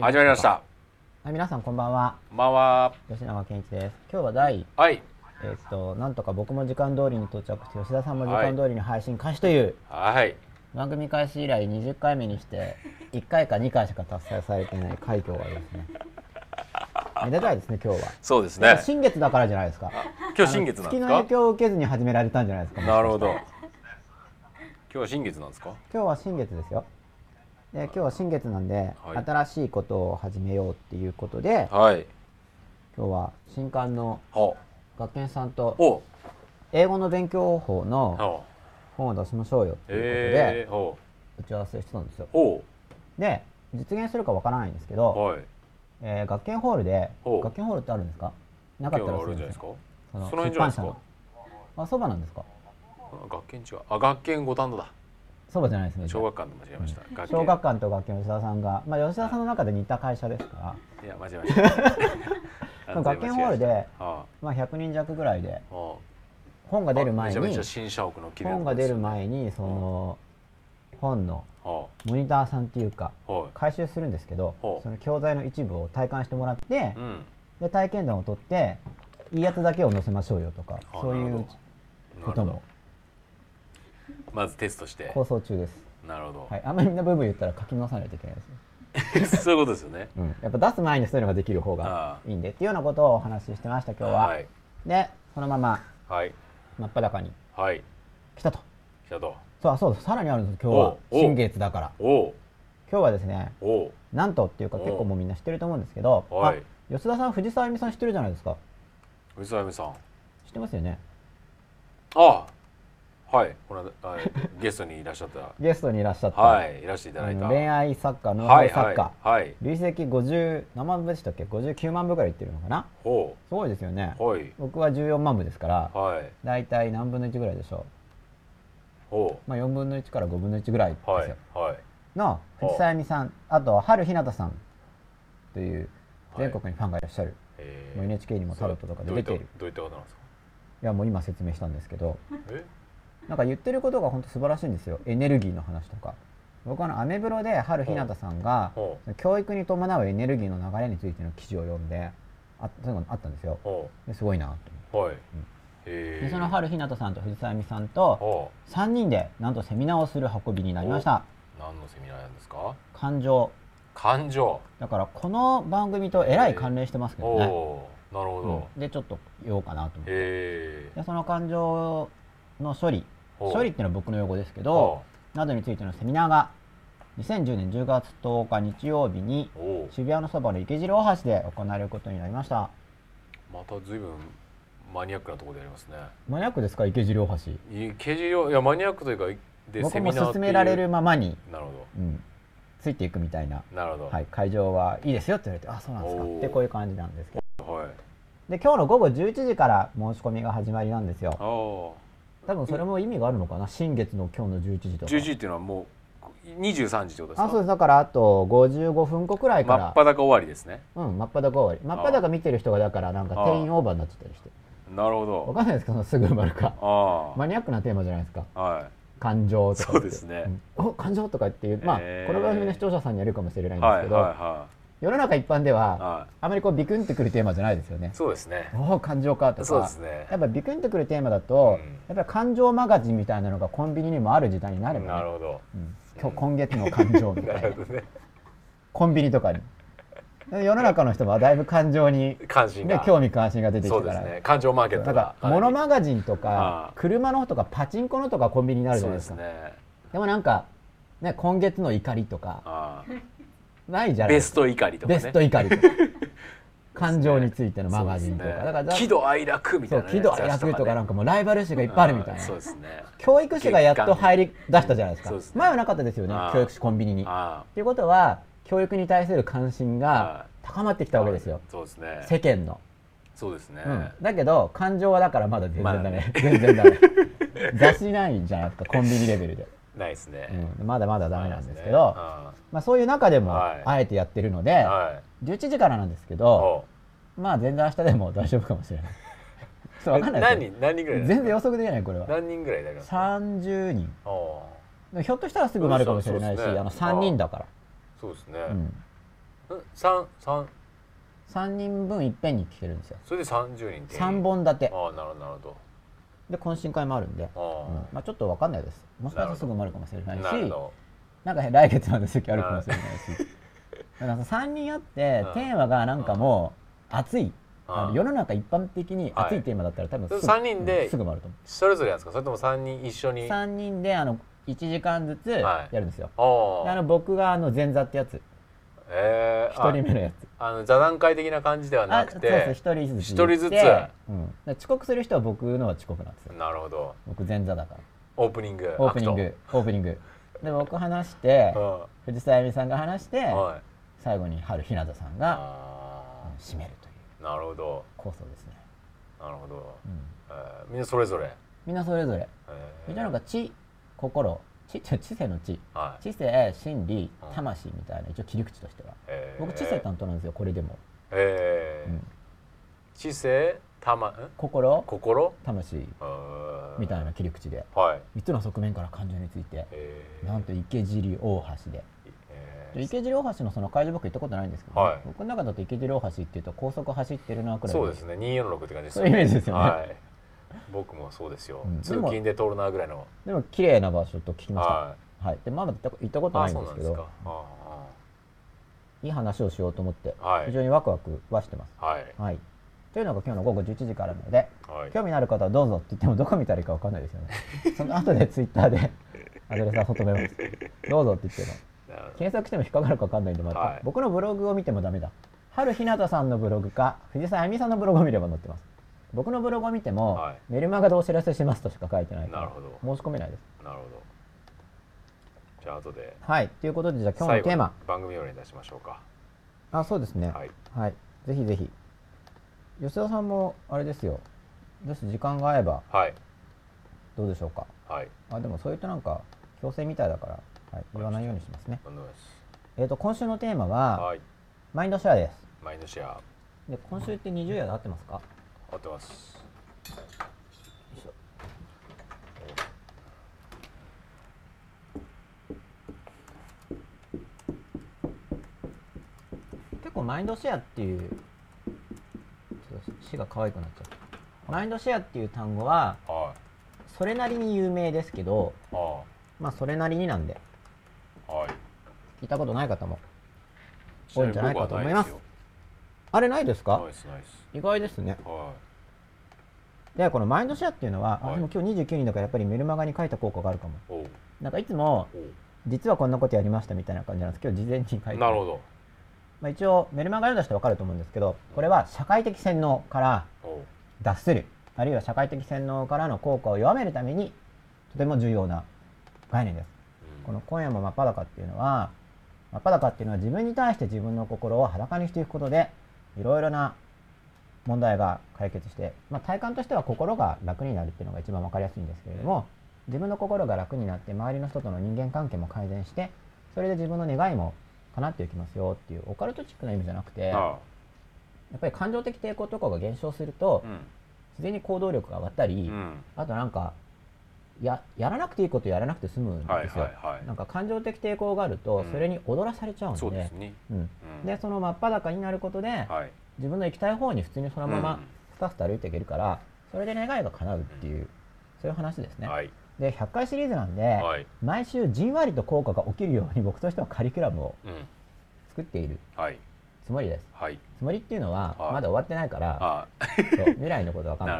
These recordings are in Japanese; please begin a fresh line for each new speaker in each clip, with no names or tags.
始まりました。
はい、皆さんこんばんは。
こんばんは。
吉永健一です。今日は第
はい。
えーっとなんとか僕も時間通りに到着して吉田さんも時間通りに配信開始という、
はい。
番組開始以来20回目にして1回か2回しか達成されてない快挙がですね。めでたいですね今日は。
そうですね。
新月だからじゃないですか。
今日新月なんですか？
月の影。響を受けずに始められたんじゃないですか。
なるほど。今日は新月なんですか？
今日は新月ですよ。で今日は新月なんで、
はい
新しいことを始めようっていうことで
はい。
今日は新刊の
ほ
学研さんと。英語の勉強法の
ほ
本を出しましょうよ
う。
っていうことで打ち合わせしてたんですよで実現するかわからないんですけ
う。
ど、
はい。
えー学研ホールで学研ホールってあるんですか？なかったら
今日はあるんですか？
その出版社のあそばなんですか？
あ学研違う。あ、学研五反田だ。
そばじゃないですね。
小学館と間違えました。学研
小学館と学研吉田さんが、まあ、吉田さんの中で似た会社ですから
いや、間違えました。
学研ホールで、
は
まあ、100人弱ぐらいで本が
あ。
出る前に本が出る
と
前にその本の
こ
モニターさんっていうか。回収するんですけどその教材の一部を体感してもらって
うん。
で体験談を取っていいやつだけを載せましょうよとか
あ
そういうことも
まずテストして。
構想中です、
なるほ
はい、あんまりみんなブーブー言ったら書き直さないといけないです。ね、
ど。そういうことですよね。
うん、やっぱ出す前にそういうのができる方がいいんでっていうようなことをお話ししてました今日は、
はい。
でそのまま
はい。
真っ裸に
はい。
来たと。
来たと。
そうそうさらにあるんです今日は。新月だから。今日はですねなんとっていうか
お
結構もうみんな知ってると思うんですけど、
はい。
あ吉田さん藤沢恵美さん知ってるじゃないですか。
藤沢由美さん。
知ってますよね。
ああ。はい。この間はいゲストにいらっしゃった。
ゲストにいらっしゃった、
はい。いらしていただいた。
恋愛作家ノウハ
はい
ウ作家、
はい。はい。
累積50何万部でしたっけ？59万部ぐらいいってるのかな？
ほ
すごいですよね
う。はい。
僕は14万部ですから
はい。
大体何分の1ぐらいでしょ
ほ
う、まあ、4分の1から5分の1ぐらいです
う。
よ、
はい。はい。
の藤沢恵美さんあと春日向さんという全国にファンがいらっしゃる、
え
もう NHK にもタロットとかで出ている
どういったどういった方なんですか？
いやもう今説明したんですけど
え？
なんか言ってることが本当素晴らしいんですよエネルギーの話とか僕はあのアメブロで春日向さんが
ほ
教育に伴うエネルギーの流れについての記事を読んであそういうのがあったんですよですごいなと思って
う。はい。へえ。
でその春日向さんと藤沢恵美さんと
ほ
3人でなんとセミナーをする運びになりました
う。何のセミナーなんですか？
感情
感情。
だからこの番組とえらい関連してますけどね。
なるほど。
うんでちょっと言おうかなと思って。でその感情の処理処理っていうのは僕の用語ですけど
ほ
などについてのセミナーが2010年10月10日日曜日に。渋谷のそばの池尻大橋で行われることになりました。
また随分マニアックなところでやりますね。
マニアックですか？池尻大橋。
い刑事料いやマニアックというかで
僕も勧められるままに、
なるほ
うん、ついていくみたいな、
どなるほど。
はい、会場はいいですよって言われてあそうなんですか。ってこういう感じなんですけど。
はい。
で今日の午後11時から申し込みが始まりなんですよ多分それも意味があるのかな？新月の今日の11時とか。
11時っていうのはもう23時ってことですか？
あそうです。だからあと55分後くらいから。
真っ裸終わりですね。
うん真っ裸終わり。真っ裸見てる人がだからなんか定員オーバーになっちゃったりして
なるほ
わ
ど
かんないですかすぐ埋まるか。
あ
マニアックなテーマじゃないですか。
あはい。
感情とか
そうですね。
うん。お感情とかっていうまあこの番組の視聴者さんにやるかもしれないんです
はい
けど、
は
世の中一般ではあまりこうビクンってくるテーマじゃないですよね。
いそうですね。
おお感情かとか。
そうですね。
やっぱビクンってくるテーマだと、
うん。
やっぱり感情マガジンみたいなのがコンビニにもある時代になれば、ね、
なるほど。
うん。今日今月の感情みた
ない
な。
るほどね。
コンビニとかに。世の中の人もだいぶ感情に、ね
関心が、
興味関心が出てきたから、
ね。感情マーケット
だ
が
から物マガジンと
あ
か
あ
車のとかパチンコのとかコンビニになるじゃないですか。
すね。
でもなんか、ね、今月の怒りとかないじゃない。
ベスト怒りとかね。
ベスト怒りとか。感情についてのマガジンとか、
ね。
だから
喜怒哀楽みた
そ
いうな、ね、
喜怒哀楽とかなんかもうライバル誌がいっぱいあるみたいな。
そうですね。
教育誌がやっと入り出したじゃないですか。
すね。
前はなかったですよね
ああ
教育誌コンビニに。っ
あ
ていうことは教育に対する関心
あ
が高まってきたわけですよ。
そうですね。
世間の、
そうですね、
うん、だけど感情はだからまだ全然ダメ、
まだね。
全然ダメ。雑誌ないんじゃないですかコンビニレベルで、
ないですね、
うん、まだまだダメなんですけど、
ね。あ
まあ、そういう中でも
はい。
あえてやってるので、
あはい。
11時からなんですけど
お
まあ全然明日でも大丈夫かもしれない。そうわかんない
何
ですよ。
人何？人ぐらい
全然予測できないこれは。
何人ぐらいだから
？30人。ひょっとしたらすぐ埋まるかもしれないし、
ね。
あの3人だから、
そうですね、
うん、
三三
？3人分いっぺんに聞けるんですよ。
それで三十人って
3本立て。
ああなるほどなるほ
で懇親会もあるんで、
ど
うん。まあ、ちょっと分かんないです。もしかしたらすぐ埋まるかもしれ
あ
ないし
あな
んか来月まで席あるかもしれないし。だから3人あって
うん。
テーマがなんかもう熱い。世の中一般的に熱いテーマだったら多分すぐ
三人で
うんすぐ埋まると思
それぞれなんですか？それとも三人一緒
う
に
？3人であの1時間ずつやるんですよ、であ
あ
の僕があの前座ってやつ
ええ
1人目のやつ。
あの座談会的な感じではなくて
1人ずつ
一人ずつ。
うん、で遅刻する人は僕のは遅刻なんですよ。
なるほど。
僕前座だから。
オープニング。
オープニング。オープニング。で僕話して
アクト
藤沢由美さんが話して
うんはい。
最後に春日向さんが
あ
締めるという。
ーなるほど。
構想ですね、
なるほど、
うん、
えーみんなそれぞれ、
みんなそれぞれ。
え
みんななんか知心知性の知。
はい。
知性心理
うん。
魂みたいな一応切り口としては。
えー。
僕知性担当なんですよこれでも、
えー。
うん。
知性たまん？
心
心？
魂。みたいな切り口で。
はい、
3つの側面から感情について。
えー。
なんと池尻大橋で。池尻大橋のその会場僕行ったことないんですけど、
はい。
僕の中だと池尻大橋っていうと高速走ってるなくらい
そうですね。246って感じです
そういうイメージですよね。
はい、僕もそうですよ、
うん。
通勤で通るなぐらいの。
でも綺麗な場所と聞きました。
は
はい、でまだ行ったこと
あ
ないんですけど。
あ
いい話をしようと思って
あはい。
非常にワクワクはしてます。
はい。
はい、というのが今日の午後11時からなので
はい。
興味のある方はどうぞって言ってもどこ見たらいいか分かんないですよね。その後でツイッターでアドレスは求めます。どうぞって言っても。検索しても引っかかるか分かんないんでまた、
はい。
僕のブログを見てもダメだ。春日向さんのブログか藤沢あゆみさんのブログを見れば載ってます。僕のブログを見ても、
はい
メルマガでお知らせしますとしか書いてないから
なるほど
申し込めないです。
なるほどじゃあ後で
はい、ということでじゃあ今日のテーマ
番組を出しましょうか
あそうですね。
はい
はい、ぜひぜひ。吉田さんもあれですよ。もし時間が合えば
はい
どうでしょうか。
はい
あでもそういったなんか強制みたいだから、はい、言わないようにしますね。えっ、と今週のテーマは
はい
マインドシェアです。
マインドシェア
で今週って20夜で合ってますか？
合ってます。
結構マインドシェアっていうちょっと詩が可愛くなっちゃう。マインドシェアっていう単語は
は
それなりに有名ですけど、まあそれなりになんで。
いはい。
聞いたことない方も多いんじゃないかと思いますあれないですか？意外ですね。
は
でこのマインドシェアっていうのは、あ
はい
今日29人だからやっぱりメルマガに書いた効果があるかも。なんかいつも実はこんなことやりましたみたいな感じなんですけど事前に書いて
なるほど
まあ、一応メルマガ読んだ人は分かると思うんですけどこれは社会的洗脳から脱する。あるいは社会的洗脳からの効果を弱めるためにとても重要な概念です。この「今夜も真っ裸」っていうのは真っ裸っていうのは自分に対して自分の心を裸にしていくことでいろいろな問題が解決して、まあ、体感としては心が楽になるっていうのが一番分かりやすいんですけれども自分の心が楽になって周りの人との人間関係も改善してそれで自分の願いも叶っていきますよっていうオカルトチックな意味じゃなくてや
あ。
っぱり感情的抵抗とかが減少すると
あうん。
自然に行動力が上がったり、
うん。
あとなんかややらなくていいことやらなくて済むんですよ、
はいはいはい。
なんか感情的抵抗があると
うん。
それに踊らされちゃうんで,、
で
その真っ裸になることで、
はい。
自分の行きたい方に普通にそのまま
うん。
スタスタ歩いていけるからそれで願いが叶うっていう、そういう話ですね、
はい。
で100回シリーズなんで、
はい。
毎週じんわりと効果が起きるように僕としてはカリキュラムを
うん。
作っている
はい。
つもりです。
はい。
つもりっていうのは
はい。
まだ終わってないから未来のことわかんない。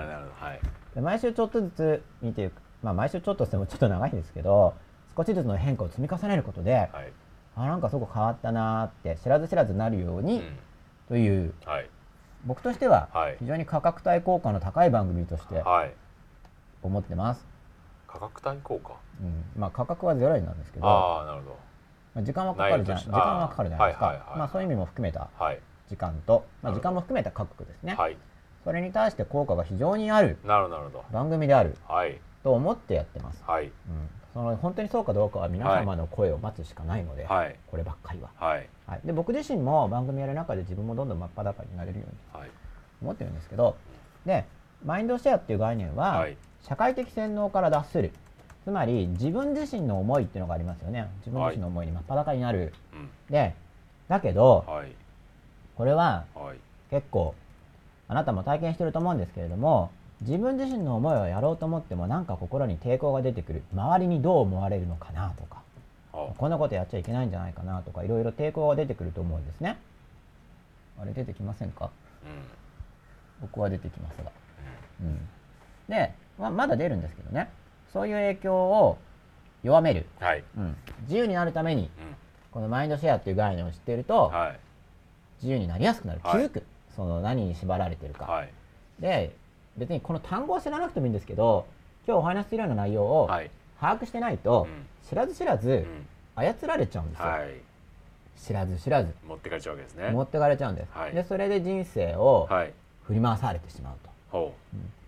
毎週ちょっとずつ見ていくまあ毎週ちょっとしてもちょっと長いんですけど少しずつの変化を積み重ねることで
はい。
あなんかそこ変わったなーって知らず知らずなるように、
うん。
という
はい。
僕としては
はい。
非常に価格帯効果の高い番組として
はい。
思ってます、
価格帯効果？
うん、まあ価格はゼロ円なんですけど
ああなるほ
まあ時間はかかるじゃん。時間はかかるじゃないですか、
はいはいはい。
まあそういう意味も含めた
どはい。
時間と、まあ、
なるほど。
時間も含めた価格ですね、
はい。
それに対して効果が非常にある番組である
はい
と思ってやってます、
はい。
うん、その本当にそうかどうかは皆様の声を待つしかないので、
はい。
こればっかりは、
はい。
はい、で僕自身も番組やる中で自分もどんどん真っ裸になれるように
はい。
思ってるんですけどでマインドシェアっていう概念は、
はい。
社会的洗脳から脱する。つまり自分自身の思いっていうのがありますよね。自分自身の思いに真っ裸になる。
うん
でだけど
はい。
これは
はい。
結構あなたも体験してると思うんですけれども自分自身の思いをやろうと思ってもなんか心に抵抗が出てくる。周りにどう思われるのかなとか。
あ
こんなことやっちゃいけないんじゃないかなとかいろいろ抵抗が出てくると思うんですね。あれ出てきませんか？
うん。
僕は出てきますが、うん、で、ままだ出るんですけどね。そういう影響を弱める、
はい。
うん、自由になるために
うん。
このマインドシェアっていう概念を知っていると
はい。
自由になりやすくなる。気
はい。
づく、その何に縛られてるか、
はい。
で別にこの単語を知らなくてもいいんですけど今日お話しするような内容を
はい。
把握してないと、
うん。
知らず知らず
うん。
操られちゃうんですよ、
はい。
知らず知らず。
持ってかれちゃうわけですね。
持ってかれちゃうんです、
はい。
でそれで人生を
はい。
振り回されてしまうと、
ほ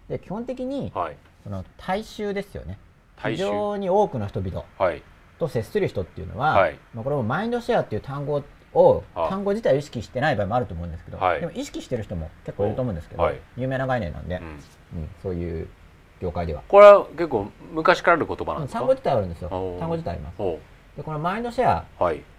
で基本的に
うはい。
その大衆ですよね。非常に多くの人々
はい。
と接する人っていうのは、
はい。
まあ、これもマインドシェアっていう単語を
あ
単語自体を意識してない場合もあると思うんですけど、
はい。
でも意識してる人も結構いると思うんですけど、
はい。
有名な概念なんで、
うん。
うんそういう業界では、
これは結構昔からある言葉なんですか？
単語自体はあるんですよ。単語自体あります。
ほ
でこのマインドシェア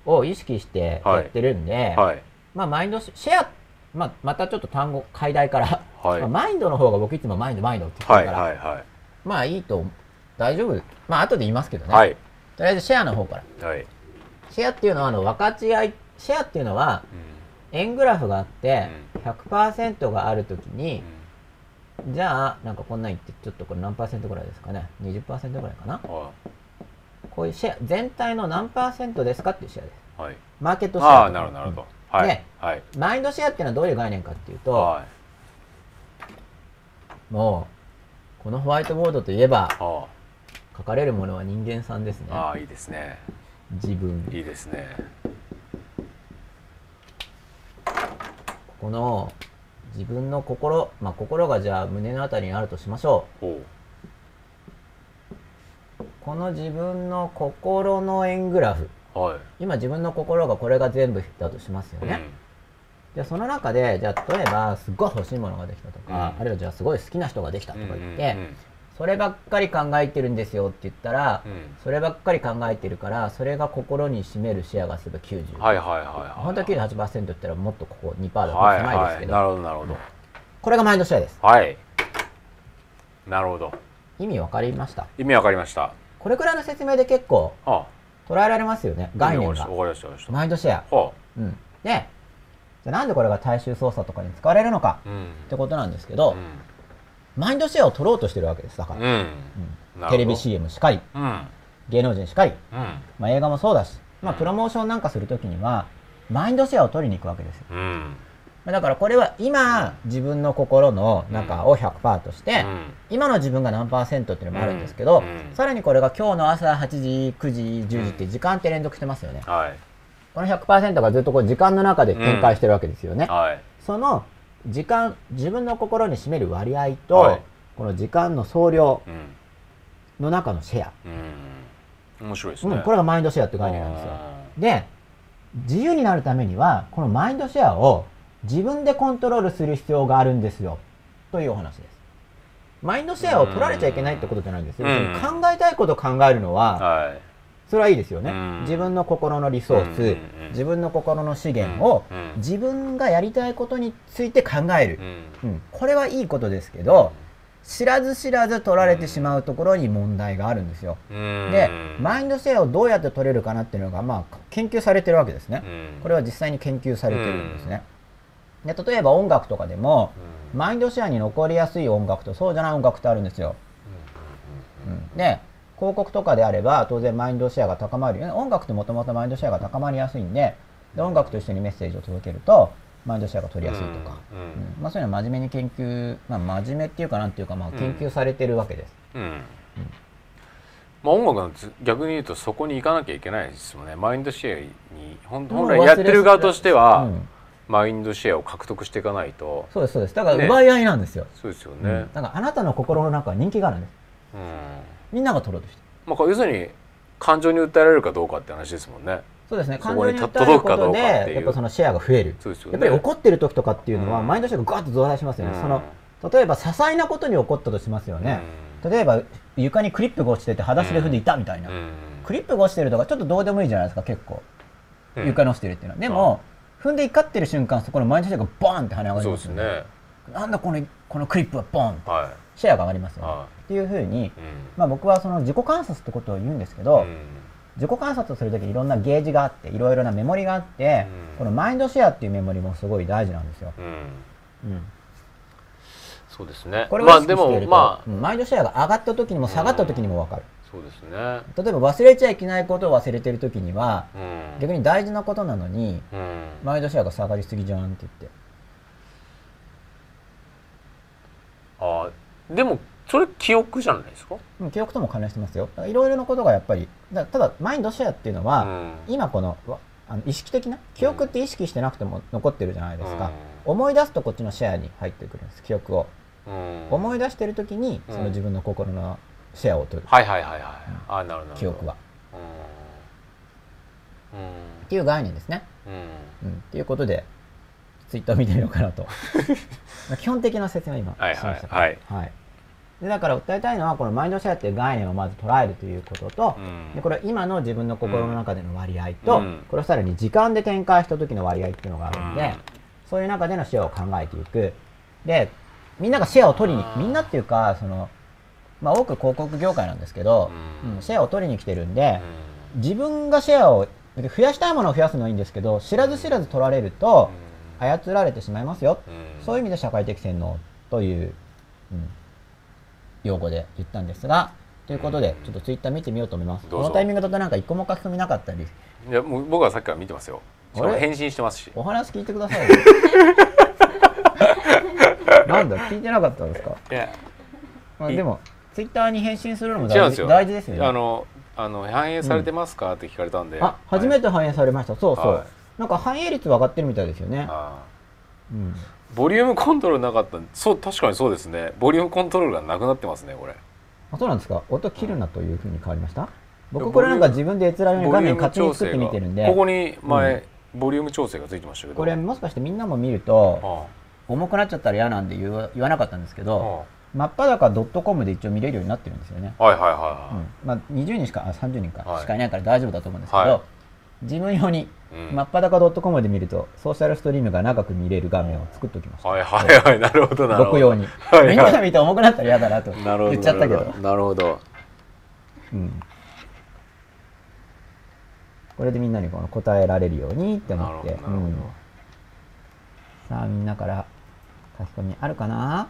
を意識してやってるんで、
はい。
まあマインドシェア、まあ、またちょっと単語解題から、
はい。
まあマインドの方が僕いつもマインドマインドって言って
はい
るから、まあいいと大丈夫？まあ後で言いますけどね、
いはい。
とりあえずシェアの方から。
はい。
シェアっていうのはあの分かち合いシェアっていうのは円グラフがあって100%があるときにじゃあなんかこんなん言ってちょっとこれ何パーセントぐらいですかね。20%ぐらいかな。こういうシェア全体の何パーセントですかっていうシェアです。
いはい。
マーケットシェア
ああなるほどなるほど。はい。
ね。
はい。
マインドシェアっていうのはどういう概念かっていうと、
はい。
もうこのホワイトボードといえば
あ
書かれるものは人間さんですね。
あああいいですね。
自分。
いいですね
この自分の心まあ心がじゃあ胸のあたりにあるとしましょ
ほ
う。この自分の心の円グラフ。
うはい。
今自分の心がこれが全部だとしますよね、でその中でじゃあ例えばすっごい欲しいものができたとか、
うん。
あるいはじゃあすごい好きな人ができたと
うん
か言って、
うんうん
そればっかり考えてるんですよって言ったら、
うん。
そればっかり考えてるからそれが心に占めるシェアがすれば90、
はいはいはいはい。
本当は98%って言ったらもっとここ2%だと
はい
狭いですけど、
はいなるほどなるほど。
これがマインドシェアです。
はい。なるほど。
意味わかりました？
意味わかりました。
これくらいの説明で結構
あ
捉えられますよね概念が。
わかりましたわかりました
マインドシェア、
は
うん、でじゃあなんでこれが大衆操作とかに使われるのか
あうん
ってことなんですけど、
う
マインドシェアを取ろうとしてるわけですだから、
ん。うん。
うんテレビ CM しかり
うん。
芸能人しかり、
うん。
まあ、映画もそうだし、まあ、プロモーションなんかするときにはマインドシェアを取りに行くわけですよ。
うん。
だからこれは今自分の心の中を100%として、
うん。
今の自分が何パーセントっていうのもあるんですけど、さらにこれが今日の朝8時9時10時って時間って連続してますよね、
はい。
この100%がずっとこう時間の中で展開してるわけですよね、
はい。
その時間自分の心に占める割合と、
はい。
この時間の総量
うん。
の中のシェア、
うん。面白いですね。
うん、これがマインドシェアって概念なんですよ。で自由になるためにはこのマインドシェアを自分でコントロールする必要があるんですよ。というお話です。マインドシェアを取られちゃいけないってことじゃないんですよ、
うん。
考えたいことを考えるのは
はい
それはいいですよね、
うん。
自分の心のリソース、
うんうんうん。
自分の心の資源を自分がやりたいことについて考える。
う、ん。
うん。これはいいことですけど知らず知らず取られてしまうところに問題があるんですよ、
うん。
でマインドシェアをどうやって取れるかなっていうのが、まあ、研究されてるわけですね、
うん。
これは実際に研究されてるんですね、で例えば音楽とかでもマインドシェアに残りやすい音楽とそうじゃない音楽ってあるんですよ、うん。で広告とかであれば当然マインドシェアが高まるよね。音楽ってもともとマインドシェアが高まりやすいんでで音楽と一緒にメッセージを届けるとマインドシェアが取りやすいとか、
うんうん。
うん。まあ、そういうのは真面目に研究、まあ、真面目っていうかなんていうか、まあ、研究されてるわけです、
うん。まあ音楽なんて逆に言うとそこに行かなきゃいけないですもんね。マインドシェアに本来やってる側としては、
うん。
マインドシェアを獲得していかないと。
そうですそうです。だから
ね。
奪い合いなんですよ、
そうですよ
うん。
ね、
だからあなたの心の中は人気があるんです。
うん
みんなが取ろうとしてる。
まあ、要するに感情に訴えられるかどうかって話ですもんね。
そうですね。感情に訴えることでやっぱそのシェアが増える。
そうですよね。
やっぱり怒ってる時とかっていうのは、
うん。
マインドシェアがガーッと増大しますよね、
うん。
その例えば些細なことに怒ったとしますよね、例えば床にクリップが落ちてて裸足で踏んでいたみたいな、
うん。
クリップが落ちてるとかちょっとどうでもいいじゃないですか結構。
うん。
床に落ちてるっていうのは、でも、踏んで怒ってる瞬間そこのマインドシェアがボーンって跳ね上がりますよね。
ね。
なんだこのこのクリップはボーン
は
シェアが上がりますよね、っていうふうに、まあ、僕はその自己観察ってことを言うんですけど、
うん。
自己観察をするときにいろんなゲージがあっていろいろなメモリがあって、
うん。
このマインドシェアっていうメモリもすごい大事なんですよ、
うん。
うん、
そうですね。
これを
まあでもまあ。
うん。マインドシェアが上がった時にも下がった時にも分かる、
そうですね。
例えば忘れちゃいけないことを忘れてる時には
うん。
逆に大事なことなのに
うん。
マインドシェアが下がりすぎじゃんって言って。
あーでもそれ記憶じゃないですか？
うん記憶とも関連してますよ。いろいろなことがやっぱりだただマインドシェアっていうのは、
うん。
今このわあの意識的な記憶って意識してなくても残ってるじゃないですか、思い出すとこっちのシェアに入ってくるんです記憶を、
うん。
思い出してる時に
うん。
その自分の心のシェアを取る、
はいはいはいはいあーなるほど。
記憶は。
うん。うん。
っていう概念ですね、
うん。
うん、っていうことでツイッターを見てみようかなと。ま あ基本的な説明を今
はい
しました
はい
はいでだから訴えたいのはこのマインドシェアっていう概念をまず捉えるということと、
うん。
でこれは今の自分の心の中での割合と、
うん。
これをさらに時間で展開した時の割合っていうのがあるんで、
うん。
そういう中でのシェアを考えていく。でみんながシェアを取りにみんなっていうかその、まあ、多く広告業界なんですけど、
うん。
うんシェアを取りに来てるんで、
うん。
自分がシェアを増やしたいものを増やすのはいいんですけど知らず知らず取られると操られてしまいますよ、
うん。
そういう意味で社会的洗脳という、うん用語で言ったんですがということでちょっとツイッター見てみようと思います。
どうぞ。
このタイミングだとなんか一個も書き込みなかったり。
いやもう僕はさっきから見てますよ。しかも返信してますし。
お話聞いてくださいよ。なんだ聞いてなかったんですか、
いや
まあ、でもツイッターに返信するのも大事大事ですよね。
あのあの反映されてますか、って聞かれたんで。
あ初めて反映されました。そうそう、
はい。
なんか反映率は上がってるみたいですよね、
あ
うん、
ーボリュームコントロールなかったそう確かにそうですね。ボリュームコントロールがなくなってますねこれ。
あそうなんですか。音切るなというふうに変わりました？
いや
僕これなんか自分で閲覧用に画面勝手に作ってみてるんで。
ここに前、ボリューム調整がついてましたけど。
これもしかしてみんなも見ると
あ
重くなっちゃったら嫌なんで言わ言わなかったんですけ
あ
ど
あ
真っ裸 .com で一応見れるようになってるんですよね、
あはいはいはい
うん。
は
まあ、20人しかあ30人か。
はい。
しかいないから大丈夫だと思うんですけど、
はい。
自分用に
い、うん。
真っ裸 .com で見るとソーシャルストリームが長く見れる画面を作っておきました、
はいはいはいなるほどなるほど。
僕用に、
はいはい。
みんなが見て重くなったら嫌だなと。
なるほど
言っちゃったけど。
なるほど。
うん、これでみんなにこの答えられるようにって思って。うん。さあみんなから書き込みあるかな？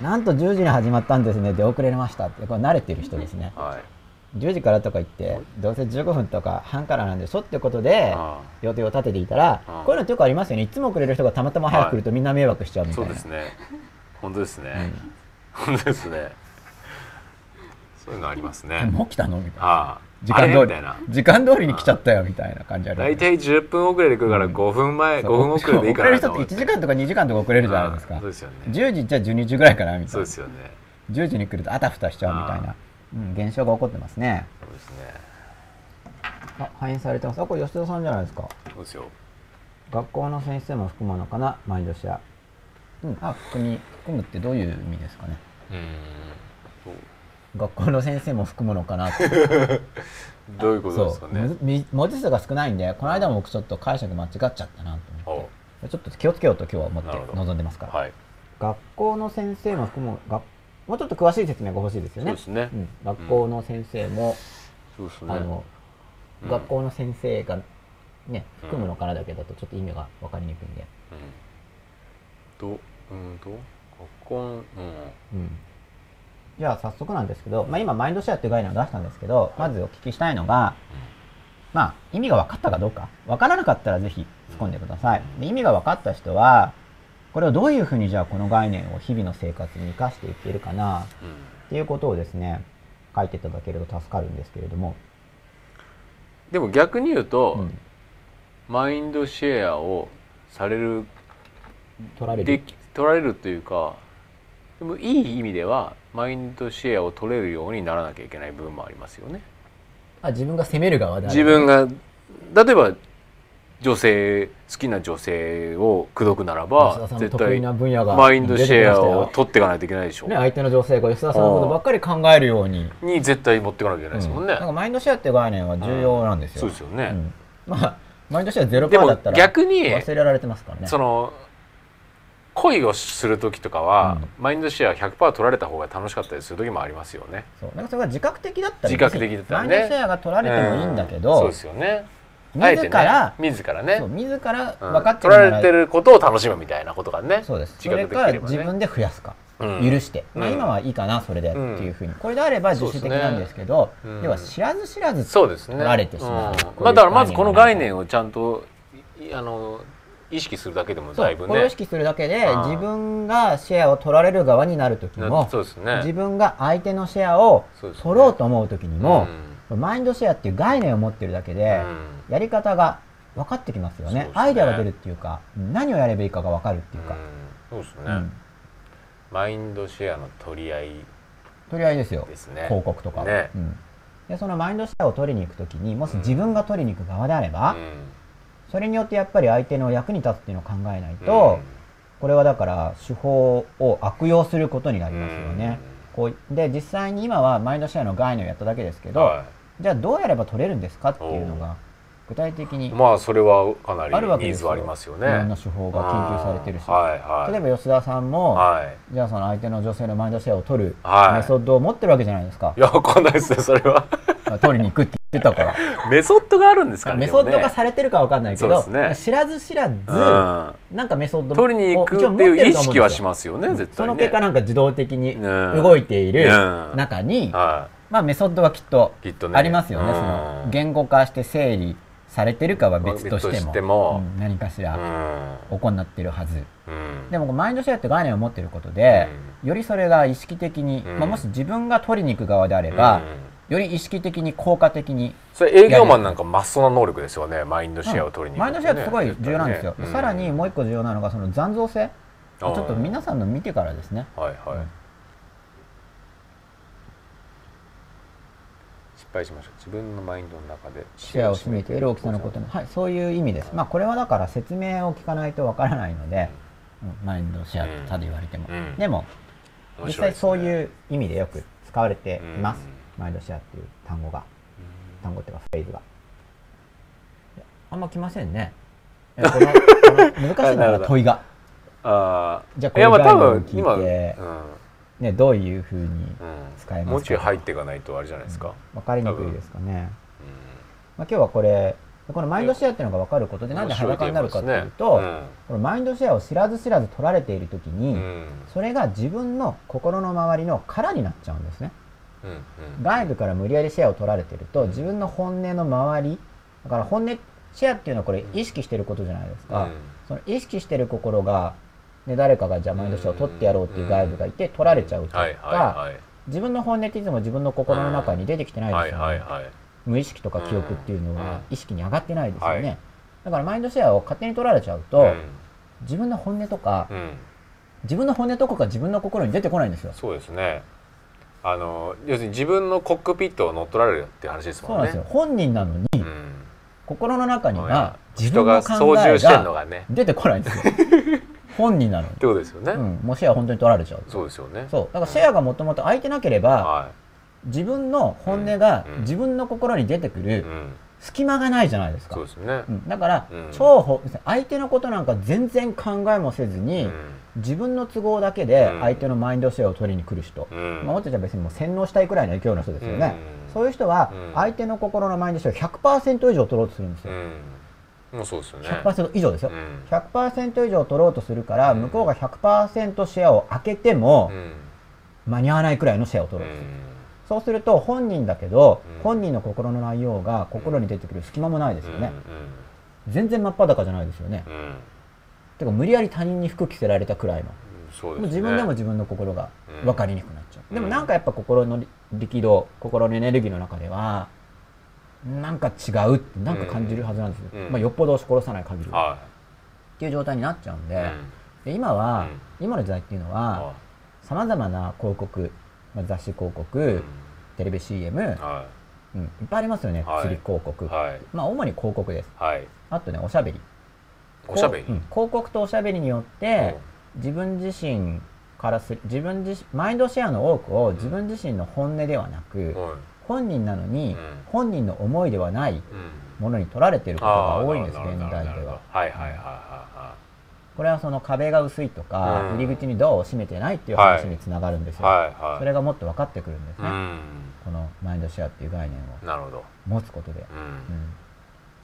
なんと10時に始まったんですね出遅れましたって。これ慣れてる人ですね。
はい
10時からとか言ってどうせ15分とか半からなんでしょってことで
あ
予定を立てていたらこういうのってよくありますよね。いつも遅れる人がたまたま早く来るとみんな迷惑しちゃうみたいうな、
そですね。本当ですね、本当ですね。そういうのありますね。
もう来たの？みたいな。時間通り。
あれ？みたいな。
時間通りに来ちゃったよみたいな感じある
大体10分遅れで来るから
うん。
5分前、
そう。
5分遅れでいいか
遅れ
ら
る人って1時間とか2時間とか遅れるじゃないですか。
そうですよね。
10時じゃあ12時ぐらいかなみたいうな。
そですよね。
10時に来るとあたふたしちゃうみたいな、うん、現象が起こってますね。
そうですね。
あ反映されてます。あこれ吉田さんじゃないですか。
そうですよ。
学校の先生も含むのかな？マインドシェアうん。あ含み含むってどういう意味ですかね？
うーんそう。
学校の先生も含むのかな？
どういうことですかね？
文字数が少ないんでこの間も僕ちょっと解釈間違っちゃったなと思っ
お
てちょっと気をつけようと今日は思って
なるほど。
臨んでますから、
はい。
学校の先生も含むがもうちょっと詳しい説明が欲しいですよね。
ね。
うん、学校の先生も、
そうですね。
あの
うん。
学校の先生がね
うん。
含むのかなだけだとちょっと意味が分かりにくいんで、
うん。とうんと学校のうん。
うん、じゃあ早速なんですけど、まあ、今マインドシェアっていう概念を出したんですけどまずお聞きしたいのが、まあ、意味が分かったかどうか。分からなかったらぜひ突っ込んでください。で意味が分かった人はこれをどういうふうにじゃあこの概念を日々の生活に生かしていけるかな？
うん。
っていうことをですね書いていただけると助かるんですけれども、
でも逆に言うと、
うん、
マインドシェアをされる
取られる。
取られるというかでもいい意味ではマインドシェアを取れるようにならなきゃいけない部分もありますよね。
あ自分が責める側である
自分が例えば女性好きな女性を口説くなら
吉
ば絶対
な分野が
マインドシェアを取っていかないといけないでしょ、
ね、相手の女性が吉田さんのことばっかり考えるように、
に絶対持っていかなきゃいけないですもんね。
なんかマインドシェアって概念は重要なんですよ。
そうですよね。
うんまあマインドシェアゼロパーだったら
逆に
忘れられてますからね
その恋をする時とかは、
う
マインドシェア100%取られた方が楽しかったりする時もありますよね。
そうなんかそれが自覚的だったら
自覚的だったらね
マインドシェアが取られてもいいんだけ
うんそう
ど
ですよね。
自ら
ね、自らね。
自ら
うん。
分かって
取られて
る
ることを楽しむみたいなことがね
そうです。そ
自
れか自分で増やすか。
うん。
許して、まあ、
うん。
今はいいかなそれでって
うん。
いうふうに。これであれば自主的なんですけど
ね
は知らず知らず
そうですね。
取られてしまう。
うん。
こういう
まあ、だからまずこの概
概
念をちゃんといあの意識するだけでもだいぶね。
これを意識するだけで
うん。
自分がシェアを取られる側になる時
な
も
そうですね。
自分が相手のシェアを取ろうと思う時にも
うん。
マインドシェアっていう概念を持ってるだけで
うん
やり方が分かってきますよね。
ね。
アイデアが出るっていうか何をやればいいかが分かるっていうか、
うんそうですね、
うん。
マインドシェアの取り合い。
とりあえずですよ。
ですね。
広告とかは、
ね。
うん。でそのマインドシェアを取りに行く時にもし自分が取りに行く側であれば、
うん。
それによってやっぱり相手の役に立つっていうのを考えないと、これはだから手法を悪用することになりますよね。こうで実際に今はマインドシェアの概念をやっただけですけど、
うんは
じゃあどうやれば取れるんですかっていうのが具体的に
い、まあそれはかなり
あるわけですよ。
ニーズはありますよね。
いろんな手法が研究されてるし、
うんはいはい。
例えば吉田さんも、
はい。
じゃあその相手の女性のマインドシェアを取る
はい。
メソッドを持ってるわけじゃないですか。
い、やわかんないですねそれは。
取りに行くって言ってたから。
メソッドがあるんですかね
メソッド
でもね。
がされてるかわかんないけど、
ね。
知らず知らず、
うん。
なんかメソッドを
取りに行くっていう意識はしますよね絶対ね。
その結果なんか自動的に
うん。
動いている
うん。
中に、
は
まあメソッドはきっとありますよね、
うん。
その言語化して整理されてるかは別としてもうん。何かし
う
ら
ん
行ってるはず、
うん。
でもマインドシェアって概念を持ってることで、よりそれが意識的に、
うん。
まあ、もし自分が取りに行く側であれば、より意識的に効果的に
それ営業マンなんかマストな能力ですよねマインドシェアを取りに行く
マインドシェアってすごい重要なんですよ、
ね
さらにもう一個重要なのがその残像性。ち
うん
ょっと皆さんの見てからですね。
はいはい、
うん
失敗しました自分のマインドの中で
シェアを占めている大きさのことも、はい、そういう意味です、まあ、これはだから説明を聞かないとわからないので、うん。マインドシェアってただ言われても、
うん。
でも実際そういうう意味でよく使われています、
うん。
マインドシェアっていう単語が。単語っていうかフレーズが。あんま来ませんね。このこの難しいの
なるほど。
が問いが。
あ
じゃあこういう概念を
分今、
聞いて
うん
ね、どういうふうに
うん。
使えますか？
もうちょい入っていかないとあれじゃないですか、
分かりにくいですかね、
うん。
まあ、今日はこれこのマインドシェアっていうのが分かることでなんで裸になるかっていうと、
面白いテーマですね。
このマインドシェアを知らず知らず取られている時に、
うん。
それが自分の心の周りの殻になっちゃうんですね。
うんうん。
外部から無理やりシェアを取られてると自分の本音の周りだから本音シェアっていうのはこれ意識してることじゃないですか、
うん。
その意識してる心が、ね、誰かがじゃあマインドシェアを取ってやろうっていう外部がいて取られちゃうとか、自分の本音っていつも自分の心の中に出てきてない
はい
ですよね、無意識とか記憶っていうの
うん。
は意識に上がってないですよね、
はい。
だからマインドシェアを勝手に取られちゃうと、
うん。
自分の本音とか、
うん。
自分の本音とかが自分の心に出てこないんですよ。
そうですね。あの要するに自分のコックピットを乗っ取られるって話です
そうなん
もんね
ですよ。本人なのに、
うん。
心の中には自
人が
分の考え
操縦してんの
が
がね。
出てこないんですよ 本人なのに
っ、てことですよね、
うん、もうシェア本当に取られちゃう。
そうですよね。
そう。だからシェアがもともと空いてなければ
は
自分の本音が
うん。
自分の心に出てく
い、
る
うん、
隙間がないじゃないですか。
そうですね。
うん。だから、
うん。
超ほ相手のことなんか全然考えもせずに、自分の都合だけで
うん。
相手のマインドシェアを取りに来る人、
うん。
まあ、もっとじゃ別にもう洗脳したいくらいの勢いの人ですよね、
うん。
そういう人は
うん。
相手の心のマインドシェアを100%以上取ろうとするんですよ、
うんもうそうですよね。
100%以上ですよ、
うん。
100%以上取ろうとするから、
うん。
向こうが100%シェアを開けても
う、ん。
間に合わないくらいのシェアを
う
取ろうとする、
ん。
そうすると本人だけど、
うん。
本人の心の内容が心に出てくる隙間もないですよね、
う
全然真っ裸じゃないですよね、てか無理やり他人に服着せられたくらいの。
そうですね。
もう自分でも自分の心が
うん。
分かりにくくなっちゃう、
うん
でもなんかやっぱ心の力道心のエネルギーの中ではなんか違うってなんか感じるはずなんですよ、
うん。
まあ、よっぽど押し殺さない限りは。
は
っていう状態になっちゃうんで,、
いうん。
で今は、
う
今の時代っていうのは
は
さまざまな広告、まあ、雑誌広告、テレビ CM、
は
うん、いっぱいありますよね、
はい。
釣り広告、
いはい。
まあ主に広告です。
はい。
あとねおしゃべり。
おしゃべり。
広告とおしゃべりによって、自分自身からする自分自身マインドシェアの多くを自分自身の本音ではなく、
うん
本人なのに、
うん。
本人の思いではない
うん。
ものに取られていることが多いんです現代では。
はいはいはいは
これはその壁が薄いとか、
うん。
入り口にドアを閉めてないっていう話につながるんですよ、
いはいはい。はい
それがもっと分かってくるんですね、
うん。
このマインドシェアっていう概念を。持つことで、
う
うん。ん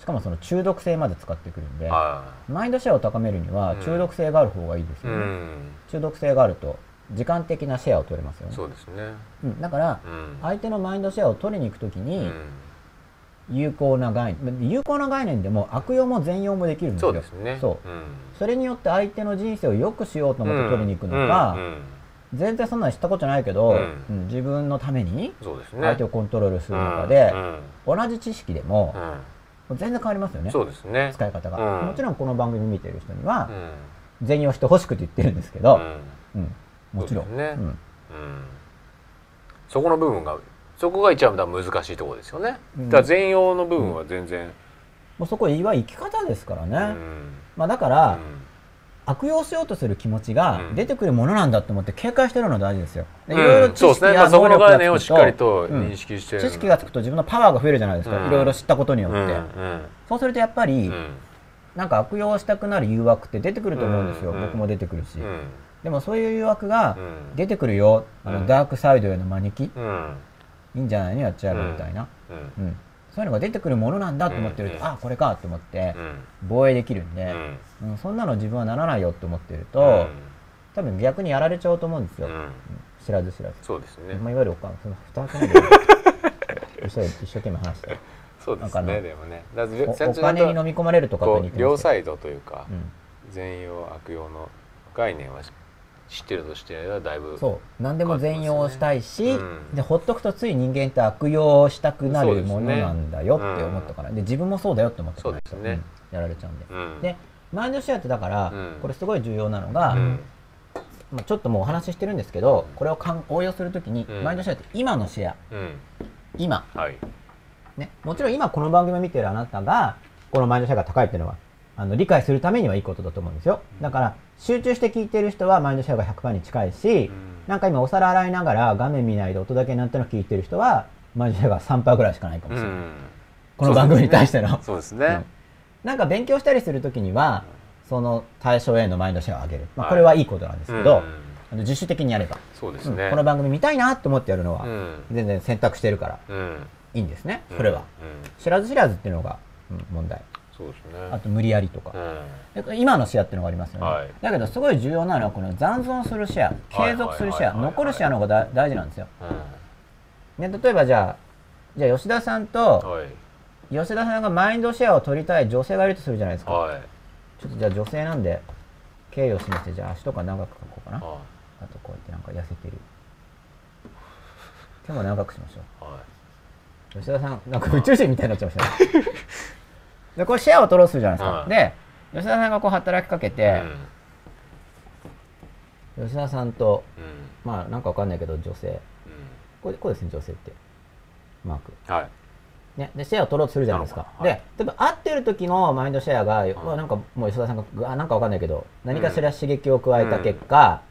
しかもその中毒性まで使ってくるんで
は
マインドシェアを高めるには
うん
中毒性がある方がいいです
い
よね、
うん。
中毒性があると時間的なシェアを取れますよね。
そうですね。
うん、だから
うん。
相手のマインドシェアを取りに行くとき
う
に
ん。
有効な概念有効な概念でも悪用も善用もできるんですよ。
そうですね。
そう。
うん。
それによって相手の人生を良くしようと思って取りに行くのか、
うん。うん。
全然そんなの知ったことないけど、
うん。
うん自分のために
そうですね。
相手をコントロールする中で
う、ん。
同じ知識でも全然変わりますよね。
そうですね。
使い方が、
うん。
もちろんこの番組見てる人に
う
は
ん。
善用してほしくて言ってるんですけど、
うん。
うんもちろん。
ね。
うん。
うん。そこの部分がそこが一番難しいところですよね。
うん。
だから全容の部分は全然。
もうそこは生き方ですからね、
うん。
まあ、だから、
うん。
悪用しようとする気持ちが
うん。
出てくるものなんだと思って警戒してるのが大事ですよ。でい
うん。
ろいろ知識や能力が
概念をしっかり
つく
と
うん。
認識して
知識がつくと自分のパワーが増えるじゃないですか、
うん。
いろいろ知ったことによって、
うん。
そうするとやっぱり、
うん。
なんか悪用したくなる誘惑って出てくると思うんですよ、
うん。
僕も出てくるし、
うん
でもそういう誘惑が
うん。
出てくるよ、あの
うん。
ダークサイドへの招き、
うん。
いいんじゃないのやっちゃえばみたいな、
うん。
うん。そういうのが出てくるものなんだと思ってると、
うん。
あこれかと思って
うん。
防衛できるんで、
うん。
うんそんなの自分はならないよと思ってると、
うん。
多分逆にやられちゃうと思うんですよ、
うん。
うん。知らず知らず。
そうですね。
まあ、いわゆるおかその蓋開けないで一生懸命話して。
そうです
ね
ねでもね。
お金に飲み込まれるとか
両サイドというか
うん、
善用悪用の概念は知ってるとしてはだいぶ
そう。何でも善用したいし、
うん。
でほっとくとつい人間って悪用したくなるものなんだよって思ったから。で,、自分もそうだよって思ったから
そうですね。
うん。やられちゃうんで、
うん。
でマインドシェアってだから、
うん。
これすごい重要なのが、
うん。
まあ、ちょっともうお話ししてるんですけどこれをかん応用するときに、
うん。
マインドシェアって今のシェア。
うん。
今。
はい。
ね、もちろん今この番組を見てるあなたがこのマインドシェアが高いっていうのはあの理解するためにはいいことだと思うんですよ。だから集中して聞いてる人はマインドシェアが100%に近いし、なんか今お皿洗いながら画面見ないで音だけなんとなく聞いてる人はマインドシェアが3%ぐらいしかないかもしれない、
うん。
この番組に対しての。
そうですね。
うん。なんか勉強したりするときにはその対象へのマインドシェアを上げる、まあ、
はい。
これはいいことなんですけど、
うん。
あの自主的にやれば、
そうですね。
うん。この番組見たいなと思ってやるのは、
うん。
全然選択してるから
うん。
いいんですね。それは、
うん。
知らず知らずっていうのが、うん問題
そうですね。
あと無理やりとか、
うん。
で今のシェアっていうのがありますよね、
はい。
だけどすごい重要なのはこの残存するシェア継続するシェア残るシェアの方がだ大事なんですよ、
うん。
ね、例えばじゃあじゃあ吉田さんと
はい。
吉田さんがマインドシェアを取りたい女性がいるとするじゃないですか、
はい。
ちょっとじゃあ女性なんで敬意を示してじゃあ足とか長く描こうかな。
は
あとこうやってなんか痩せてる。手も長くしましょう。吉田さんなんか宇宙人みたいになっちゃいましたねでこれシェアを取ろうとするじゃないですか、
はい。
で吉田さんがこう働きかけ
い
て、吉田さんとまあなんかわかんないけど女性。
うん。
これこうですね女性って。マーク。
はい。
ね、でシェアを取ろうとするじゃないですか、
なる
で例えば会ってる時のマインドシェアが、うわ
い
なんかもう吉田さんがうわなんかわかんないけど何かしら刺激を加えた結果、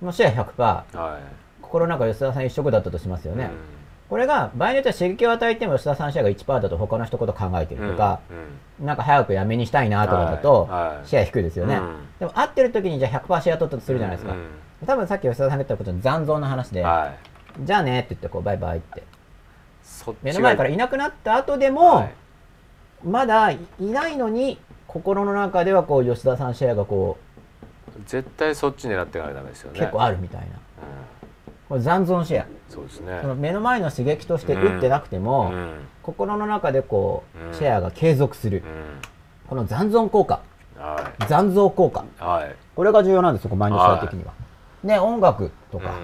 もうシェア100%
はい。
心の中吉田さん一色だったとしますよね、
うん
これが場合によっては刺激を与えても吉田さんシェアが1%だと他の人のこと考えてるとか、
うん
なんか早くやめにしたいなとかだと、
はいはい。
シェア低いですよね、
うん。
でも会ってる時にじゃあ100%シェア取ったとするじゃないですか、
うん
多分さっき吉田さんが言ったことの残像の話で、
はい。
じゃあねって言ってこうバイバイって。目の前からいなくなった後でも、
はい。
まだいないのに心の中ではこう吉田さんシェアがこ
絶対そっち狙っていかないとダメですよ
う
ね。
結構あるみたいな、
うん
これ残存シェア
そうですね。
その目の前の刺激として打ってなくても、
うん。
心の中でこう、
うん。
シェアが継続する。
う、ん。
この残存効果。
は
残像効果。
いはい。
これが重要なんですよマインドシェア的には、で音楽とか、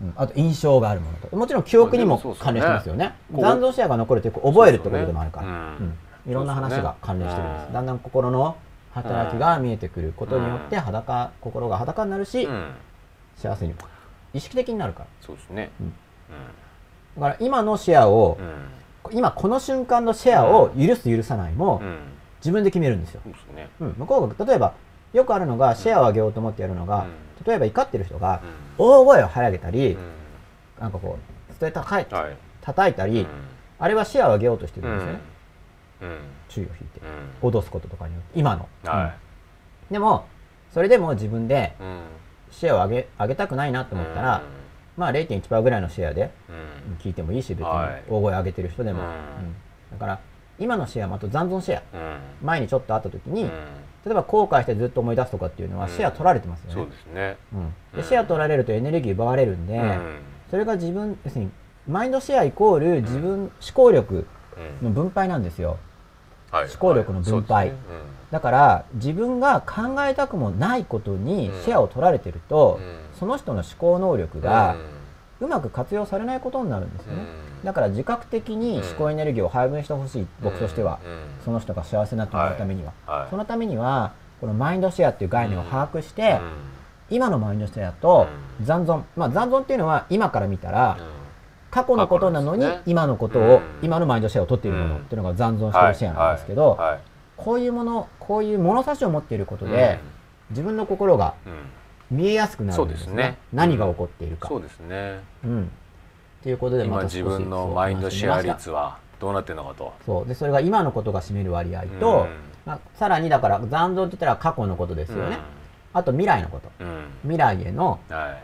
うん。
うん。あと印象があるものともちろん記憶にも関連してますよね。
こう
残像シェアが残るというか覚えるってことでもあるから、
ねうん。
うんいろんな話が関連してるんです、
うん。
だんだん心の働きが見えてくることによって裸心が裸になるし、
うん。
幸せに意識的になるから。
そうですね。
うん。
う
だから今のシェアを
ん、
今この瞬間のシェアを許す許さないも
うん。
自分で決めるんですよ、
そうですね。
うん、向こうが例えばよくあるのがシェアを上げようと思ってやるのが、例えば怒ってる人が大声を張げたり、
うん。
なんかこうストレー
はい。
叩いたり、
うん。
あれはシェアを上げようとしてるんですよね、
うん。
注意を引いて
うん。
脅すこととかによって今の、
は
うん。でもそれでも自分でシェアを上げ上げたくないなと思ったら、まあ0.1%ぐらいのシェアで
うん。
聞いてもいいし別に
はい。
大声上げてる人でも、だから今のシェアあと残存シェア。
うん。
前にちょっと会った時に、
うん。
例えば後悔してずっと思い出すとかっていうのは
うん。
シェア取られてますよね、
そうですね。
でシェア取られるとエネルギー奪われるんで、
うん。
それが自分要するにマインドシェアイコール自分、思考力
うん。
の分配なんですよ。
はい。
思考力の分配だから自分が考えたくもないことにシェアを取られてると、
うん。
その人の思考能力
うん。
がうまく活用されないことになるんですよね、
うん。
だから自覚的に思考エネルギーを配分してほしい、僕としては、
うん。
その人が幸せになってもらうためには、
はい。
そのためにはこのマインドシェアっていう概念を把握して、
うん。
今のマインドシェアと
うん。
残存、まあ残存っていうのは今から見たら、
うん。
過去のことなのに今のことを、
うん。
今のマインドシェアを取っているもの
うん
っていうのが残存しているシェアなんですけど、こういうものこういう物差しを持っていることで、自分の心が見えやすくなるんですね。
そうですね。
何が起こっているか。
そうですね。
うん。ということで
今自分のマインドシェア率はどうなってるのかと。
そう。でそれが今のことが占める割合と、
うん。
まあ、さらにだから残存って言ったら過去のことですよね、あと未来のこと。未来への
はい。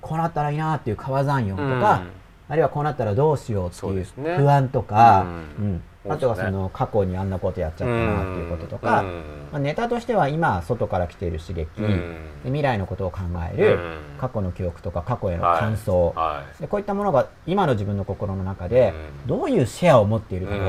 こうなったらいいなっていう川残用とか、あるいはこうなったらどうしようっていう不安とか、
う
うんあとはその過去にあんなことやっちゃったなっていうこととか、
うん。
まあ、ネタとしては今外から来ている刺激、未来のことを考える、
うん。
過去の記憶とか過去への感想、
は
でこういったものが今の自分の心の中で
うん。
どういうシェアを持ってい
い
るかを、
うん。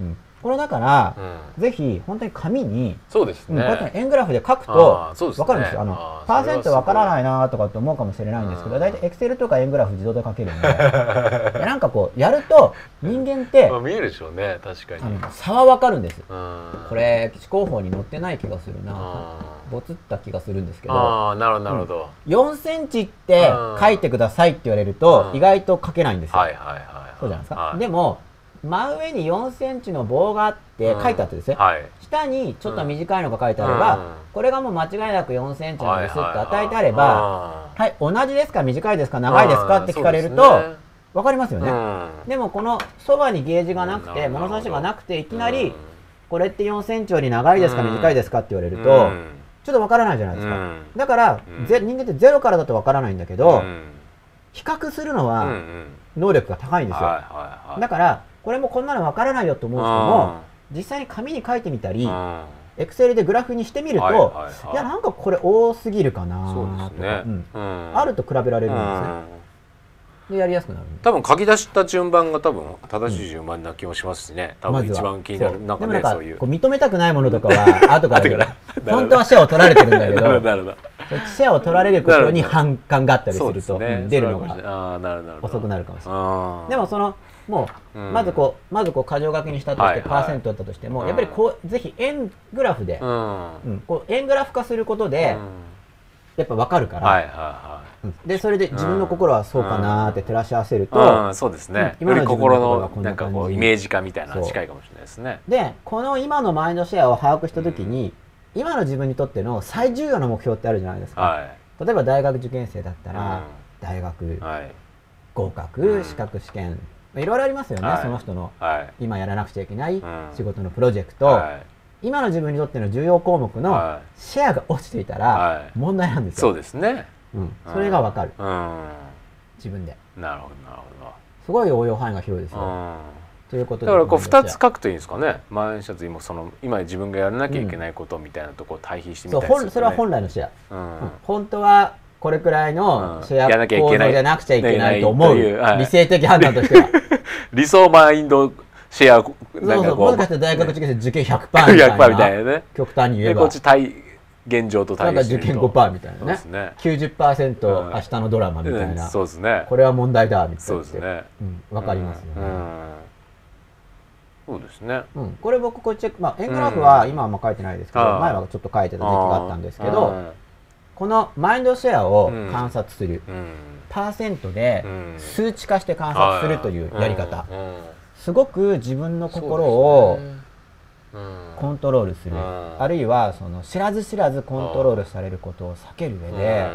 うんこれだから
う、ん。
ぜひ本当に紙に、
そうです
うんこうやって
ね
円グラフで書く
あ
と
ーそうですね。
分かるんですよ。あのパーセント分からない
い
なとかって思うかもしれないんですけど、
うん。
大体エクセルとか円グラフ自動で書けるんで、でなんかこうやると人間って
まあ見えるでしょうね。確か
あ
に
の差は分かるんです。
うん。
これ思考法に載ってない気がするな。
う
ボツった気がするんですけ
ん
ど、
ああなるほどなるほど。
4センチって書いてくださいって言われると
うん。
意外と書けないんですよ。
はいはいはい。
そうじゃないですか。
はい。
でも真上に4センチの棒があって書いてあってですね、
はい。
下にちょっと短いのが書いてあれば、
うん。
これがもう間違いなく4センチなんですって
はいはいはい。
与えてあれば、はい、同じですか？短いですか長いですか？って聞かれると、
ね
わかりますよね。
うん。
でもこのそばにゲージがなくて、
うん
物差しがなくていきなり、
うん。
これって4センチより長いですか？
うん。
短いですか？って言われると、
うん。
ちょっとわからないじゃないですか。
うん。
だから、
うん。
ぜ人間ってゼロからだとわからないんだけど、
うん。
比較するの
うんう
は
ん。
能力が高いんですよ。
はいはいはい。
だから、これもこんなのわからないよと思う人も、実際に紙に書いてみたり
う、ん
エクセルでグラフにしてみると、
はいいはいはい。
や、なんかこれ多すぎるかな
そう
とか、
ですね。
うん。
うん。
あると比べられるんですね。
うん。
で、やりやすくなるんで。
多分書き出した順番が多分正しい順番な気もしますしね。多分
まずは。
一番気になる
そう。
なんかそういう。
認めたくないものとかは 後から
後から
本当はシェアを取られてるんだけ
ど
シェアを取られることに反感があったりすると、
ね
うん出るのが遅くなるかもしれない。でもそのもう、
うん。
まずこうまずこう箇条書きにしたとして、パーセントだったとしても、
うん。
やっぱりこうぜひ円グラフで、
うん。
うんこう円グラフ化することで、
うん。
やっぱ分かるから、
はいはいは
うん。でそれで自分の心はそうかなーって照らし合わせると、
そうですね。
今の自分の心が
のなんか
こ
うイメージ化みたいなのが近いかもしれないですね。
でこの今のマインドシェアを把握した時に、今の自分にとっての最重要な目標ってあるじゃないですか、
は
例えば大学受験生だったら、
うん。
大学
いはい。
合格、
うん。
資格試験まあいろいろありますよね、
はい。
その人の
はい。
今やらなくちゃいけない
ん。
仕事のプロジェクト、
はい。
今の自分にとっての重要項目の
は
シェアが落ちていたら
はい。
問題なんですよ、
そうですね。
うん、それが分かる、
うん。
自分で。
なるほどなるほ
すごい応用範囲が広いですよ、
どうん。
ということで
だからこう
マインドシェア。
2つ書くといいんですかね。前シャツ今その今自分がやらなきゃいけないことみたいなところを対比してみたりすね、
本それは本来のシェア、
うん。
うん。本当はこれくらいの
うん。
シェア
やらなきゃい
構造じゃなくちゃいけないと思う。理性的判断としては。
理想マインドシェア
そう
なんかこう。
そうもしかして大学受験生受験100%みたいな。
100%みたいなね。
極端に言え
で
ば
こっち対現状と
なんか受験
対比してみると
5%みたいなね。
ね
90%
うん
明日のドラマみたいな、
うんそうですね。
これは問題だみたいな。
そうですね。
うん、わかりますよね、
うん。うんそうですね。
うん。これ僕こっち、まあ、円グラフは今はあんま書いてないですけど、前はちょっと書いてた時期があったんですけど、
うん
このマインドシェアを観察する、
うん。
パーセントで
うん。
数値化して観察するというやり方、すごく自分の心をコントロールする、
うん。
あるいはその知らず知らずコントロールされることを避ける上で、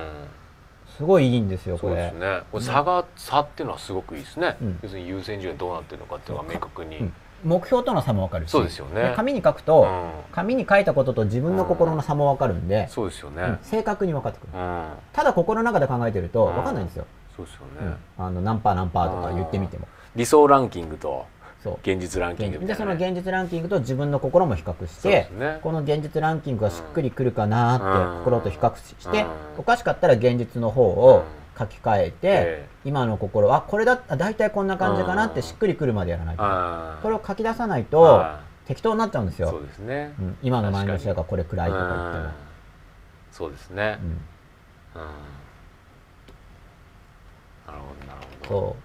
すごいいいんですよこれ。
そうですね。差が差っていうのはすごくいいですね、
うん。
要するに優先順位がどうなってるのかっていうのが明確に、
うん目標との差も分かるし。
そうですよね。
紙に書く
う
と、
ん。
紙に書いたことと自分の心の差も分かるんで、
そうですよね。
うん正確に分かってくる、
うん。
ただ心の中で考えてると
うん。
分かんないんですよ、
そうですよね。
うん。あの何パー何パーとか言ってみても。
理想ランキングと
そう。
現実ランキングみた
でその
いなね
現実ランキングと自分の心も比較し
そうで
て、
すね。
この現実ランキングがしっくりくるかな
うん。
って心と比較して、
うん。
おかしかったら現実の方を書き換えて、
ええ。
今の心あこれだあ大体こんな感じかなってしっくりくるまでやらないと、これを書き出さないと
あ
適当になっちゃうんですよ。
そう、ですね。
うん。今のマインドシェアがこれくらいとか言っても。
うん、そうですね。
うん。
うんなるほどなるほど。
そ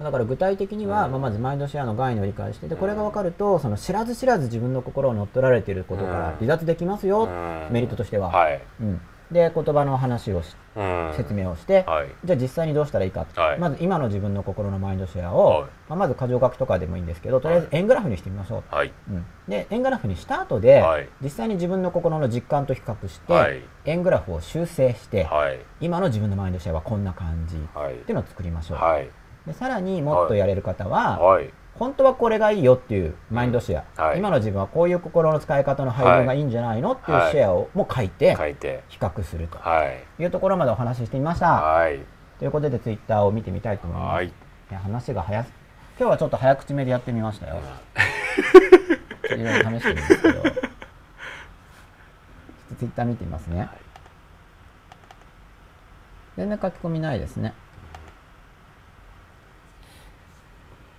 う。だから具体的には、
うん。
まあ、まずマインドシェアの概念を理解してでこれが分かるとその知らず知らず自分の心を乗っ取られていることから離脱できますよ、
うん。
メリットとしては、
はい。
うん、で言葉の話をし
うん。
説明をして、
はい。
じゃあ実際にどうしたらいいか、
はい。
まず今の自分の心のマインドシェアを、
はい。
まあ、まず箇条書きとかでもいいんですけどとりあえず円グラフにしてみましょう、
はい。
うん、で円グラフにした後で、
はい。
実際に自分の心の実感と比較して、
はい。
円グラフを修正して、
はい。
今の自分のマインドシェアはこんな感じっ
はい。
ていうのを作りましょう、
はい。
でさらにもっとやれる方は、
はい
本当はこれがいいよっていうマインドシェア、
はい
今の自分はこういう心の使い方の配分がいいんじゃないのっていうシェアをも書いて
書いて
比較すると
はい
いうところまでお話ししてみました。
はい
ということでツイッターを見てみたいと思います。
はい
いや話が早す今日はちょっと早口めでやってみましたよ。いろいろ試してるんですけど。ちょっとツイッター見てみますね。全然書き込みないですね。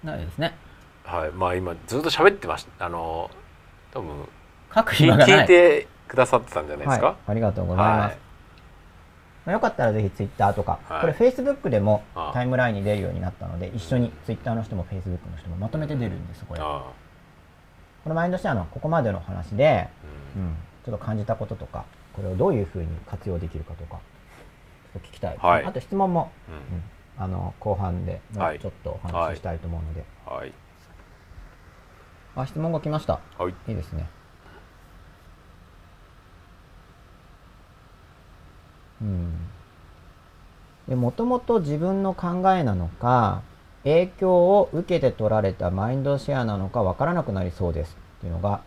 ないですね。
はい。まあ今ずっと喋ってました。あの多分聞
い。
てくださってたんじゃないですか？
はい、ありがとうございます。
はい。
まあよかったらぜひツイッターとか、
はい。
これフェイスブックでもタイムラインに出るようになったので、一緒にツイッターの人もフェイスブックの人もまとめて出るんです、これ。
あ
このマインドシェアのここまでの話で、
ー
うん、ちょっと感じたこととか、これをどういうふうに活用できるかとか、ちょっと聞きたい。
はい。
あと質問も、
うん。
うん。あの後半でちょっとお話ししたいと思うので、
はい
あ質問が来ました。
はい
いいですね。うん。で、もともと自分の考えなのか、影響を受けて取られたマインドシェアなのかわからなくなりそうですっていうのが、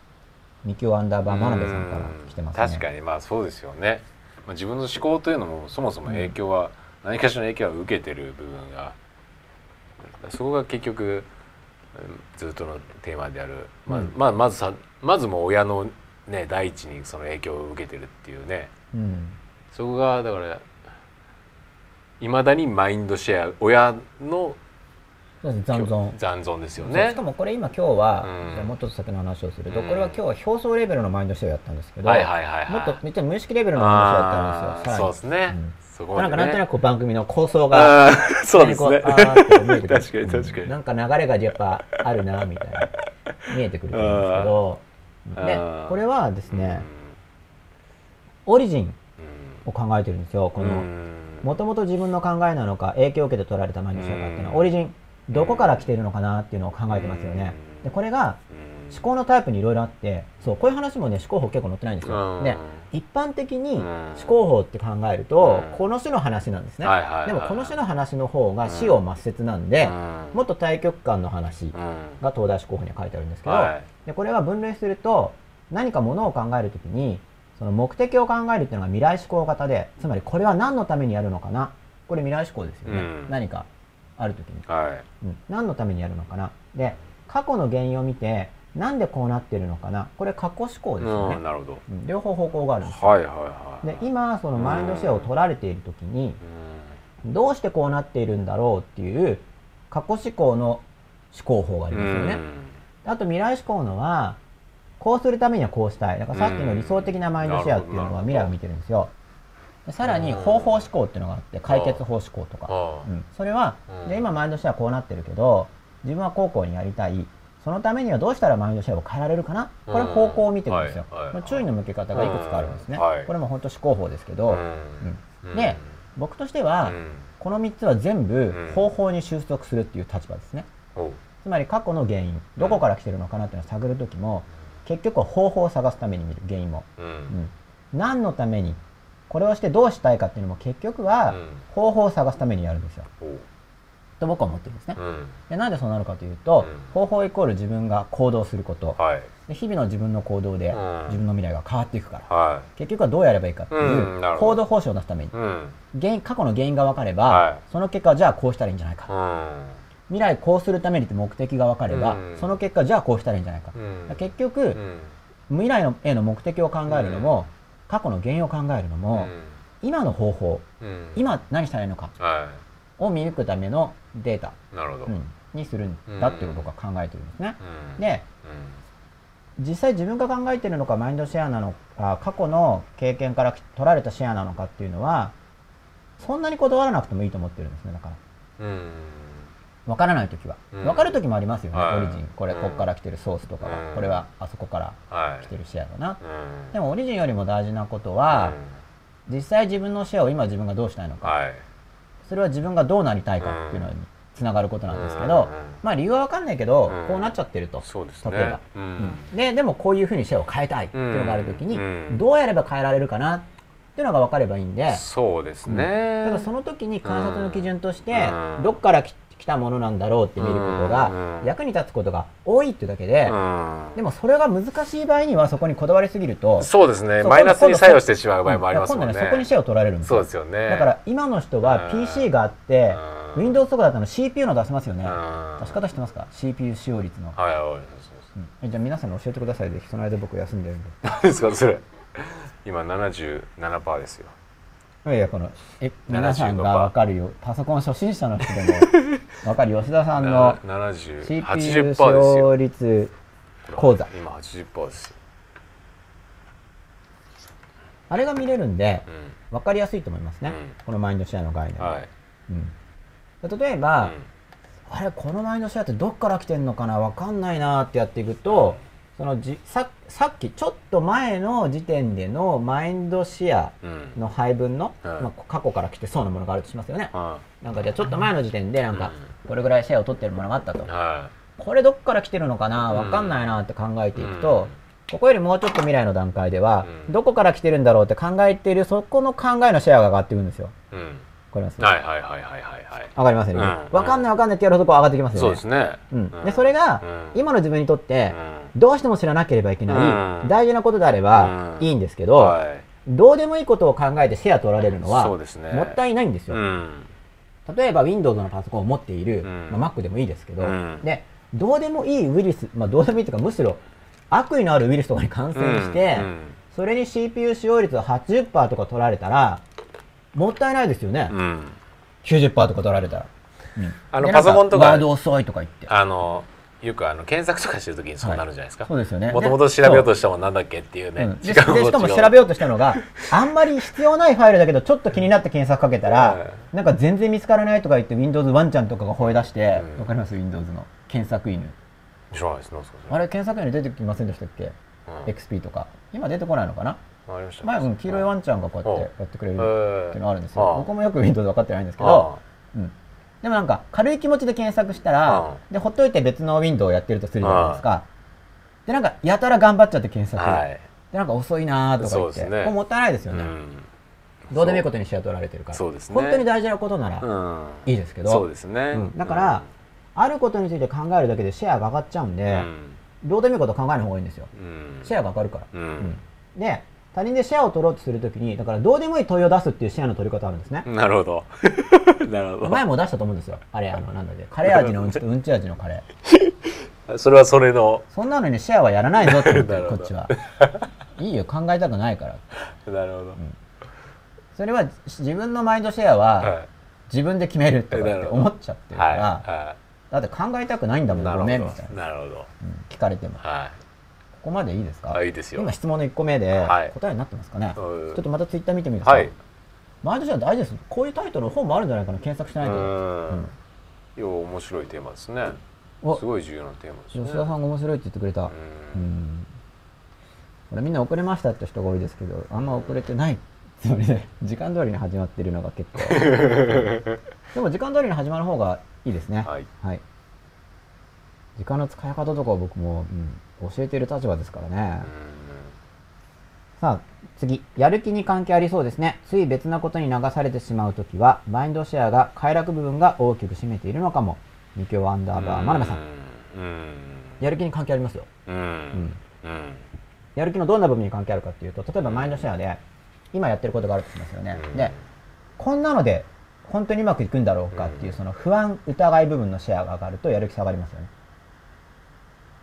ミキオアンダーバー真鍋さんから来てますね。
確かにまあそうですよね、まあ、自分の思考というのもそもそも影響は、何かしらの影響は受けてる部分がそこが結局うんずっとのテーマである、まあ
うん
まあ、まずさまずもう親の、ね、第一にその影響を受けてるっていうね
うん。
そこがだからいまだにマインドシェア親の
残存。
残存ですよね
しか。もこれ今今日は、
うん
もうちょっと先の話をすると、
うん
これは今日は表層レベルのマインドシェアをやったんですけど、
はいはいはいはい。
もっとめっちゃ無意識レベルのマインドシェアをやったんですよ。
そうですね。
うん
そね。
なんかなんとなく番組の構想が
そうですね。確かに確かに。
うん。なんか流れがやっぱあるなみたいな。見えてくると思うんですけど。でこれはですね
うん。
オリジン
うん
を考えてるんですよ。この
うん。
もともと自分の考えなのか影響を受けて取られたマインドシェアかっていうの。は
うん。
オリジンどこから来てるのかなっていうのを考えてますよね。
うん。
でこれが
うん
思考のタイプにいろいろあってそうこういう話もね思考法結構載ってないんですよ。
うん。
で一般的に
うん。
思考法って考えると
うん。
この種の話なんですね。でもこの種の話の方が死を抹殺なんで
うん。
もっと対極観の話
うん。
が東大思考法には書いてあるんですけど、
はい。
でこれは分類すると何かものを考えるときにその目的を考えるっていうのが未来思考型でつまりこれは何のためにやるのかな？これ未来思考ですよね、
うん。
何かあるときに、
はい。
うん、何のためにやるのかな？で過去の原因を見てなんでこうなってるのかな？これ過去思考ですよね。
うん、なるほど。
うん両方方向があるんですよ。
はいはいはい
で今そのマインドシェアを取られているときに
うん。
どうしてこうなっているんだろうっていう過去思考の思考法がありますよね、あと未来思考のはこうするためにはこうしたい。だからさっきの理想的なマインドシェアっていうのは未来を見てるんですよ。でさらに方法思考っていうのがあって解決法思考とか、
あ
うん、それは
うん。
で今マインドシェアこうなってるけど自分は高校にやりたいそのためにはどうしたらマインドシェアを変えられるかな？これ
うん
方向を見てるんですよ、
はいはい
注意の向け方がいくつかあるんですね、これも本当思考法ですけど、
うん。
で僕としては、
うん。
この3つは全部
うん。
方法に収束するっていう立場ですね、つまり過去の原因どこから来てるのかなっていうのを探る時も結局は方法を探すために見る原因も、
う
うん。ん、何のためにこれをしてどうしたいかっていうのも結局は
うん。
方法を探すためにやるんですよと僕は思ってるんですね。
うん。
でなんでそうなるかというと、
うん。
方法イコール自分が行動すること、
はい。
で日々の自分の行動で
うん。
自分の未来が変わっていくから、
は
結局はどうやればいいかっていう行動方針を出すために。原因過去の原因が分かれば、
はい。
その結果じゃあこうしたらいいんじゃないか、
うん。
未来こうするためにって目的が分かれば、
うん。
その結果じゃあこうしたらいいんじゃないか、
うん。
結局、
うん。
未来のへの目的を考えるのも、過去の原因を考えるのも、今の方法
うん。
今何したらいいのか
は
を見抜くためのデータ、にするんだっていうことを僕は考えてるんですね。
うん。
で実際自分が考えてるのかマインドシェアなのか過去の経験から取られたシェアなのかっていうのはそんなにこだわらなくてもいいと思ってるんですねだから。分からない時は、
うん。
分かる時もありますよね、
はい。
オリジン。これ
うん。
ここから来てるソースとかは、
うん。
これはあそこから
はい。
来てるシェアだな、
うん。
でもオリジンよりも大事なことは、実際自分のシェアを今自分がどうしたいのか、
はい
それは自分がどうなりたいかっていうのにつながることなんですけど、まあ理由は分かんないけど、
うん。
こうなっちゃってると
そうですね。
例えば、
う
うん。んででもこういうふうにシェアを変えたいっていうのがある時に、
うん。
どうやれば変えられるかなっていうのが分かればいいんで、
そうです
うん。
ね
ただその時に観察の基準として、
うん。
どっからき来たものなんだろうって見ることが
うん
役に立つことが多いってだけで、
うん。
でもそれが難しい場合にはそこにこだわりすぎると
そうですね。マイナスに作用してしまう場合もありますもんね。
今度ねそこにシェアを取られるんですよ。
そうですよね。
だから今の人は
うん。
PC があって、
うん。
Windows とかだったら CPU の出せますよね、
うん。
出し方知ってますか？CPU 使用率の、
はいはい
うん。えじゃあ皆さんに教えてください。ぜひその間僕休んでるんで。
何ですかそれ？今77%ですよ
いやいやこのえ
75%
皆さんが分かるよ。パソコン初心者の人でも 分かる吉田さんの
70
CPU
80%
使用率講座。
今80%ですよ。
あれが見れるんで
う
分かりやすいと思いますね、
うん。
このマインドシェアの概念は、
い。
うん、例えば、あれこのマインドシェアってどっから来てんのかな？分かんないなってやっていくとそのじささっきちょっと前の時点でのマインドシェア
うん。うん
の配分の、
はい
まあ、過去から来てそうなものがあるとしますよね。
は
なんかじゃあちょっと前の時点でなんかこれぐらいシェアを取ってるものがあったと。これどっから来てるのかな？
うん。
分かんないなって考えていくと、ここよりもうちょっと未来の段階では、
うん。
どこから来てるんだろうって考えているそこの考えのシェアが上がっていくんですよ。
いうん。
わかります？
はいはいはいはいはいはい。
わかりますよね、
うん。
分かんない分かんないってやるとこ上がってきますよね。
そうですね。
うん、でそれが、
うん。
今の自分にとって、
う
どうしても知らなければいけない、
うん。
大事なことであれば、
うん。
いいんですけど、
はい。
どうでもいいことを考えてシェア取られるのは、
そうですね。
もったいないんですよ、
うん。
例えば Windows のパソコンを持っている、
うん。
まあ、Mac でもいいですけど、
うん。
でどうでもいいウイルス、まあ、どうでもいいというかむしろ悪意のあるウイルスとかに感染して、
うん。
それに CPU 使用率が80%とか取られたらもったいないですよね、
うん。
90%とか取られたら、うん。
あの
で
パソコンとか。
ワード遅いとか言って。
あのよくあの検索とかしてる時にそうなるじゃないですか。
そうですよね。
もともと調べようとしたもんなんだっけっていうね。
うん。で
時間
でしかも調べようとしたのがあんまり必要ないファイルだけどちょっと気になって検索かけたら、
う
なんか全然見つからないとか言って Windows ワンちゃんとかが吠え出して、わ
うん。
かります？Windows の検索犬。
知らないです。なんですかそ
あれ検索犬出てきませんでしたっけ、
うん。
XP とか。今出てこないのかな？前、うん、黄色いワンちゃんがこうやって
うん
やってくれるっていうのがあるんですよ。僕もよく Windows 分かってないんですけど、うん、でもなんか軽い気持ちで検索したらでほっといて別のウィンドウをやってるとするじゃないですか。でなんかやたら頑張っちゃって検索、
はい。
でなんか遅いなーとか言って、
ね。
もったいないですよね、
うん。
どうでもいいことにシェア取られてるから。
ね。
本当に大事なことなら
うん。
いいですけど、
そうですね。
うん。だから、あることについて考えるだけでシェアが上がっちゃうん
う
で、
ん。
どうでもいいこと考えない方がいいんですよ。
うん。
シェアが上がるから、
う
うんん。で他人でシェアを取ろうとするときにだからどうでもいい問いを出すっていうシェアの取り方あるんですね、
なるほど。なるほど。
前も出したと思うんですよ。あれあのなんだっけ。カレー味のうんちとうんち味のカレー。
それはそれの。
そんなのにシェアはやらないぞって言って こっちは。いいよ考えたくないから。
なるほど。
それは自分のマインドシェアは
は
自分で決めるとかって思っちゃって
い
るから、
は
だって考えたくないんだもんごめんみたいな、
なるほど。
うん聞かれても。こ
は
こまでいいですか、
はいいいですよ。
今質問の1個目で
はい。
答えになってますかね、
うん。
ちょっとまたツイッター見てみるんですか、
はい。
マインドシェア大事です。こういうタイトルの本もあるんじゃないかな検索しないと、
うん。面白いテーマですね。
お。
すごい重要なテーマですね。
吉田さんが面白いって言ってくれた、これみんな遅れましたって人が多いですけどあんま遅れてないつもりで 時間通りに始まってるのが結構。でも時間通りに始まる方がいいですね。
はい。
時間の使い方とかは僕も、うん教えている立場ですからね、さあ次。やる気に関係ありそうですね。つい別なことに流されてしまうときはマインドシェアが快楽部分が大きく占めているのかも。二強アンダーバー真鍋さん。
うん
やる気に関係ありますよ。
うん。
やる気のどんな部分に関係あるかっていうと例えばマインドシェアで今やってることがあるとしますよね、
うん。
でこんなので本当にうまくいくんだろうかっていうその不安疑い部分のシェアが上がるとやる気下がりますよね、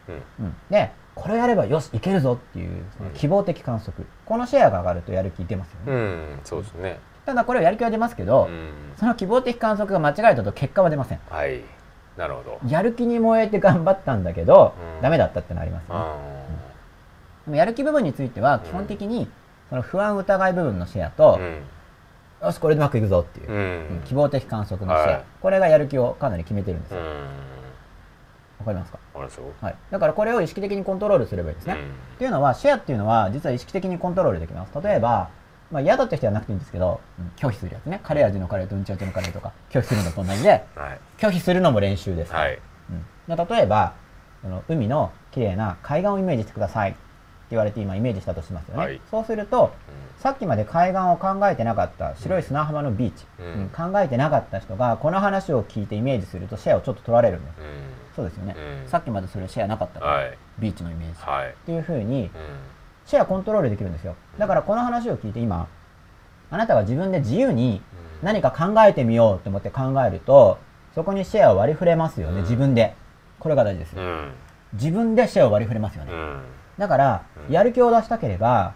うん。
うん、でこれをやればよしいけるぞっていう希望的観測。このシェアが上がるとやる気出ますよね、
うん。そうですね。
ただこれはやる気は出ますけど、
うん。
その希望的観測が間違えたと結果は出ません。
はい。なるほど。
やる気に燃えて頑張ったんだけど、
うん。
ダメだったってのありますよね、
あ
でもやる気部分については基本的にその不安疑い部分のシェアとよしこれでうまくいくぞっていう、
う
うん
ん
希望的観測のシェア、
はい。
これがやる気をかなり決めてるんですよ、
うん
わかりますか、
あれそう
はい、だからこれを意識的にコントロールすればいいですね、
うん。
っていうのはシェアっていうのは実は意識的にコントロールできます。例えば、まあ、嫌だって人はなくていいんですけど、うん拒否するやつね。カレー味のカレーとうんち味のカレーとか拒否するのと同じで
はい。
拒否するのも練習です、
はい。
うん、で例えばその海の綺麗な海岸をイメージしてください。って言われて今イメージしたとしますよね、
はい。
そうするとさっきまで海岸を考えてなかった白い砂浜のビーチ、
うん。
うん考えてなかった人がこの話を聞いてイメージするとシェアをちょっと取られるんです。
うん
そうですよね、
うん。
さっきまでそれシェアなかったから、
はい。
ビーチのイメージ、
はい。
っていうふうに
うん。
シェアコントロールできるんですよ。だからこの話を聞いて今あなたが自分で自由に何か考えてみようと思って考えるとそこにシェアを割り振れますよね、
うん。
自分で。これが大事です自分でシェアを割り振れますよね、
うん。
だから、
うん。
やる気を出したければ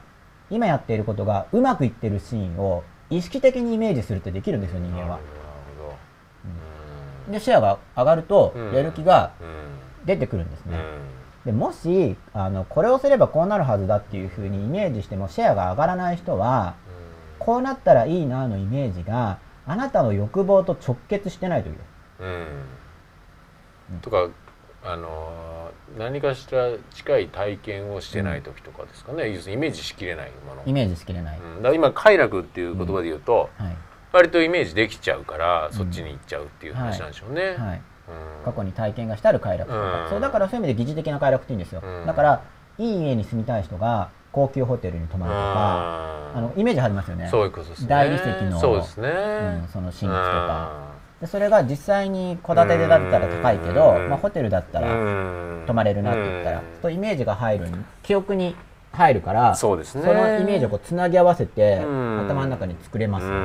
今やっていることがうまくいってるシーンを意識的にイメージするってできるんですよ人間はでシェアが上がると
うん。
やる気が
うん。
出てくるんですね、
うん。
でもしあのこれをすればこうなるはずだっていうふうにイメージしてもシェアが上がらない人はこうなったらいいなのイメージがあなたの欲望と直結してない時です
うん。とかあのー何かしら近い体験をしてない時とかですかね、要するにイメージしきれないもの、
イメージしきれない、
うん。だ今快楽っていう言葉で言うと、
はい
割とイメージできちゃうからそっちに行っちゃうっていう話なんでしょうね、
はい、
うん。
過去に体験がしてある快楽とか、
うん。
そうだからそういう意味で疑似的な快楽って言うんですよ、
うん。
だからいい家に住みたい人が高級ホテルに泊まるとか、あのイメージありますよね。
そういうことですね。
大理石の
そうですね、
うんその寝室とか。でそれが実際に戸建てでだったら高いけど、
うん。
まあ、ホテルだったら
うん
泊まれるなって言ったら、
うん。
とイメージが入る記憶に入るから
そうですね。
そのイメージをこうつなぎ合わせて、
うん。
頭の中に作れますよね、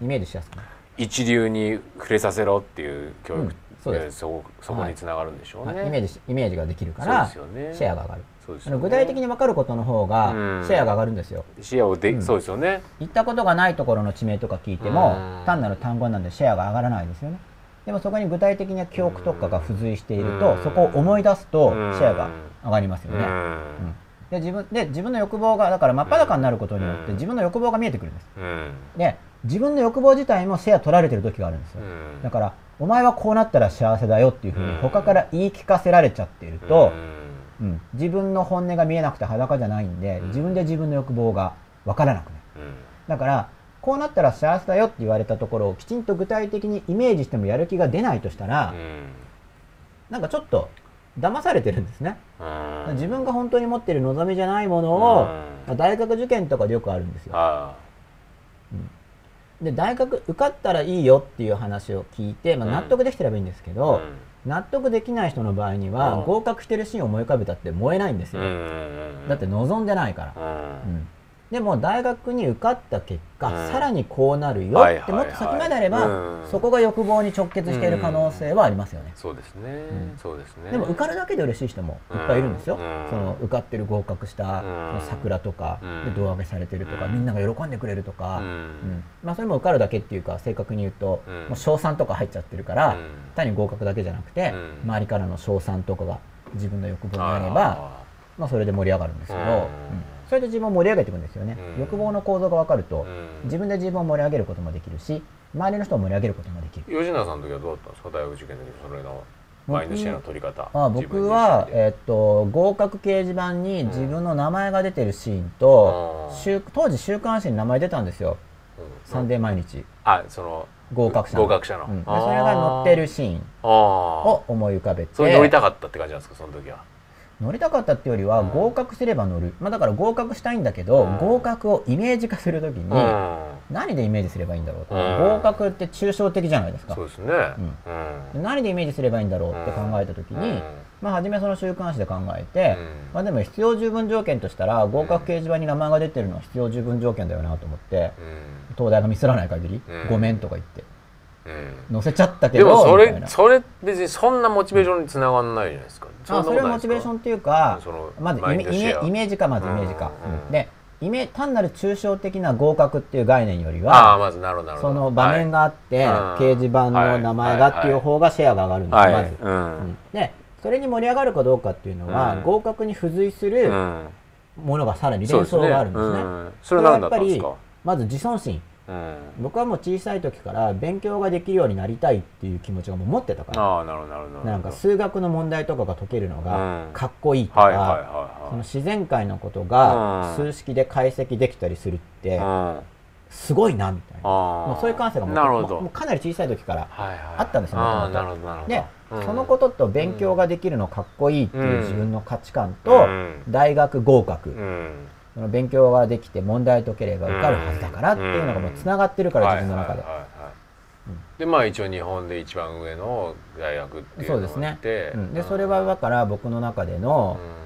イメージしやすくなる
一流に触れさせろっていう教育、
うんそうです。
そそこにつながるんでしょうね、
はい。イメージしイメージができるからシェアが上がる。
そうですよね。
具体的に分かることの方が
うん。
シェアが上がるんですよ、
視野をで、
うん。
そうですよね。
行ったことがないところの地名とか聞いても
うん。
単なる単語なんでシェアが上がらないですよね。でもそこに具体的な記憶とかが付随していると
うん。
そこを思い出すとシ
うん。
ェアが上がりますよね、
うん。
うんで自分で自分の欲望がだから真っ裸になることによって
うん。
自分の欲望が見えてくるんです。
うん。
で自分の欲望自体もシェア取られてる時があるんですよ。
うん。
だからお前はこうなったら幸せだよっていうふうに
うん。
他から言い聞かせられちゃっていると、
うん。
うん。自分の本音が見えなくて裸じゃないんで
うん。
自分で自分の欲望が分からなくなる。
うん。
だからこうなったら幸せだよって言われたところをきちんと具体的にイメージしてもやる気が出ないとしたら、なんかちょっと騙されてるんですね。
うん。
自分が本当に持っている望みじゃないものを、大学受験とかでよくあるんですよ。
あ
で大学受かったらいいよっていう話を聞いて、まあ、
うん。
納得できてればいいんですけ
あ
ど、納得できない人の場合には、
うん。
合格してるシーンを思い浮かべたって燃えないんですよ、
うん。
だって望んでないから、
うん。
うんでも大学に受かった結果、
うん。
さらにこうなるよ
はい
ってもっと先まであれば、
うん。
そこが欲望に直結している可能性はありますよね、
そうですね、
ん。
そうですね。
でも受かるだけで嬉しい人もいっぱいいるんですよ、
うん。
その受かってる合格した、桜とか
うん。
で胴上げされてるとか、
うん。
みんなが喜んでくれるとか、
うん。
うん。まあ、それも受かるだけっていうか正確に言うと、
うん。
もう賞賛とか入っちゃってるから、
うん。
単に合格だけじゃなくて、
うん。
周りからの賞賛とかが自分の欲望にあれば
あ
まあ、それで盛り上がるんですけど、
うん。
うんそれで自分を盛り上げていくんですよね、
うん。
欲望の構造が分かると、
うん。
自分で自分を盛り上げることもできるし周りの人を盛り上げることもできる。
吉永さんの時はどうだったんですか？大学受験の時それのマインドシェアの取り方。
あ僕は、えっと合格掲示板に自分の名前が出てるシーンと、
うん
週当時週刊誌に名前出たんですよ「
うん。
サンデー毎日」
あその
合格者の。
合格者の。
うん。それが載ってるシーンを思い浮かべて。
それ乗りたかったって感じなんですかその時は？
乗りたかったっていうよりは
うん。
合格すれば乗る、まあ、だから合格したいんだけど、
うん。
合格をイメージ化するときに、
うん。
何でイメージすればいいんだろうと、
うん。
合格って抽象的じゃないですか。
そうですね。うん。
何でイメージすればいいんだろうって考えたときに、
うん。
まあ、初めその週刊誌で考えて、
うん。
まあ、でも必要十分条件としたら合格掲示板に名前が出てるのは必要十分条件だよなと思って
うん。
東大がミスらない限り、
うん。
ごめんとか言って
うん。
載せちゃったけど
でもそれそれ別にそんなモチベーションにつながらないじゃないですか
あそれはモチベーションっていうかまずイメージかまずイメージか、でイメ単なる抽象的な合格っていう概念よりはその場面があって、
はい。
掲示板の名前がっていう方がシェアが上がるんです、
はい。
まず、
う
うん。ん。でそれに盛り上がるかどうかっていうのは、
うん。
合格に付随す
う
る
ん。
ものがさらに連想があるんですね。
うん。それは何だったんですか？
これはやっぱりまず自尊心
うん。
僕はもう小さい時から勉強ができるようになりたいっていう気持ちがもう持ってたから。
な
んか数学の問題とかが解けるのが
うん。
かっこいいとか、
はいはいはい
その
は
自然界のことが
うん。
数式で解析できたりするってすごいなみたいな、
あ
もうそういう感性がもうかなり小さい時から
はいはい
あったんですよ
ああ
元々
なるほどなるほど。
で、
うん。
そのことと勉強ができるのかっこいいっていう自分の価値観と、
うん。
大学合格、
うん
その勉強ができて問題解ければ受かるはずだからっていうのがもうつながってるから、自分の中で、
でまあ一応日本で一番上の大学っていうのがあ
そうですね。うん、でそれはだから僕の中での
う、ん。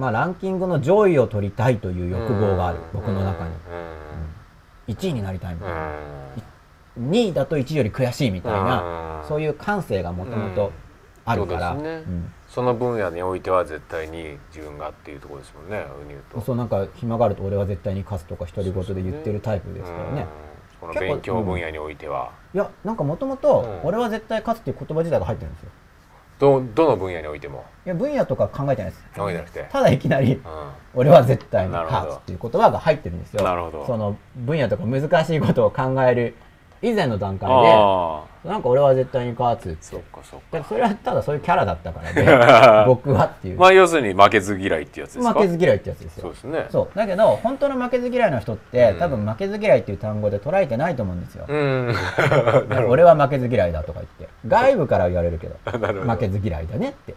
まあ、ランキングの上位を取りたいという欲望がある、僕の中に、1位になりたいみたいな、2位だと1位より悔しいみたいな、そう
いう
感性がもともとあるから、
そうですね。
うん
その分野においては絶対に自分がっていうところですもんねウニューと。
そうなんか暇があると俺は絶対に勝つとか独り言で言ってるタイプですからね。
うん。この勉強分野においては、
いやなんかもともと
うん。
俺は絶対勝つっていう言葉自体が入ってるんですよ。
どどの分野においても？
いや分野とか考えてないです。
考えてなくて。
ただいきなり
う
俺は絶対に勝つっていう言葉が入ってるんですよ。
なるほど。
その分野とか難しいことを考える以前の段階でなんか俺は絶対に勝つって。
そっかそっか。
それはただそういうキャラだったからで 僕はっていう、
まあ要するに負けず嫌いってやつですか？
負けず嫌いってやつですよ。
そうですね。
そう。だけど本当の負けず嫌いの人って、
うん。
多分負けず嫌いっていう単語で捉えてないと思うんですよ、
うん。
俺は負けず嫌いだとか言って。外部から言われるけど。負けず嫌いだねって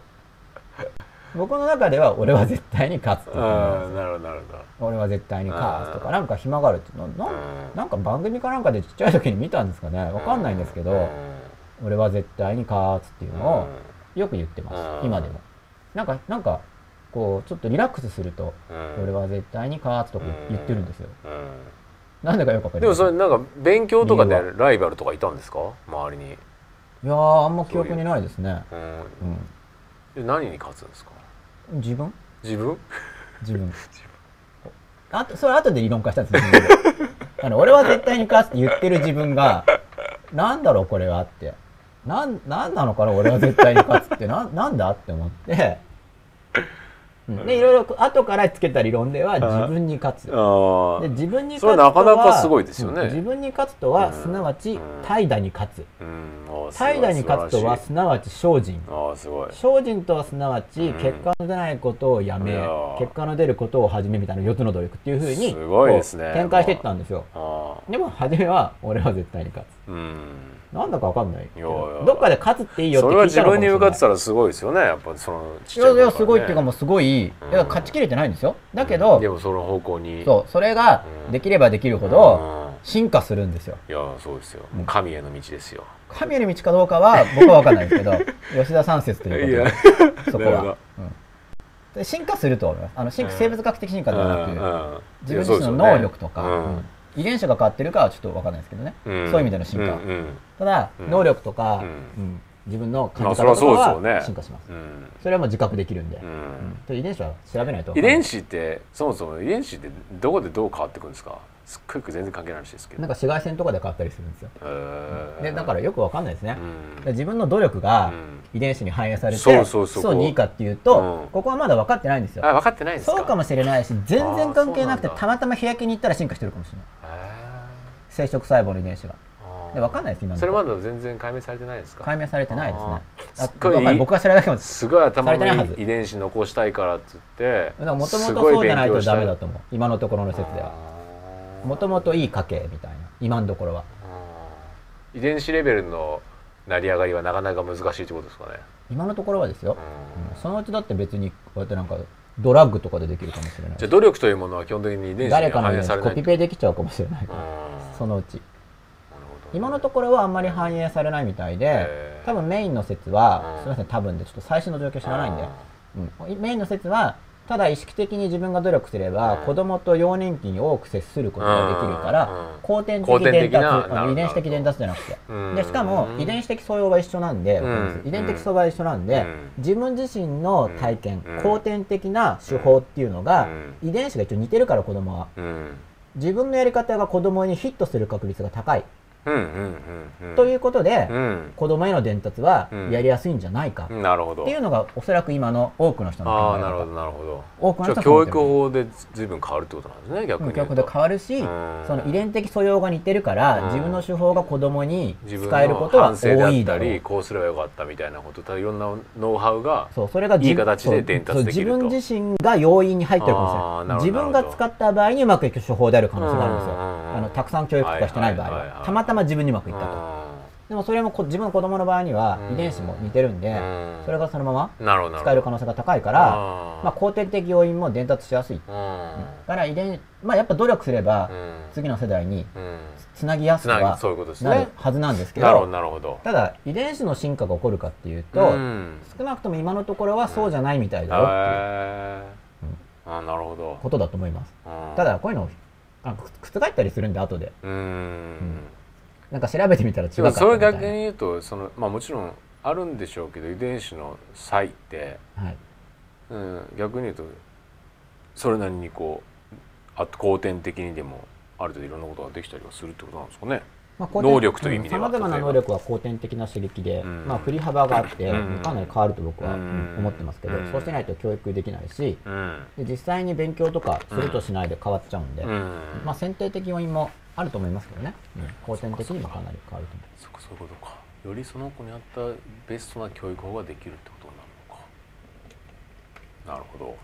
僕の中では俺は絶対に勝つっていう感じな
るほどなるほど。
俺は絶対に勝つと
うん
かなんか暇があるってなな
うん。
なんか番組かなんかでちっちゃい時に見たんですかね。わかんないんですけど、俺は絶対に勝つっていうのをよく言ってます、
うん。
今でも。なんかなんかこうちょっとリラックスすると、
うん。
俺は絶対に勝つとか言ってるんですよ、
う
なんでかよくわか
ん
りません。
でもそれなんか勉強とかでライバルとかいたんですか？周りに、
いやーあんま記憶にないですね。
うん、で何に勝つんですか？
うん自分？
自分？
自分。あとそれ後で理論化したんですあの俺は絶対に勝つって言ってる自分がなんだろうこれはって。なんなんなのかな俺は絶対に勝つって。ななんだって思って、うんでいろいろ後からつけた理論では自分に勝つ。
あ
で自分に勝つとは
なかなかすごいですよね。
うん自分に勝つとは
うん。
すなわち
うん。
怠惰に勝つ。怠惰に勝つとは
素
すなわち精進。精進とはすなわち
うん。
結果の出ないことをやめ、結果の出ることを始めみたいな4つの努力っていうふうに展開していったんですよ。でも初めは俺は絶対に勝つ。
うん
なんだかわかんないけどっかで勝つっていいよって
それは
聞いたのかもしれない。
自分に向かってたらすごいですよねやっぱそのちっ
い
ちゃいね。
やいやすごいっていうかもうすごい、いや勝ちきれてないんですよ。だけど、
でもその方向に。
そうそれが
うん。
できればできるほ
う
ど
ん。
進化するんですよ。
いやそうですよ。もう神への道ですよ。
神への道かどうかは僕は分かんないですけど 吉田三節ということでそこは、う進化すると思います。あの進化生物学的進化ではなく、自分自身の能力とか、うん遺伝子が変わってるかはちょっと分かんないですけどね、そういう意味での進化、
うんうん。
ただ、
うん。
能力とか、
うん。
うん自分の
ま
感じ方とかは進化します、
うん。
それはもう自覚できるんで、
う
うん。
ん
で遺伝子は調べないと
遺伝子ってそもそも遺伝子ってどこでどう変わってくるんですか？すっごく全然関係ない話ですけど。
なんか紫外線とかで変わったりするんですよ。でだからよく分かんないですね、
うん。
で自分の努力が
うん。
遺伝子に反映されて、
そうそうそう。
そうにいいかっていうと、
うん。
ここはまだ分かってないんですよ。
あ分かってないんですか？
そうかもしれないし全然関係なくてたまたま日焼けに行ったら進化してるかもしれない。
へ
生殖細胞の遺伝子が。
ー。
で分かんないです今の
それまだ全然解明されてないですか？
解明されてないですね。
すっごい
僕が知らないだけです
すごい頭の遺伝子残したいからっつって
もともとそうじゃないとダメだと思う。今のところの説ではもともといい家系みたいな今のところは。
遺伝子レベルの成り上がりはなかなか難しいってことですかね。
今のところはですよ、
うん。
うん。そのうちだって別にこうやってなんかドラッグとかでできるかもしれない。
じゃあ努力というものは基本的に遺伝子に
誰かのコピペできちゃうかもしれないから、
うん。
そのうち今のところはあんまり反映されないみたいで多分メインの説は
うん。
すみません多分でちょっと最新の状況知らないんで。
あ、
うん、メインの説はただ意識的に自分が努力すれば、
うん。
子供と幼年期に多く接することができるから、
うん。
後天的伝達遺伝子的伝達じゃなくて、
うん。
でしかも遺伝子的素養は一緒なんで、
うん。
遺伝的素養は一緒なんで、
うん。
自分自身の体験、
うん。
後天的な手法っていうのが、
う
遺伝子が一応似てるから子供は。
うん。
自分のやり方が子供にヒットする確率が高い、ということで、
うん。
子供への伝達は
うん。
やりやすいんじゃないか、
なるほど。
っていうのがおそらく今の多くの人の考え方。
なるほどなるほど。
多くの人
教育法で随分変わるってことなんですね逆に
教育で変わるし、
うん。
その遺伝的素養が似てるから、
うん。
自分の手法が子供に使えることは多いだろう
ったりこうすればよかったみたいなこといろんなノウハウが
そうそれがじ
いい形で伝達できると。
自分自身が要因に入ってるかもしれ
な
い。自分が使った場合にうまくいく手法である可能性があるんですよ、
うんうんうん
あのたくさん教育とかしてない場合は,、たまたま自分にうまくいったと、でもそれもこ自分の子供の場合には
うん。
遺伝子も似てるんで、
うん。
それがそのまま使える可能性が高いから、まあ、後天的要因も伝達しやすい、
うん。
だから遺伝まあやっぱ努力すれば、
うん。
次の世代に
うん。
つなぎやすくは
ぎそういうことです
なる
ね
はずなんですけ
ど
ど
なるほど。
ただ遺伝子の進化が起こるかっていうと、
うん。
少なくとも今のところはそうじゃないみたいだよっていう
あーなるほど。
ことだと思います。
うん。
ただこういうのあく覆ったりするんで後で。
うん
なんか調べてみたら違
でも
かったみたいな。
それ逆に言うとそのまあもちろんあるんでしょうけど遺伝子の差異って、
はい。
うん、逆に言うとそれなりにこうあ後天的にでもある程度いろんなことができたりはするってことなんですかね。
まあ
能力という意味では
さまざまな能力は後天的な刺激で、
うん。
まあ、振り幅があって、
うん。
かなり変わると僕は、思ってますけど、
うん。
そうしないと教育できないし
うん。
で実際に勉強とかするとしないで変わっちゃうんで、
うん。
まあ、選定的要因もあると思いますけどね、うん後天的にもかなり変わると思
そっかそういうことか。よりその子に合ったベストな教育法ができるってことになるのか。なるほど。
う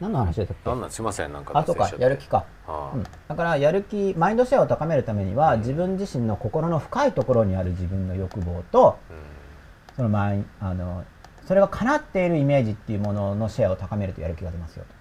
何の話だったっけ？
なんなんすいません。なんか
あそうか。やる気か、
はあ。
うん、だからやる気マインドシェアを高めるためには自分自身の心の深いところにある自分の欲望と
う
そのマインあのそれが叶っているイメージっていうもののシェアを高めるとやる気が出ますよ。と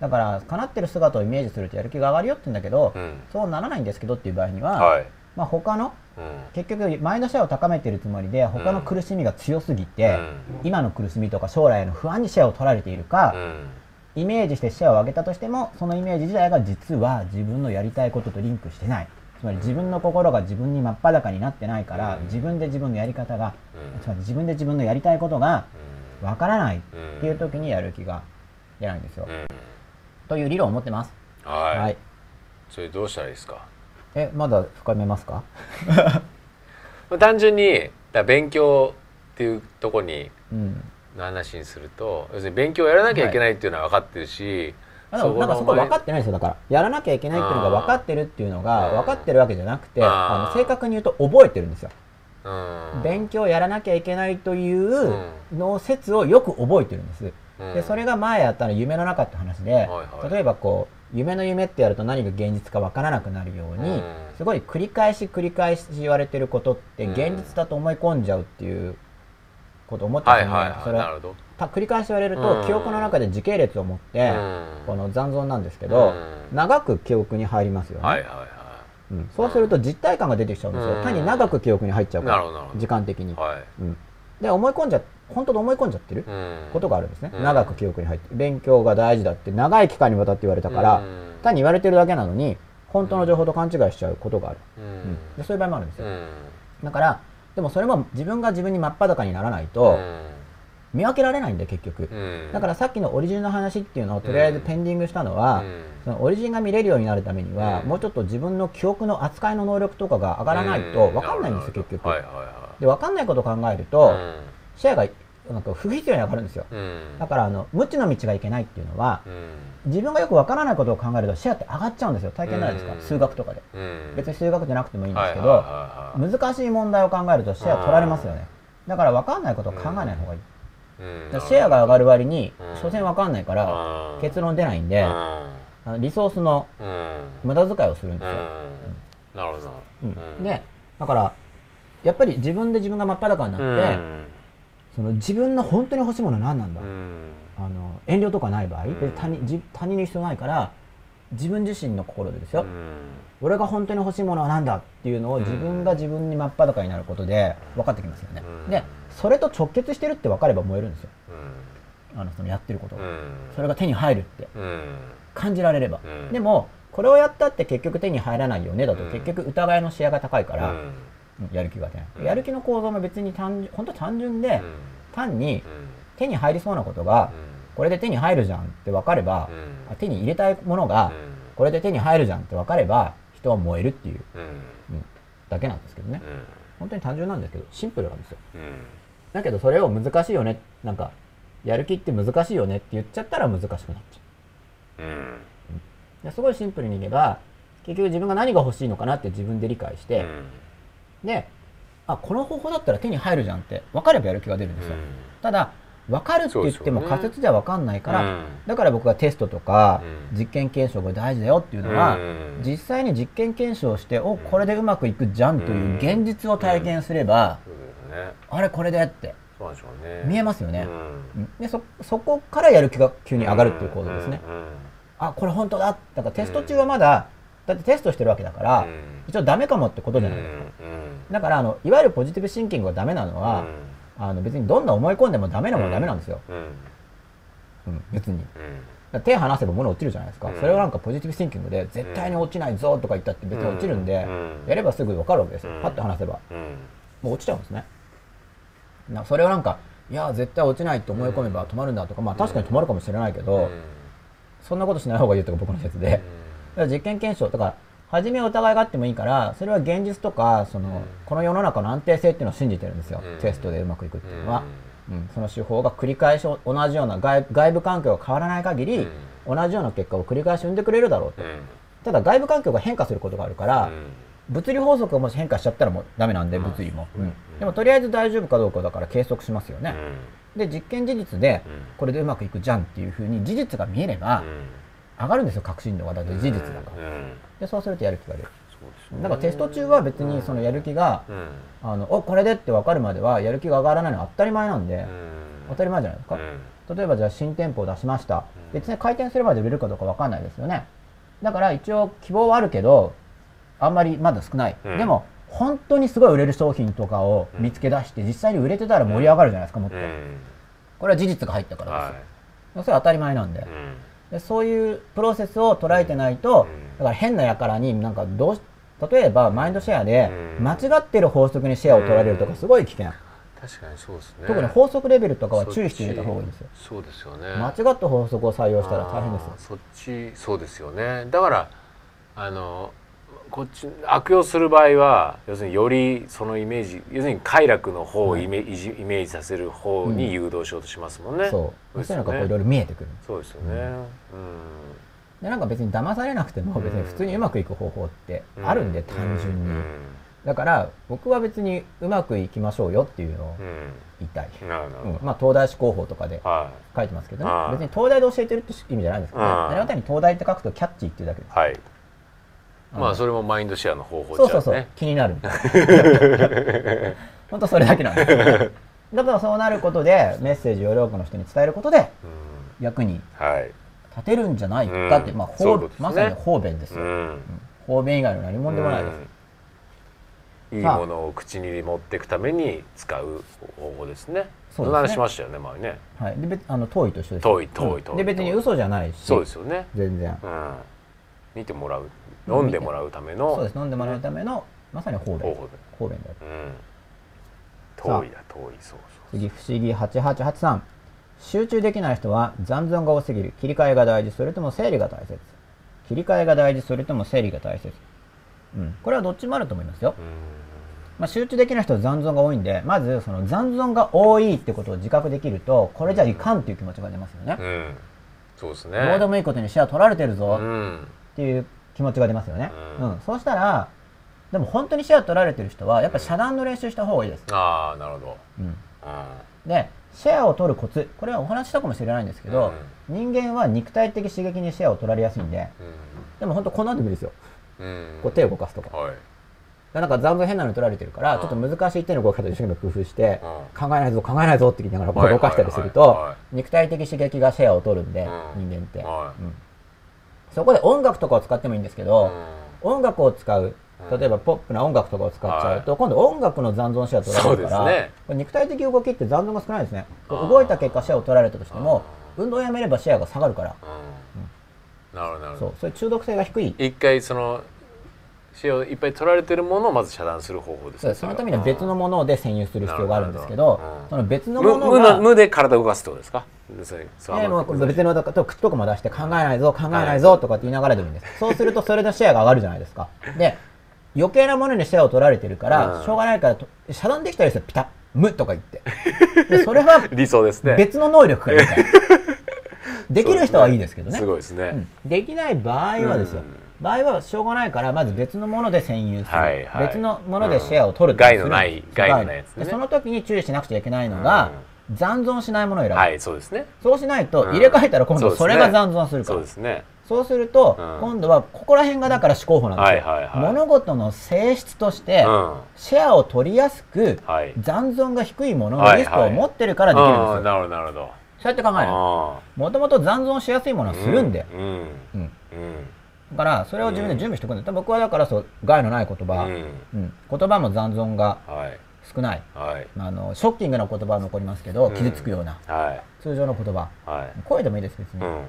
だから叶ってる姿をイメージするとやる気が上がるよって言うんだけど、
んうん。
そうならないんですけどっていう場合には、
はい、
まあ、他の
うん。
結局マインドシェアを高めているつもりで他の苦しみが強すぎて、
うん。
今の苦しみとか将来への不安にシェアを取られているか、
うん。
イメージしてシェアを上げたとしてもそのイメージ自体が実は自分のやりたいこととリンクしてない。つまり自分の心が自分に真っ裸になってないから、
うん。
自分で自分のやり方が、
うん。
つまり自分で自分のやりたいことが
うん。
わからないっ
うん
ていう時にやる気が出ないんですよ、
うん
という理論を持ってます。
はい、
はい。
それどうしたらいいですか、
えまだ深めますか？
まあ、単純にだ勉強っていうとこに
うん。
の話にすると要するに勉強をやらなきゃいけないっていうのは分かってるし、
あでもなんかそこ分か
っ
ってないですよ。だからやらなきゃいけないっていうのが分かってるっていうのが
うん
分かってるわけじゃなくて
あ
の正確に言うと覚えてるんですよ。
うん。
勉強やらなきゃいけないというの説をよく覚えてるんです。
うん
でそれが前やったの夢の中って話で、
はいはい。
例えばこう夢の夢ってやると何が現実か分からなくなるように、
うん。
すごい繰り返し繰り返し言われてることって
うん。
現実だと思い込んじゃうっていうことを思ってたので、
はいはい
それは繰り返し言われると、
うん。
記憶の中で時系列を持って、
うん。
この残像なんですけど、
うん。
長く記憶に入りますよね、
はいはいは
うん。そうすると実体感が出てきちゃうんですよ、
うん。
単に長く記憶に入っちゃうから時間的に。
い、はい。
うん、で思い込んじゃ本当に思い込んじゃってる
うん。
ことがあるんですね、
うん。
長く記憶に入って勉強が大事だって長い期間にわたって言われたから、
うん。
単に言われてるだけなのに本当の情報と勘違いしちゃうことがある、
う
うん。
ん
でそういう場合もあるんですよ、
うん。
だからでもそれも自分が自分に真っ裸にならないと見分けられないんで結局、
うん。
だからさっきのオリジンの話っていうのをとりあえずペンディングしたのは、
うん。
そのオリジンが見れるようになるためには、
うん。
もうちょっと自分の記憶の扱いの能力とかが上がらないと分かんないんですよ、結局、で分かんないことを考える
い
と、
うん
視野がなんか不必要に上がるんですよ。
うん。
だからあの無知の道がいけないっていうのは
うん。
自分がよく分からないことを考えると視野って上がっちゃうんですよ。体験ないですか、
うん。
数学とかで。
うん。
別に数学じゃなくてもいいんですけど、
はいはい
難しい問題を考えると視野取られますよね。だから分かんないことを考えない方がいい、シェアが上がる割に
うん。
所詮分かんないから
うん。
結論出ないんで、
うん。
あのリソースの
うん。
無駄遣いをするんですよ、
うん。なるほど。
うん。
うん。
でだからやっぱり自分で自分が真っ裸になって、その自分の本当に欲しいものは何なんだ、
う。ん。
あの遠慮とかない場合、
ん。
別に他人じ他人に必要ないから自分自身の心でですよ、
うん。
俺が本当に欲しいものは何だっていうのを自分が自分に真っ裸になることで分かってきますよね、
うん。
でそれと直結してるって分かれば燃えるんですよ。
うん。
あのそのやってること。それが手に入るって。
うん。
感じられれば、
うん。
でもこれをやったって結局手に入らないよねだと
うん
結局疑いの視野が高いから、
うん
うんやる気が出ない、
うん。
やる気の構造も別に単純本当単純で、
うん。
単に
うん。
手に入りそうなことが、これで手に入るじゃんって分かれば、手に入れたいものが、
うん。
これで手に入るじゃんって分かれば人は燃えるっていう、
うん。
うん。だけなんですけどね、
うん。
本当に単純なんですけどシンプルなんですよ。
うん。
だけどそれを難しいよねなんかやる気って難しいよねって言っちゃったら難しくなっちゃう。
うん。
ですごいシンプルに言えば結局自分が何が欲しいのかなって自分で理解して、であこの方法だったら手に入るじゃんって分かればやる気が出るんですよ、ただ分かるって言っても仮説じゃ分かんないから、
うん。
だから僕がテストとか
うん。
実験検証が大事だよっていうのは、
うん。
実際に実験検証しておこれでうまくいくじゃんという現実を体験すれば、
そうですね。
あれこれでって見えますよね、
うん。
うん。でそそこからやる気が急に上がるっていう構造ですね、
うん。
あこれ本当だ。だからテスト中はまだ、だってテストしてるわけだから、
うん。
一応ダメかもってことじゃないですか、だからあのいわゆるポジティブシンキングがダメなのは、あの別にどんどん思い込んでもダメなものはダメなんですよ、
うん。
別に。手離せば物落ちるじゃないですか、
うん。
それをなんかポジティブシンキングで絶対に落ちないぞとか言ったって別に落ちるんで、
うん。
やればすぐ分かるわけですよ、
うん。
パッと離せば。
うん。
もう落ちちゃうんですね。なそれをなんかいや絶対落ちないって思い込めば止まるんだとかまあ確かに止まるかもしれないけど、
うん。
そんなことしない方がいいとか僕の説で、実験検証とか初めは疑いがあってもいいからそれは現実とかその、
うん。
この世の中の安定性っていうのを信じてるんですよ、
うん。
テストでうまくいくっていうのは、うん。その手法が繰り返し同じような外外部環境が変わらない限り、同じような結果を繰り返し生んでくれるだろうと、
うん。
ただ外部環境が変化することがあるから、
うん。
物理法則がもし変化しちゃったらもうダメなんで、
うん。
物理も、
うん。
でもとりあえず大丈夫かどうかだから計測しますよね、で実験事実で
うん
これでうまくいくじゃんっていうふうに事実が見えれば上がるんですよ確信度がだって事実だから、
うん。
でそうするとやる気が出る。だからテスト中は別にそのやる気が、
うん。
あのおこれでって分かるまではやる気が上がらないのは当たり前なんで、
うん。
当たり前じゃないですか、
うん。
例えばじゃあ新店舗を出しました。別に開店するまで売れるかどうか分かんないですよね。だから一応希望はあるけどあんまりまだ少ない、
うん。
でも本当にすごい売れる商品とかを見つけ出して実際に売れてたら盛り上がるじゃないですかもっと、
うん。
これは事実が入ったから
は
ですよ、それは当たり前なんででそういうプロセスを捉えてないと、
うん。
だから変な輩になんかどうし例えばマインドシェアで
うん。
間違ってる法則にシェアを取られるとかすごい危険、
確かにそうですね。
特に法則レベルとかは注意して入れた方がいいですよ。
そうですよね。
間違った法則を採用したら大変ですよ。
そっち。そうですよね。だからあのこっち悪用する場合は要するによりそのイメージ要するに快楽の方をイメ,、イメージさせる方に誘導しようとしますもんね、
そう。
ですよ
そういうのがこうい
ね
ろいろ見えてくる。
そうですよね。
でなんか別に騙されなくても別に普通にうまくいく方法ってあるんで、
う
単純に、
うん。
だから僕は別にうまくいきましょうよっていうのを言いたい、
うん。
まあ東大志広報とかで
は
書いてますけどね。別に東大で教えてるって意味じゃないんですけどね。
ああ
あれは単に東大って書くとキャッチーっていうだけです。
いはいまあそれもマインドシェアの方法
そうそうそう、
ね
気になる本当それだけなんですよ。だからそうなることでメッセージを多くの人に伝えることで
うん。
役に
はい。
立てるんじゃないかって、
うん。
まあ方
ね。
まさに方便ですよ、
うん。
方便以外の何もんでもないです、
うん。いいものを口に持っていくために使う方法ですね。
そうですね。
しましたよね、前ね。
はい、で別あの遠いと一緒です
遠い遠い遠い。
うんで別に嘘じゃないし。
そうですよね。
全然。
うん。見てもらう、飲んでもらうための。
そうです飲んでもらうためのまさに方便
方
便だよ
うん。遠いだ、遠い、そう
次不思議8883集中できない人は残存が多すぎる切り替えが大事それとも整理が大切切り替えが大事それとも整理が大切うんこれはどっちもあると思いますよ
そう。
まあ、集中できない人は残存が多いんでまずその残存が多いってことを自覚できるとこれじゃいかんっていう気持ちが出ますよね
うん。うん。そうですね。
どうでもいいことにシェア取られてる
う
ぞ
ん。
っていう気持ちが出ますよね、
う
うん。んそうしたらでも本当にシェア取られてる人はやっぱり遮断の練習した方がいいです、
ああ、なるほど。
うん、
うん。
でシェアを取るコツ。これはお話ししたかもしれないんですけど、人間は肉体的刺激にシェアを取られやすいんででも本当こんなんでもいいですよ。
うん。うん。
こう手を動かすとか。
はい。
なんか残像変なの取られてるから、
うん。
ちょっと難しい手の動き方を一生懸命工夫して、
うん。
考えないぞ考えないぞって言いながら動かしたりすると、肉体的刺激がシェアを取るんで、
うん。
人間って、
はい。
うんそこで音楽とかを使ってもいいんですけど、音楽を使う。例えばポップな音楽とかを使っちゃうと、今度音楽の残存シェア取られるから、肉体的動きって残存が少ないですね。動いた結果シェアを取られたとしても運動をやめればシェアが下がるから。
うん。なるほどなるほど。
そうそういう中毒性が低い。
一回その塩をいっぱい取られてるものをまず遮断する方法です
そのためには別のものをで占有する必要があるんですけど
うん。
その別の
無
ものが
無の無で体を動かすってことですか？で
も別のとか口とかも出して考えないぞ考えないぞとかって言いながらでもいいんです。そうするとそれでシェアが上がるじゃないですか。で余計なものにシェアを取られてるから、
うん。
しょうがないからと遮断できたりするピタッ無とか言って。でそれは
理想ですね。
別の能力からみたい。な できる人はいいですけどね。
すごいですね、
うん。できない場合はですよ、
うん
場合はしょうがないからまず別のもので占有する、
はいはい。
別のものでシェアを取る
うん。害のない害のないやつね。
でその時に注意しなくちゃいけないのが、残存しないものを選ぶ、
はいそうですね。
そうしないと
うん。
入れ替えたら今度
そ
れが残存するから、
そうですね。
そうすると、
うん。
今度はここら辺がだから思考法なんですよ、
はいはいはい。
物事の性質として、
うん。
シェアを取りやすく、
はい。
残存が低いもののリスクを持ってるからできるんですよ、
うん。なるほどなるほど。
そうやって考えな。い
あ
もともと残存しやすいものは
ー
するんで、
うん。
うん。
うん
だからそれを自分で準備しておくんだ、僕はだからそう害のない言葉、
うん。
うん。言葉も残存が
はい。
少ない、
はい。
まあ、あのショッキングな言葉は残りますけど、
うん。
傷つくような。
はい。
通常の言葉。
はい。
声でもいいです別に、
うん。
うん。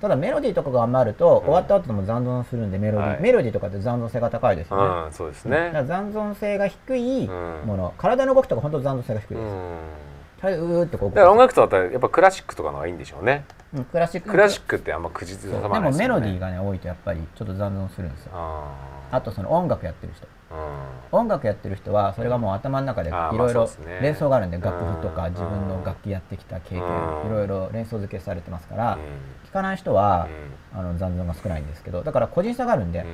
ただメロディーとかが余ると、終わった後でも残存するんでメロディー、
はい。
メロディーとかって残存性が高いですよね、
うんそうですね。
ら残存性が低い
うん。
もの、体の動きとか本当残存性が低いです、
うん
とりあえずうーってこう。
だから音楽とだったらやっぱクラシックとかの方がいいんでしょうね。
うんクラシック。
クラシックってあんま口ずさまない
でもメロディー
が
がね多いとやっぱりちょっと残存するんですよ。
あ
あとその音楽やってる人。
ー
音楽やってる人はそれがもう頭の中でいろいろ連想があるんで楽譜とか
うん
自分の楽器やってきた経験い
うん。
ろいろ連想付けされてますから
うん。
聞かない人は
うん。
あの残存が少ないんですけどだから個人差があるんで
うん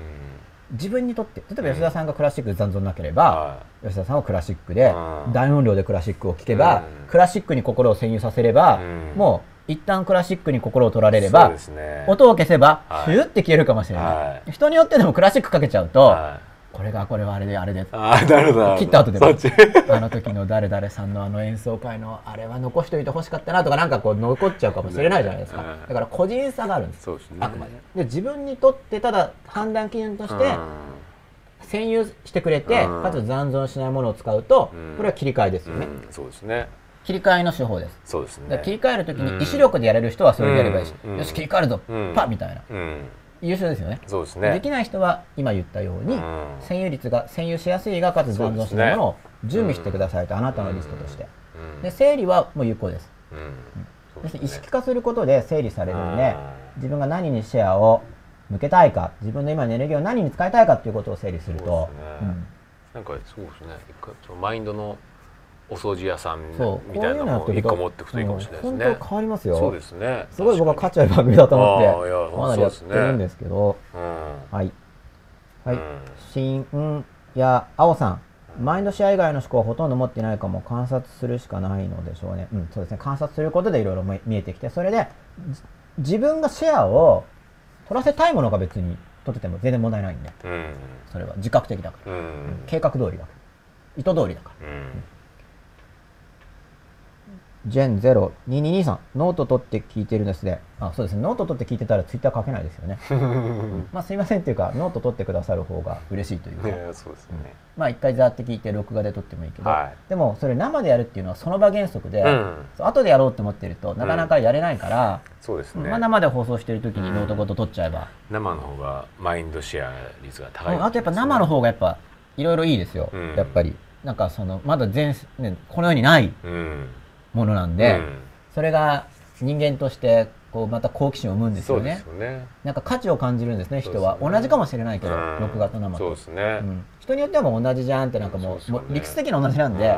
自分にとって例えば吉田さんがクラシックで残存なければ
は
吉田さんはクラシックで
うん。
大音量でクラシックを聴けば
うん。
クラシックに心を占有させれば
うん。
もう一旦クラシックに心を取られれば
ね
音を消せば
はい
シューって消えるかもしれな
はい
人によってでもクラシックかけちゃうと
はい
これがこれはあれであれで。
ああなるほど
切った後でも。あの時の誰々さんのあの演奏会のあれは残しといてほしかったなとかなんかこう残っちゃうかもしれないじゃないですか。
うん。
だから個人差があるんです。
ね。
あくまで。で自分にとってただ判断基準として占有してくれて
うん。
かつ残存しないものを使うと
うん。
これは切り替えですよね。
うん。うんそうですね。
切り替えの手法です。
そうですね。
切り替える時に意志力でやれる人はそれでやればいいし
うん。
よし切り替えるぞ。
うん。
パッみたいな。
うん
優秀ですよね。
そうですね。
できない人は今言ったように
うん。
占有率が占有しやすいがかつ残存しないものを準備してくださいとあなたのリストとして。
うん。
で整理はもう有効です。
うん。ね。
に意識化することで整理されるんで
うん。
自分が何にシェアを向けたいか自分の今のエネルギーを何に使いたいかっていうことを整理すると。
そうですね。なんかそうですね。マインドのお掃除屋さんみたいなのを一個持っていくといいかもしれないですね。
本当変わりますよ。
そうですね。
すごい僕は価
確
値ある番組だと思ってかなりやってるんですけど。
うん
はい。はい。
うん。
新や青さん。マインドシェア以外の思考はほとんど持っていないかも観察するしかないのでしょうね。うん、そうですね。観察することでいろいろ見えてきて、それでじ自分がシェアを取らせたいものが別に取ってても全然問題ないんで、
うん。
それは自覚的だから。
うん。
計画通りだから。意図通りだから。
うん
ジェン02223ノート取って聞いてるんですね。あ、そうですね。ノート取って聞いてたらツイッター書けないですよね。まあすいませんっていうか、ノート取ってくださる方が嬉しいというか。
ねそうですね。
まあ一回ザーって聞いて録画で撮ってもいいけど、
はい。
でもそれ生でやるっていうのはその場原則で、
うん。
後でやろうって思ってるとなかなかやれないから、
そうですね。
まあ、生で放送してる時にノートごと撮っちゃえば、
生の方がマインドシェア率が高い。
うんあとやっぱ生の方がやっぱいろいろいいですよ、
うん。
やっぱり。なんかそのまだ全、ね、この世にない
うん
ものなんで、
うん。
それが人間としてこうまた好奇心を生むんですよね。
そね。
なんか価値を感じるんですね人は。
ね。
同じかもしれないけど、
うん。
録画と生と。
そうですね。
うん。人によってはもう同じじゃんってなんかもう,、もう理屈的に同じなんで、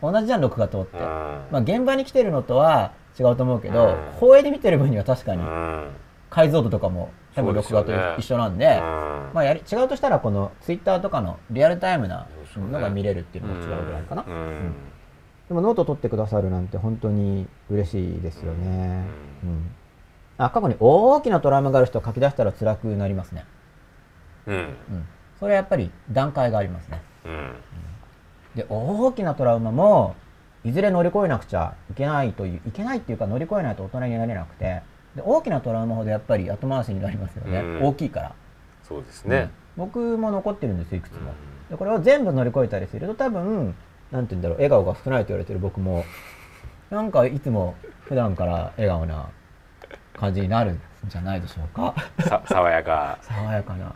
同じじゃん録画とって、
うん。
まあ、現場に来てるのとは違うと思うけど、
うん。
放映で見てる分には確かに
うん。
解像度とかも多分録画と一緒なんで
うん。
まあ、やり違うとしたらこのツイッターとかのリアルタイムなのが見れるっていうのが違うぐらいかな、
うん。
うんでもノート取ってくださるなんて本当に嬉しいですよね、うん。あ過去に大きなトラウマがある人を書き出したら辛くなりますね、
うん。
うん、それはやっぱり段階がありますね。
うん。
で大きなトラウマもいずれ乗り越えなくちゃいけないといういけないっていうか乗り越えないと大人になれなくてで大きなトラウマほどやっぱり後回しになりますよね、
うん。
大きいから、
そうですね、
僕も残ってるんですよいくつも、
うん。
でこれを全部乗り越えたりすると多分なんて言うんだろう笑顔が少ないと言われてる僕もなんかいつも普段から笑顔な感じになるんじゃないでしょうか。
さ爽やか。
爽やかな。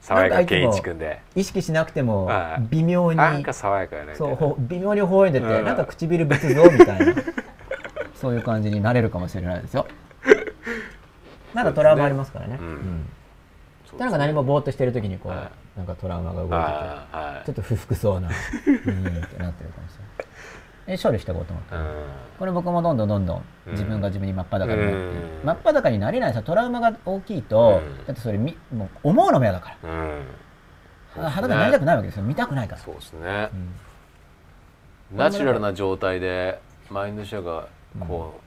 爽やか健一君で。
意識しなくても
はい。
微妙に
なんか爽やかやね。
そ
いう
微妙に微笑んでて、
うん。
なんか唇仏像みたいなそういう感じになれるかもしれないですよ。なんかトラウマありますからね。
うん。
うん。
そう
でなんか何もぼーっとしてる時にこう、
はい。
なんかトラウマが動いててちょっと不服そうな。うんってなってるかもしれない。え処理していこうと思って
うん。
これ僕もどんどんどんどん
うん。
自分が自分に真っ裸になって、
うん。
真っ裸になれないですよ。トラウマが大きいと、
うん。
だってそれみもう思うのも嫌だか
うん。
ら裸になりたくないわけですよ。見たくないから、
そうですね。
うん。
ナチュラルな状態でマインドシェアがこ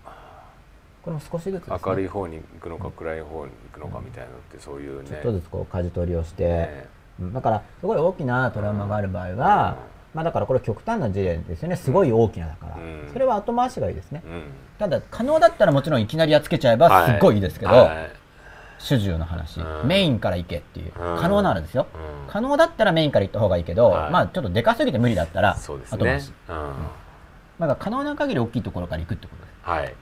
これも少しずつね、
う明るい方に行くのか暗い方に行くのかみたいなのってそういうね。
ちょっとずつこう舵取りをして、
ね
うん。だからすごい大きなトラウマがある場合は、まあだからこれ極端な事例ですよね。すごい大きなだから、
うん。
それは後回しがいいですね。
うん。
ただ可能だったらもちろんいきなりやっつけちゃえば
はい。
すっごいいいですけど、
はい。
主従の話、
うん。
メインから行けっていう。
うん。
可能ならですよ、
うん。
可能だったらメインから行った方がいいけど、
はい。
まあちょっとでかすぎて無理だったら後回し、
うん。
まだ可能な限り大きいところから行くってことです。
はい。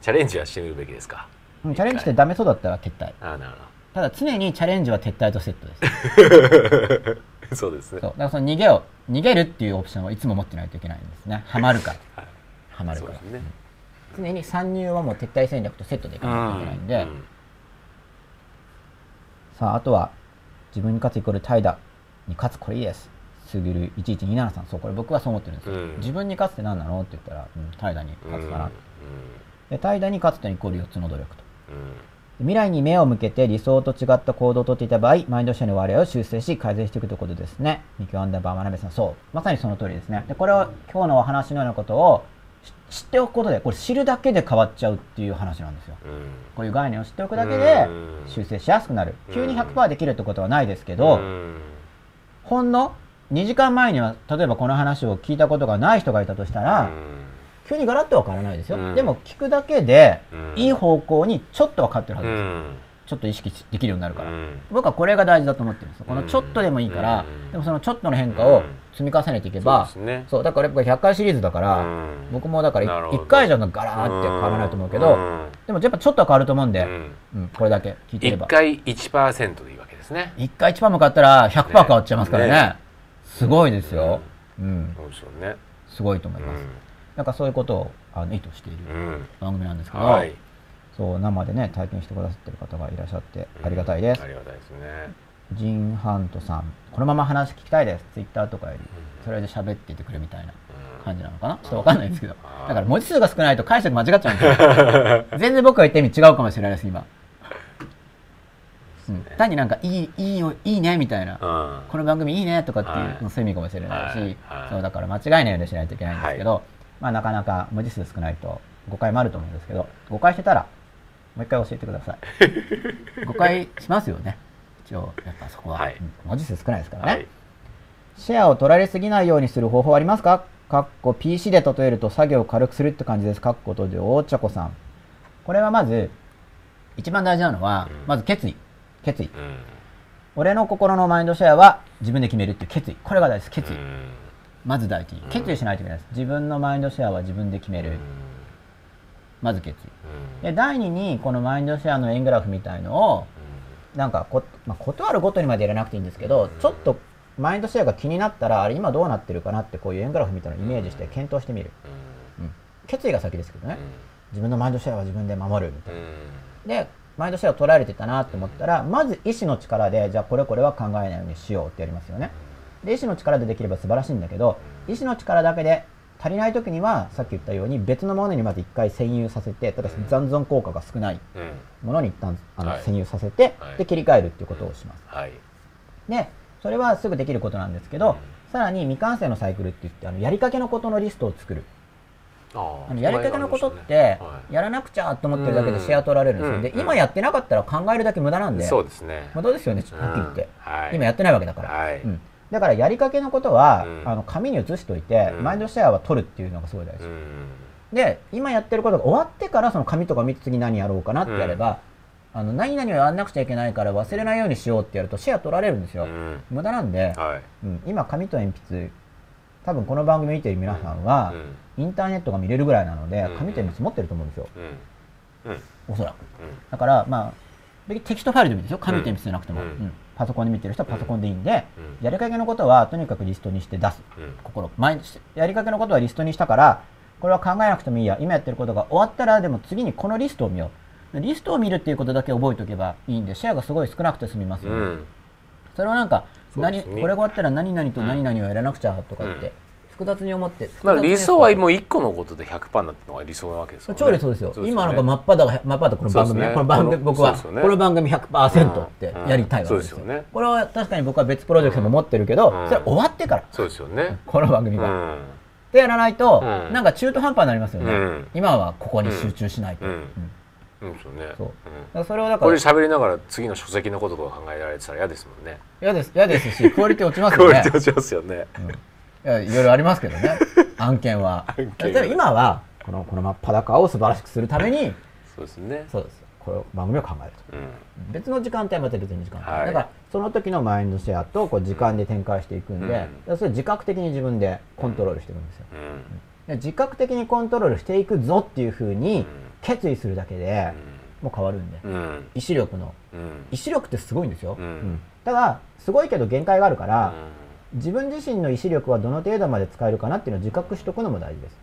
チャレンジはしてみるべきですか？
うんチャレンジしてダメそうだったら撤退。
ああなる
ただ常にチャレンジは撤退とセットです。
そうですね。
そう。だからその逃げを逃げるっていうオプションはいつも持ってないといけないんですね。ハマるか。ら
はい。
ハマるから。
そうですね。
常に参入はもう撤退戦略とセットでいかないといけないんで、
うん。
さああとは自分に勝つイコール怠惰に勝つこれいいですすぐる1127さん。そうこれ僕はそう思ってるんですよ、
うん。
自分に勝つって何なの？って言ったら、うん、怠惰に
うん
勝つかな、
うん。
で怠惰に勝つとイコール4つの努力と。
うん
未来に目を向けて理想と違った行動をとっていた場合マインドシェアの割合を修正し改善していくということですね。ミキアンダーバー真鍋さんそう。まさにその通りですね。でこれを今日のお話のようなことをし知っておくことでこれ知るだけで変わっちゃうっていう話なんですよ。
うん。
こういう概念を知っておくだけで
うん。
修正しやすくなる。急に
うん
100%できるってことはないですけど、
うん。
ほんの2時間前には例えばこの話を聞いたことがない人がいたとしたら、急にガラッとは変わらないですよ、
うん。
でも聞くだけで
うん。
いい方向にちょっとは変わってるは
う
ずです、
ん。
ちょっと意識できるようになるから、
うん。
僕はこれが大事だと思ってるんです。よこのちょっとでもいいから、
うん。
でもそのちょっとの変化を積み重ねていけば、
そうね。
そうだから僕は100回シリーズだから、
うん。
僕もだから
なるほど。
1回じゃガラーって変わらないと思うけど、
うん。
でもやっぱちょっとは変わると思うんで、
うん。
うんこれだけ聞いてれば。
一回1%でいいわけですね。
1回1%も買ったら100%変わっちゃいますからね。
ね。
すごいですよ、うん。
そうですよね。
すごいと思います、なんかそういうことをあの意図している
うん。うん
番組なんですけど、
はい。
そう生でね体験してくださってる方がいらっしゃってありがたいです。
あ、りがたいですね。
ジンハントさんこのまま話聞きたいですツイッターとかよりそれで喋っていてくれみたいな感じなのかな？ちょっとわかんないですけどだから文字数が少ないと解釈間違っちゃうんですよ。全然僕が言った意味違うかもしれないです今、うん、単になんかいいいいよいいねみたいな
うん。
この番組いいねとかっていう、
はい。
そういう意味かもしれないし、
はい。はい。
そうだから間違えないようにしないといけないんですけど、まあなかなか文字数少ないと誤解もあると思うんですけど誤解してたらもう一回教えてください 誤解しますよね一応やっぱそこは、
はい
うん文字数少ないですからね、
はい
シェアを取られすぎないようにする方法はありますか？かっこ PC で例えると作業を軽くするって感じです。かっことで大茶子さん。これはまず、一番大事なのは、
うん
まず決意。決意。
うん
俺の心のマインドシェアは自分で決めるっていう決意。これが大事です。決意。
うん
まず第一に。決意しないといけないです。自分のマインドシェアは自分で決める。まず決意。で、第二に、このマインドシェアの円グラフみたいのを、なんかこ、まあ、断るごとにまで入れなくていいんですけど、ちょっとマインドシェアが気になったら、あれ今どうなってるかなってこういう円グラフみたいなのをイメージして検討してみる。うん決意が先ですけどね。自分のマインドシェアは自分で守るみたいな。で、マインドシェアを取られてたなって思ったら、まず意志の力で、じゃあこれこれは考えないようにしようってやりますよね。で、意志の力でできれば素晴らしいんだけど、意志の力だけで足りない時には、さっき言ったように別のものにまず一回占有させて、ただし残存効果が少ないものに一旦あの
はい。
占有させて、
はい。
で切り替えるっていうことをします。
はい。
で、それはすぐできることなんですけど、さらに未完成のサイクルって言って、あのやりかけのことのリストを作る。
あ
あのやり方のことってやらなくちゃと思ってるだけでシェア取られるんですよ、で今やってなかったら考えるだけ無駄なんで。
そうですね。
無駄ですよねはっきり言って、
はい、
今やってないわけだから、
はい。
うん、だからやりかけのことは、
うん。
あの紙に移しておいて、
うん。
マインドシェアは取るっていうのがすごい大事、
うん。
で今やってることが終わってからその紙とか見て次何やろうかなってやれば、あの何々をやらなくちゃいけないから忘れないようにしようってやるとシェア取られるんですよ、
うん。
無駄なんで、
はい。
うん、今紙と鉛筆多分この番組見てる皆さんは、
うん。
インターネットが見れるぐらいなので、
うん。
紙と鉛筆持ってると思うんですよ。
うん。うん。
おそらく。だからまあ別にテキストファイルでもいいですよ。紙と鉛筆じゃなくても、
うん。
うんパソコンで見てる人はパソコンでいいんで、
うん。
やりかけのことはとにかくリストにして出す。
うん。
心前やりかけのことはリストにしたからこれは考えなくてもいいや。今やってることが終わったらでも次にこのリストを見よう。リストを見るっていうことだけ覚えておけばいいんでシェアがすごい少なくて済みますよね、
うん。
それをなんか、何
ね。
これが終わったら何々と何々をやらなくちゃとかって、
うん
複雑に思って
まあ理想はも
う
う一個のことで100%になってのが理想なわけですよね。
超理想ですよ。今なんか真っ裸真っ裸この番組、
そうですね。
この番組
この
僕は、
そうですよね。
この番組100%ってやりたいわけですよ,、
うん。そうですよね。
これは確かに僕は別プロジェクトも持ってるけど、
うん。
それは終わってから。
そうですよね。
この番組が、
うん。
でやらないと、
うん。
なんか中途半端になりますよね、
うん。
今はここに集中しないと、
うん。
うん。
うん。そうね。
そう。
うん。
だからそれをだか
これ
ら
で喋りながら次の書籍のことが考えられてたら嫌ですもんね。
嫌です嫌ですしクオリティ落ちます
ク
よね。
オリティ落ちますよね。
いやいろいろありますけどね。案件は。
案件
例えば今はこのこの真っ裸を素晴らしくするために
そうですね。
そうです。これを番組を考えると。
うん。
別の時間帯はまた別の時間帯、
はい。
だからその時のマインドシェアとこう時間で展開していくんで、
うん。
それ自覚的に自分でコントロールしていくんですよ、
うん。
で自覚的にコントロールしていくぞっていうふうに決意するだけでもう変わるんで、
うん。
意志力の。
うん。
意志力ってすごいんですよ、
うん。
ただすごいけど限界があるから、
うん
自分自身の意志力はどの程度まで使えるかなっていうのを自覚しておくのも大事です、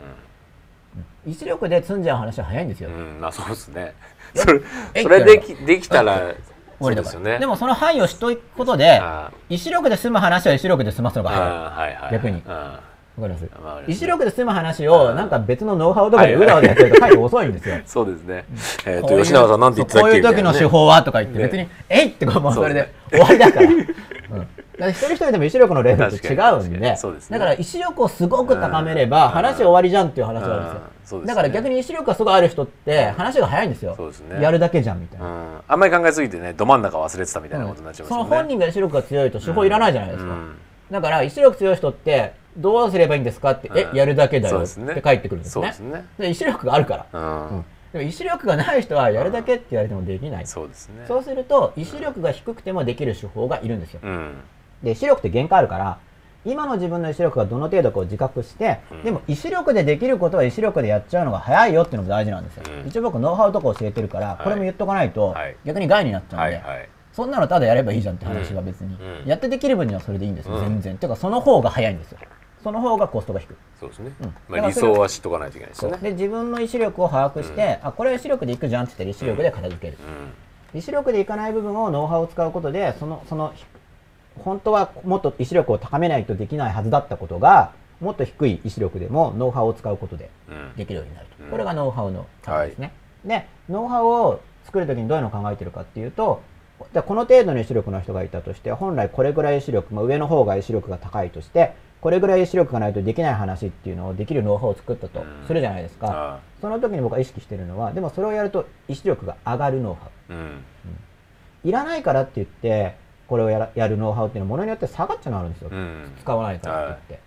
意志力で積んじゃう話は早いんですよ、
うん。まあそうですね。
え
それ
え
それできできたら
終
そうですよね。
でもその範囲を知っておくことで
あ
意志力で済む話は意志力で済ますのが早い。
あはいはい。
逆に。
うん。
わかります？
まあ
意志力で済む話をなんか別のノウハウとかでうだうだやってると書い。て遅いんですよ。
そうですね。えっ
こと
吉永さんなんて言ってたっけ？
そうこういう時の手法はとか言って
ね。
別に「えい!」ってこうもうそれで終わりだから。うん。だから一人一人でも意志力のレベルって違うんで
ね。
だから意志力をすごく高めれば
うん。
話終わりじゃんっていう話があるん
うん。
ですよ
ね。
だから逆に意志力がすごいある人って話が早いんですよ。
ね。
やるだけじゃんみたいうな。
ん。あんまり考えすぎてねど真ん中忘れてたみたいなことになっちゃいます
そ
よね。
の本人が意志力が強いと手法いらないじゃないですか、
うん。
だから意志力強い人ってどうすればいいんですかって、
うん。
えやるだけだよって返ってくるんですね。
ですね。
で意志力があるから、
うん。
でも意志力がない人はやるだけって言われてもできない、
そうですね。
そうすると意志力が低くてもできる手法がいるんですよ、
うん
で意志力って限界あるから今の自分の意志力がどの程度こう自覚して、
うん。
でも意志力でできることは意志力でやっちゃうのが早いよっていうのも大事なんですよ、
うん。
一応僕ノウハウとか教えてるから、
い。
これも言っとかないと
はい。
逆に害になっちゃうんで、
はいはい。
そんなのただやればいいじゃんって話が別に、
うん。
やってできる分にはそれでいいんですよ、
うん。
全然。ていうかその方が早いんですよ。その方がコストが低い。
そうですね。
うん。
まあ理想は知っとかないといけないですよね。
で自分の意志力を把握して、あこれは意志力でいくじゃんって言ったら意志力で片付ける、意志力でいかない部分をノウハウを使うことでそのそのひ本当はもっと意志力を高めないとできないはずだったことがもっと低い意志力でもノウハウを使うことで
うん。うん
できるようになると、
うん。
これがノウハウの考えですね、でノウハウを作るときにどういうのを考えてるかっていうとでこの程度の意志力の人がいたとして本来これぐらい意志力、まあ、上の方が意志力が高いとしてこれぐらい意志力がないとできない話っていうのをできるノウハウを作ったと
うん。
するじゃないですか、
あ
その時に僕は意識してるのはでもそれをやると意志力が上がるノウハウ。
ーうん。
いらないからって言ってこれをやらやるノウハウっていうのはものによって下がっちゃうのあるんですよ、
うん。
使わないからって言って、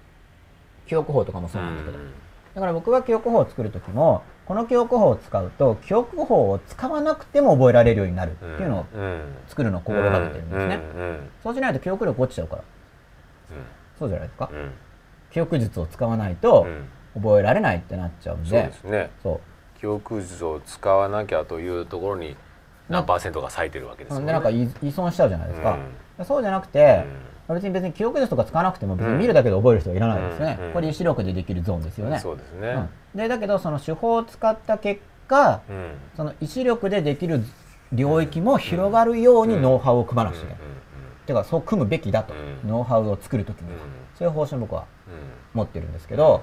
記憶法とかもそうなんだけど、
うん。
だから僕が記憶法を作る時もこの記憶法を使うと記憶法を使わなくても覚えられるようになるっていうのを
うん。
作るのを心がけてるんですね、そうしないと記憶力落ちちゃうから。そうじゃないですか、
うん。
記憶術を使わないと
うん。
覚えられないってなっちゃうん
そう
で
ですね。
そう。
記憶術を使わなきゃというところに何パーセントが割いてるわけですよね。
でなんか依依存しちゃうじゃないですか、そうじゃなく
う
て
ん、
別に別に記憶術とか使わなくても別に見るだけで覚える人はいらないですよね、
うん。うん。
これ意志力でできるゾーンですよね、
そうですね。
うん。でだけどその手法を使った結果
うん。
その意志力でできる領域も広がるようにノウハウを組まなくちゃいけない、てかそう組むべきだと、
うん。
ノウハウを作るときに。は、
うん。
そういう方針を僕は
うん。
持ってるんですけど、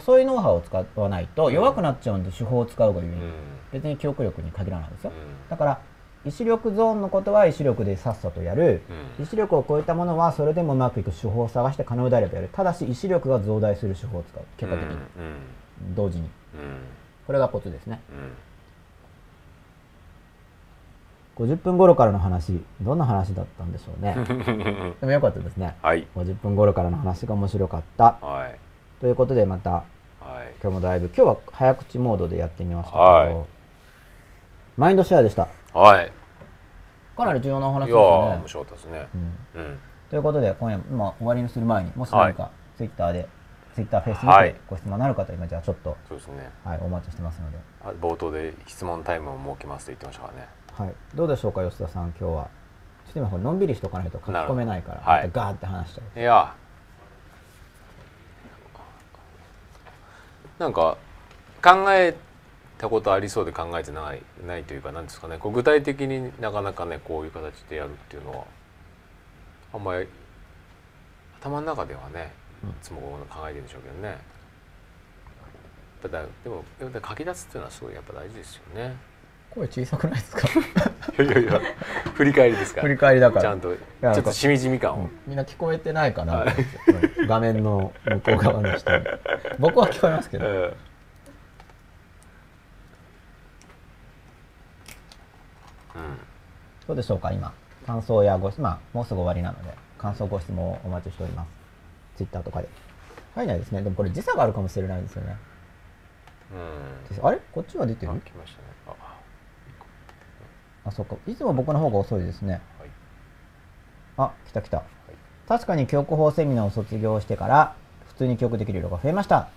そういうノウハウを使わないと弱くなっちゃうんで手法を使うがゆえに、
うん
別に記憶力に限らないですよ、
うん。
だから意志力ゾーンのことは意志力でさっさとやる、
うん。
意志力を超えたものはそれでもうまくいく手法を探して可能であればやるただし意志力が増大する手法を使う。結果的に、
うん。
同時に。これがコツですね。
うん。
50分頃からの話どんな話だったんでしょうね。
う ん
でもよかったですね。
はい。
50分頃からの話が面白かった。
はい。
ということでまた
はい。
今日もだいぶ今日は早口モードでやってみましたけど、
はい
マインドシェアでした。
はい。
かなり重要なお話ですよね
面白かったですね。
うん。
うん。
ということで今夜、まあ、終わりにする前にもし何かツイッターで、ツイッターフェイスブック
はい。
でご質問のある方今じゃあちょっと、
そうですね。
はい、お待ちしてますので、
あ冒頭で質問タイムを設けますって言ってましたからね。
はい、どうでしょうか吉田さん今日は。ちょっと今これのんびりしとかないと書き込めないから
はい。
ガーって話しちゃう
いやなんか考えたことありそうで考えてないないというかなんですかね。こう具体的になかなかねこういう形でやるっていうのはあんまり頭の中ではね
うん。
いつも考えてるんでしょうけどね。ただでもでも書き出すっていうのはすごいやっぱ大事ですよね。
声小さくないですか？
いやいやいや振り返りですか？ら
振り返りだから。
ちゃんとち
や
ょっとしみじみ感を、
みんな聞こえてないかな、画面の向こう側の人に。僕は聞こえますけど、
ええうん
どうでしょうか今。感想やご質まあもうすぐ終わりなので感想ご質問をお待ちしております。ツイッターとかで。入んないですね。でもこれ時差があるかもしれないですよね。
うん。
あれ？こっちは出てる？
あ来ましたね。あ
あそっか。いつも僕の方が遅いですね。
はい。
あ来た来た。確かに記憶法セミナーを卒業してから普通に記憶できる量が増えました。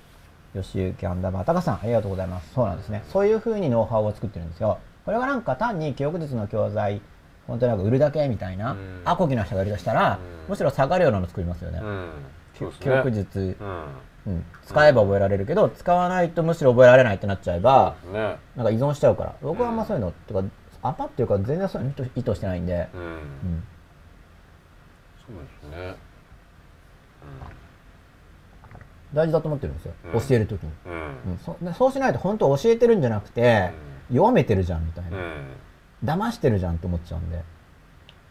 吉行アンダーバータカさんありがとうございます。そうなんですね。そういう風にノウハウを作ってるんですよ。これはなんか単に記憶術の教材本当になんか売るだけみたいな、
うん。
アコギな人がいるとしたら、
うん。
むしろ下がるようなの作りますよね、
うん。
記
ね
憶術、
うん。
うん、使えば覚えられるけど、使わないとむしろ覚えられないってなっちゃえば、
ね。
なんか依存しちゃうから。僕はあんまそういうの、とかアパっていうか全然そういうの意図してないんで、
うん。
うん、
そうですね。
大事だと思ってるんですよ、
うん。
教える時に、
うん。
そでそうしないと本当教えてるんじゃなくて、弱めてるじゃんみたいな、
うん
騙してるじゃんって思っちゃうんで、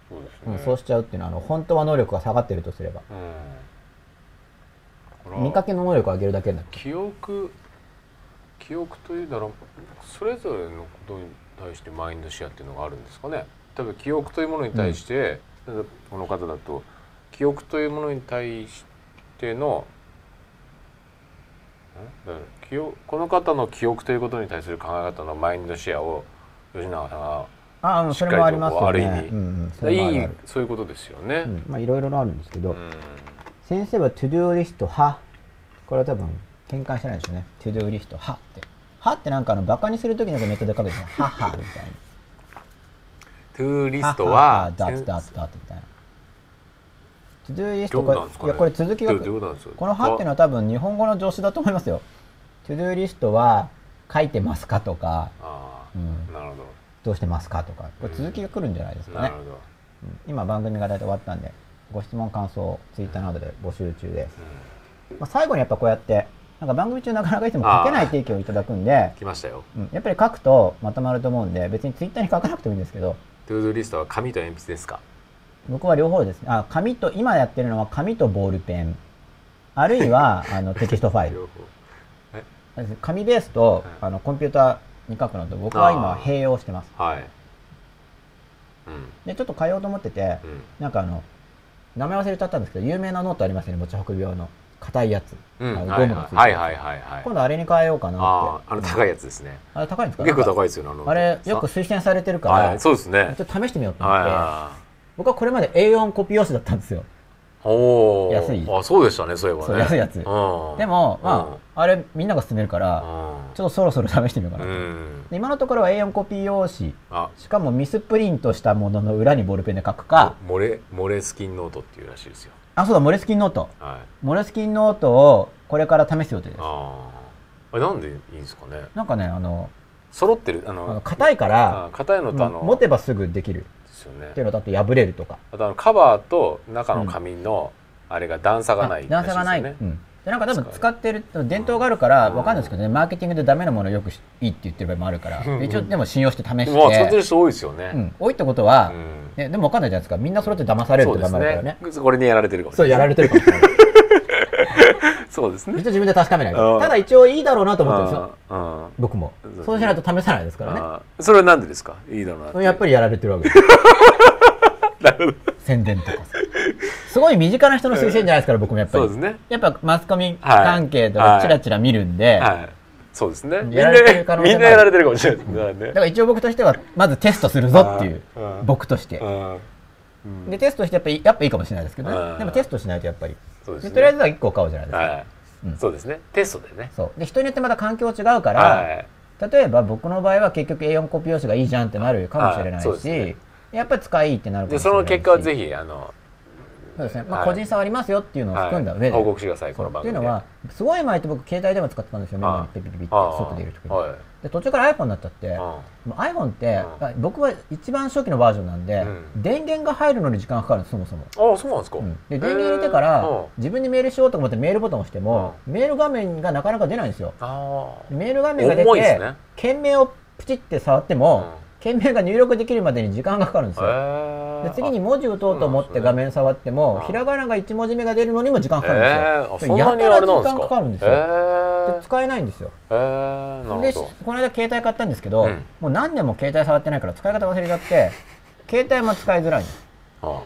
そうです
うん
ね
そうしちゃうっていうのはあの本当は能力が下がってるとすれば。
うん。
見かけの能力を上げるだけになって
記憶記憶というならそれぞれのことに対してマインドシェアっていうのがあるんですかね。例えば記憶というものに対して、この方だと記憶というものに対しての記憶この方の記憶ということに対する考え方のマインドシェアを吉永さんが
ああ、うんそれもありますよね。
しっかりとこうある意味
うんうん、そ
ういうことですよね。
うん。まあいろいろあるんですけど、
うん。
先生はトゥドゥーリスト派。これは多分喧嘩してないでしょうね。トゥドゥーリスト派って。派ってなんかあのバカにする時のネットで書くじゃんははみたい
トゥーリ
な
ストは
ダッツダッツダッツみたいな。トゥドゥーリストこれいやこれ続きが
こ
の派っていうのは多分日本語の助詞だと思いますよ。トゥドゥーリストは書いてますかとか、
ああ、
うん、
なるほ
どうしてますかとかこれ続きが来るんじゃないですかね。うん。今番組が大体終わったんでご質問感想ツイッターなどで募集中で。す、まあ、最後にやっぱこうやってなんか番組中なかなかいつも書けない提供をいただくんで、
来ましたよ。
うん、やっぱり書くとまとまると思うんで別にツイッターに書かなくてもいいんですけど
ToDo リストは紙と鉛筆ですか？
僕は両方ですね。あ紙と今やってるのは紙とボールペン。あるいはあの テキストファイル。紙ベースと
はい。
あのコンピューターに書くのと僕は今併用してます。
はい。うん
でちょっと変えようと思ってて
うん。
なんかあの名前忘れちゃったんですけど有名なノートありますよね持ち運び用の。硬いやつ、
うん。
ゴムがついてる
はいはいはいはい。
今度あれに変えようかなって。
あああの高いやつですね。
あれ高いんですか？
結構高いですよねあの
あれよく推薦されてるから、
はいそうですね。
ちょっと試してみようと思って、僕はこれまで A4 コピー用紙だったんですよ。
いおお
安い。
あそうでしたねそういえばね。
安いやつ。
うん。
でも、まあ、あれみんなが勧めるから、ちょっとそろそろ試してみようかな。と、今のところは A4 コピー用紙。
あ。
しかもミスプリントしたものの裏にボールペンで書くか。
モレモレスキンノートっていうらしいですよ。
あそうだモレスキンノート。
はい。
モレスキンノートをこれから試す予定です。
ああなんでいいんですかね。
なんかねあの
揃ってるあ
あの
の
硬いから
いのと
持てばすぐできる
ですよね。
っていうのだと破れるとか。
あとあのカバーと中の紙のあれが段差がない
あ段差がない、うん、でなんか多分使ってる伝統があるから分かんないですけどね。マーケティングでダメなものをよくしいいって言ってる場合もあるからで一応でも信用して試して、
もう使ってる人多いですよね、
うん、多いってことは、
うん。
ね、でも分かんないじゃないですか。みんなそれって騙されるって場合もあるからね。
ねこれにやられてるかもし
そう
れない。
やられてるかもしれない
そうですね。
一応自分で確かめない
うん。
ただ一応いいだろうなと思ってるんですよ。僕も。
そう
しないと試さないですからね。
それはなんでですか？いいだろうな
やっぱりやられてるわけです。宣伝とかさ。すごい身近な人の推薦じゃないですから僕もやっぱり。
そうですね。
やっぱマスコミ関係とかチラチラ見るんで、
はい。そうですね。みんなみんなやられてるかもしれない
だから一応僕としてはまずテストするぞっていう。
うん。
僕として。
うん
でテストしてやっぱりやっぱいいかもしれないですけど
うん。
ねでもテストしないとやっぱり。
そうですね。
でとりあえずは1個買おうじゃないですか、
はい。
うん。
そうですね。テストでね。
そう。で人によってまた環境違うから、
はい。
例えば僕の場合は結局 A4 コピー用紙がいいじゃんってなるかもしれないし、
ね。
やっぱり使いいいってなるか
で
もしれないし。
その結果はぜひあの
そうですね、まあ、
はい。
個人差はありますよっていうのを含んだ上で、
はい。報告してくださいこの番組で。
っていうのはすごい前って僕携帯電話使ってたんですよメモにピピピピって
はい
外でいる時に、
はい。
で途中から iPhone になっちゃって、iPhone って、僕は一番初期のバージョンなんで、
うん。
電源が入るのに時間かかるんですそもそも、
ああそうなんですか。
うん。で電源入れてから自分にメールしようと思ってメールボタンを押しても、メール画面がなかなか出ないんですよ。メール画面が出て、
ね。
件名をプチって触っても、
うん
件名が入力できるまでに時間がかかるんですよ、
へ
で次に文字打とうと思って画面触っても、
うん
ひらがなが1文字目が出るのにも時間かかるんですよ、やたら時間かかるんですよ。
へ
で
ー
使えないんですよ。でこの間携帯買ったんですけど、
うん。
もう何年も携帯触ってないから使い方忘れちゃって携帯も使いづらいんです
ど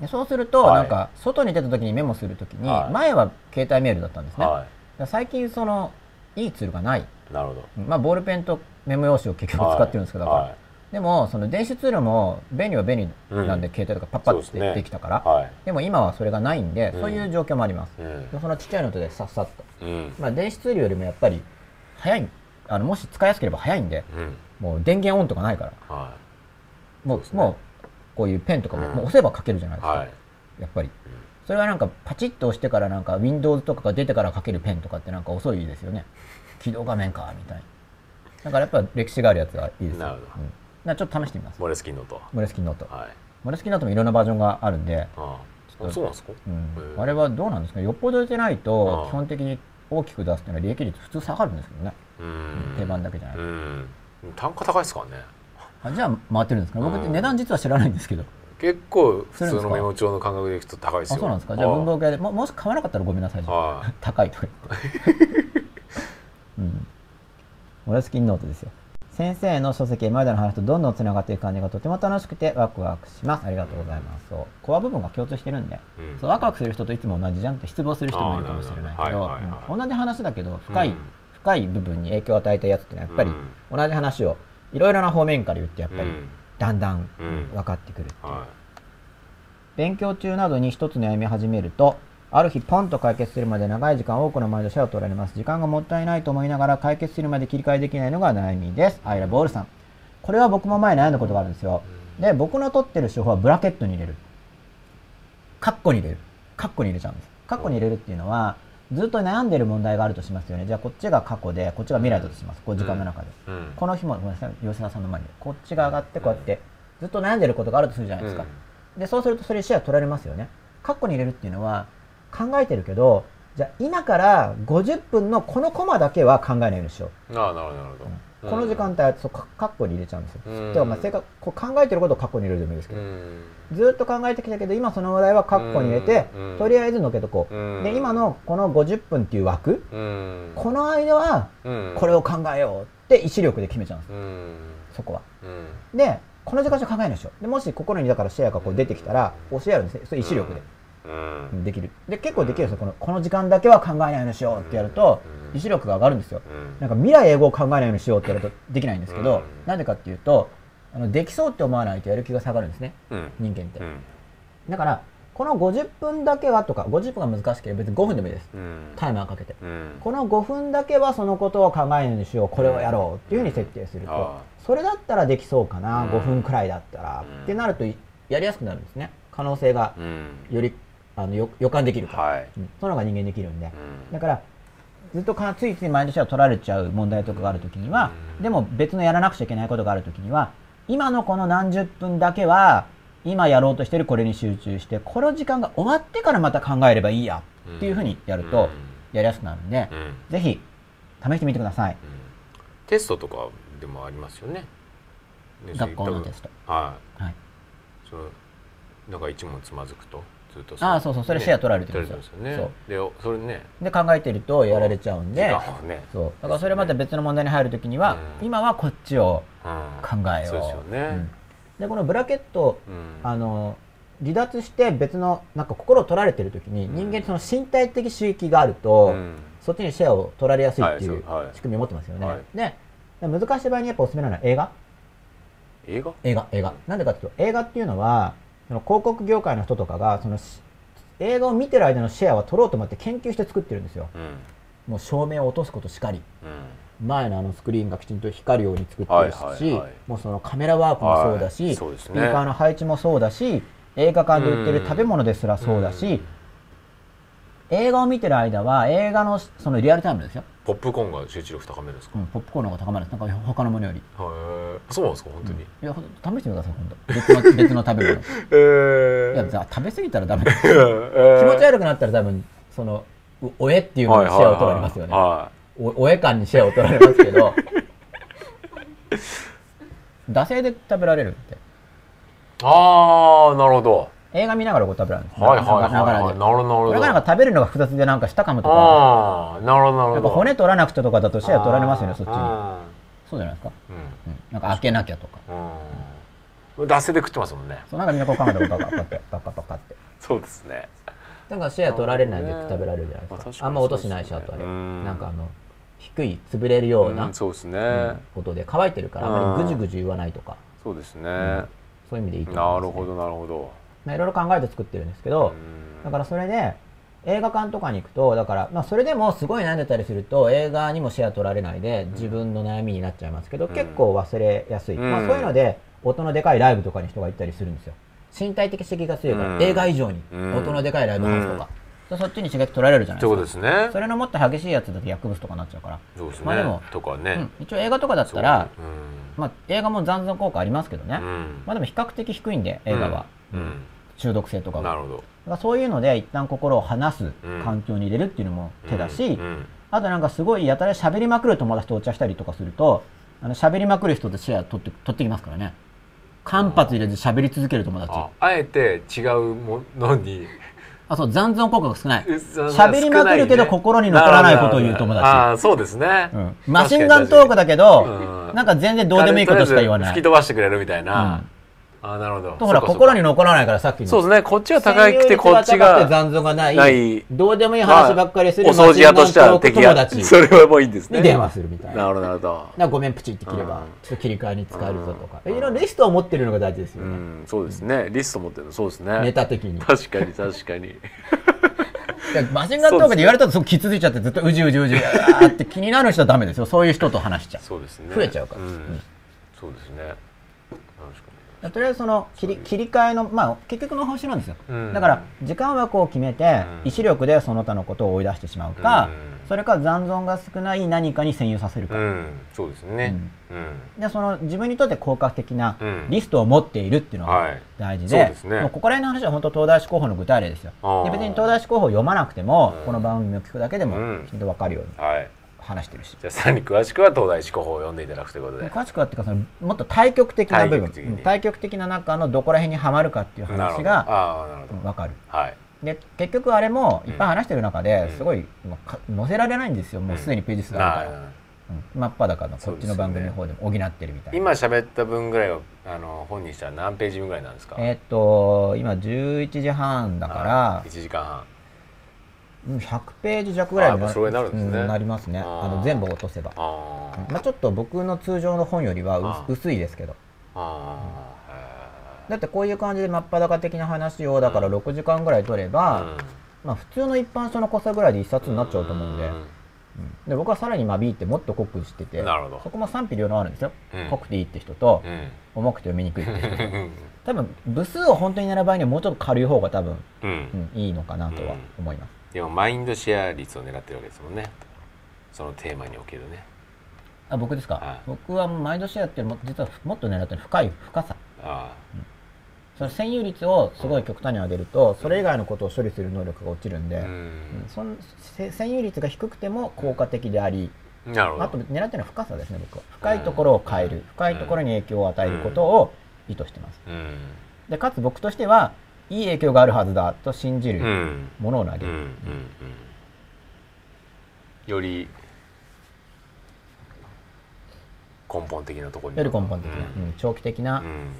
でそうすると、
はい。
なんか外に出た時にメモする時に、
はい。
前は携帯メールだったんですね、
うんは
だから最近そのいいツールがない、
いなるほど。
まあ、ボールペンとメモ用紙を結局使ってるんですけど、
はい。
でもその電子ツールも便利は便利なんで、
うん。
携帯とかパッパッて
で
きたから。
はい。
でも今はそれがないんで、
うん。
そういう状況もあります、
うん。
でそのちっちゃいのとでさっさっと、
うん。
まあ、電子ツールよりもやっぱり早いあのもし使いやすければ早いんで
うん。
もう電源オンとかないから。
は
もう
ね。
もうこういうペンとかも,、
うん。
もう押せば書けるじゃないですか、
いはい。
やっぱり。それはなんかパチッと押してからなんか Windows とかが出てから書けるペンとかってなんか遅いですよね。起動画面かみたいなだからやっぱ歴史があるやつがいいですよ。
なるほど。
うん。なちょっと試してみます。
モレスキンノート。
モレスキンノート。
はい。
モレスキンノートもいろんなバージョンがあるんで、
ああ。そうなんですか？
うん。あれはどうなんですか？ねよっぽど出てないと基本的に大きく出すっていうのは利益率普通下がるんですけどね。
うん。
定番だけじゃない
うん。単価高いですからね。
あじゃあ回ってるんですか？ね僕って
うん。
値段実は知らないんですけど。
結構普通のメモ帳の感覚でいくと高いですよ。
あそうなんですか？じゃあ文房具屋でももし買わなかったらごめんなさい。あ
はい。
高いとか言って。うんモレスキンノートですよ。先生の書籍前田の話とどんどんつながっていく感じがとても楽しくてワクワクします。ありがとうございます。そう。コア部分が共通してるんで、
うん。
そうワクワクする人といつも同じじゃんって失望する人もいるかもしれないけど同じ話だけど深い、
うん。
深い部分に影響を与えたやつってのはやっぱり
うん。
同じ話をいろいろな方面から言ってやっぱり
うん。
だんだん
うん。
分かってくるっていう。
は
勉強中などに一つ悩み始めるとある日ポンと解決するまで長い時間多くの毎年を取られます。時間がもったいないと思いながら解決するまで切り替えできないのが悩みです。アイラボールさん。これは僕も前悩んだことがあるんですよ。で僕の取ってる手法はブラケットに入れる。カッコに入れる。カッコに入れちゃうんです。カッコに入れるっていうのはずっと悩んでる問題があるとしますよね。じゃあこっちが過去でこっちが未来だとします。こう時間の中で、
いうん。
この日もごめんなさい。吉田さんの前に。こっちが上がってこうやってずっと悩んでることがあるとするじゃないですか、でそうするとそれシェア取られますよね。カッコに入れるっていうのは考えてるけどじゃあ今から50分のこのコマだけは考えないようにしよう、
ああなるほどなるほど。
この時間帯はそうカカッコに入れちゃうんですよ、
うん。
てかまあ正確こう考えてることをカッコに入れるでもいいですけど、
うん。
ずっと考えてきたけど今その話題はカッコに入れて、
うん。
とりあえずのけとこう、
うん。
で今のこの50分っていう枠、
うん。
この間は
うん。
これを考えようって意志力で決めちゃうんです
うん。
そこは。
うん。
でこの時間しか考えないでしょ。でもし心にだからシェアがこう出てきたら教えあるんですね。それ意志力で
うん。
できる。で結構できるんですよ。このこの時間だけは考えないようにしようってやると
うん。
意志力が上がるんですよ。
うん。
なんか未来英語を考えないようにしようってやるとできないんですけど
うん。
なんでかっていうとあのできそうって思わないとやる気が下がるんですね。
うん。
人間って。
うん。
だからこの50分だけはとか50分が難しければ別に5分でもいいです。
うん。
タイマーかけて。
うん。
この5分だけはそのことを考えないようにしようこれをやろうっていうふうに設定すると
あ
それだったらできそうかな
うん。
5分くらいだったら
うん
ってなるとやりやすくなるんですね。可能性が
うん。
よりあのよ予感できるから、
はい。
うん。そのが人間できるんで。
うん。
だからずっとかついついマインドシェアを取られちゃう問題とかがあるときには
うん。
でも別のやらなくちゃいけないことがあるときには今のこの何十分だけは今やろうとしてるこれに集中してこの時間が終わってからまた考えればいいやっていうふうにやるとやりやすくなるんで
うん。うん
ぜひ試してみてください。
テストとかでもありますよね。ね
学校のテスト。
は
はい
い。そのなんか一問つまずくとずっと
ああそうそう。それシェア取られてるん
取
です
られてるんですよね。でそれね。
で考えてるとやられちゃうん
時
で
ね。
そう。だからそれまた別の問題に入るときには、
うん。
今はこっちを
うん。
考えよう。
そうですよね。
うん。でこのブラケット
うん。
あの離脱して別のなんか心を取られてる時に人間その身体的刺激があると、
うん。
そっちにシェアを取られやすいっていう
はいそうはい。
仕組みを持ってますよね、
はい。
で難しい場合にやっぱおすすめなのは映画。
映画？
映画。映画。なんでかっていうと映画っていうのはその広告業界の人とかがそのし映画を見てる間のシェアは取ろうと思って研究して作ってるんですよ。
うん。
もう照明を落とすことしかり。
うん。
前のあのスクリーンがきちんと光るように作ってるし、もうそのカメラワークもそうだし、
はいね。
スピーカーの配置もそうだし映画館で売ってる食べ物ですらそうだし、映画を見てる間は映画のそのリアルタイムですよ、
ポップコーンが集中力高めるんですか？
うん、ポップコーンの方が高まるんです。なんか他のものより。
へえそうなんですか本当に？
いやほんと試してください今度別の 別の食べ物。
え
いやじゃあ食べ過ぎたらダメ。です気持ち悪くなったら多分そのうおえっていうのにシェアを取られますよね、
は
おおえ感にシェアを取られますけど。惰性で食べられるって。
いああなるほど
映画見ながらこう食べられるんです
はいはいはいはい。なるほど
これがなんか食べるのが複雑でなんか舌噛むとか。
ああなるほどなるほど。
やっぱ骨取らなくちゃとかだとシェア取られますよねそっちに。
あ
そうじゃないですか、
ーうん。
うん、なんか開けなきゃとか。
うん。脱線で食ってますもんね。
そうなんかみんなこう考えたことがパッてパッパッパッて
そうですね
だからシェア取られないで食べられるじゃないですかあんま音しないしあとあれ
うん
なんかあの低い潰れるような、
うんそうですね、
うん音で乾いてるからあまりぐじゅぐじゅ言わないとか
そうですね、
そういう意味でいいと
な
思います、ね、
るほどなるほど
まあいろいろ考えて作ってるんですけど、だからそれで映画館とかに行くとだから、まあ、それでもすごい悩んでたりすると映画にもシェア取られないで自分の悩みになっちゃいますけど、
うん。
結構忘れやすい、
うん。
まあ、そういうので音のでかいライブとかに人が行ったりするんですよ。身体的刺激が強いから、
うん。
映画以上に
うん。
音のでかいライブハウスとか、そそっちに刺激取られるじゃないですか。
ことですね。
それのもっと激しいやつだと薬物とかになっちゃうから、
そうですね、
まあでも
とかね、
うん。一応映画とかだったら、
そう。
まあ、映画も残存効果ありますけどね、まあ、でも比較的低いんで映画は、
うん
中毒性とか。が
なるほど。
そういうので一旦心を離す環境に入れるっていうのも手だし、あとなんかすごいやたら喋りまくる友達とお茶したりとかするとあの喋りまくる人とシェア取って取ってきますからね。間髪入れず喋り続ける友達。
ああえて違うものに。
あそう残存効果が少ない。
喋
喋りまくるけど心に残らないことを言う友達。
ああそうですね、
うん。マシンガントークだけど、
うん。
なんか全然どうでもいいことしか言わない。
吹き飛ばしてくれるみたいな、
うん
ああなるほど。
ら心に残らないからさっきの。
そうですね。こっちが高くてこっち
が残存がない。
ない。
どうでもいい話ばっかりする
お掃除屋としては敵や
友達。
それはもういいんですね。
に電話するみたいな。
なるほどなるほど。
ごめんプチって切れば、
うん。
ちょっと切り替えに使えるぞとか、いろいろリストを持ってるのが大事ですよね、
うん。そうですね。リスト持ってるのそうですね。
ネタ的に。
確かに確かに。
マシンガントークで言われたとすごくきついちゃってずっとうじうじうじって気になる人はダメですよ。そういう人と話しちゃう。
そうですね。
増えちゃうから。
そうですね。確
とりあえずその切り切り替えのまあ結局の方針なんですよ、
うん。
だから時間枠を決めて、
うん。
意志力でその他のことを追い出してしまうか、
うん。
それか残存が少ない何かに占有させるか、
そうですね。うん。
でその自分にとって効果的な
うん。
リストを持っているっていうのが
はい。
大事で,、
そうですね。
もうここら辺の話は本当東大志候補の具体例ですよ。で別に東大志候補を読まなくても、
うん。
この番組を聞くだけでも
うん。
きちんと分かるように。
はい
話してるし、
じゃあさらに詳しくは東大志向法を読んでいただくということで。
詳しくはっていうかそのもっと対極的な部分。
対極的
な中のどこら辺にはまるかっていう話が
ああなるほど。
分かる。
はい。
で結局あれもいっぱい話してる中で
うん。
すごい、まあか載せられないんですよ。もうすでにページ数あるから、
な
うん。真っ裸のこっちの番組の方でも補ってるみたいな、
今喋った分ぐらいはあの本にしたら何ページ分ぐらいなんですか？
えーっと今11時半だから。
1時間半。
うん100ページ弱ぐらいに
なるんですね。
うんなりますね。
あ
の全部落とせば、まあ、ちょっと僕の通常の本よりは薄薄いですけど。
あ
だってこういう感じで真っ裸的な話をだから
うん。
6時間ぐらい取れば、
ー
まあ、普通の一般書の濃さぐらいで一冊になっちゃうと思うんで,、うん。で僕はさらに間引いてもっと濃くしててそこも賛否両論あるんですよ、
うん。
濃くていいって人と、
うん。
重くて読みにくいって人 多分部数を本当にやる場合にはもうちょっと軽い方が多分、
うん。
うん、いいのかなとは思います、
でもマインドシェア率を狙ってるわけですもんね。そのテーマにおけるね。
あ僕ですか、
はい。
僕はマインドシェアっても実はもっと狙ってる深い深さ。
あ
その占有率をすごい極端に上げるとそれ以外のことを処理する能力が落ちるんで、
あう
うん。
ん
そんせ占有率が低くても効果的であり、
なるほど。
あと狙ってるのは深さですね僕は。深いところを変える、深いところに影響を与えることを意図してます。
うん。
でかつ僕としてはいい影響があるはずだと信じ
う
る
ん。
ものを投げる、
うんうんうん。より根本的なところに。
より根本的な、
うん
うん。長期的な
うん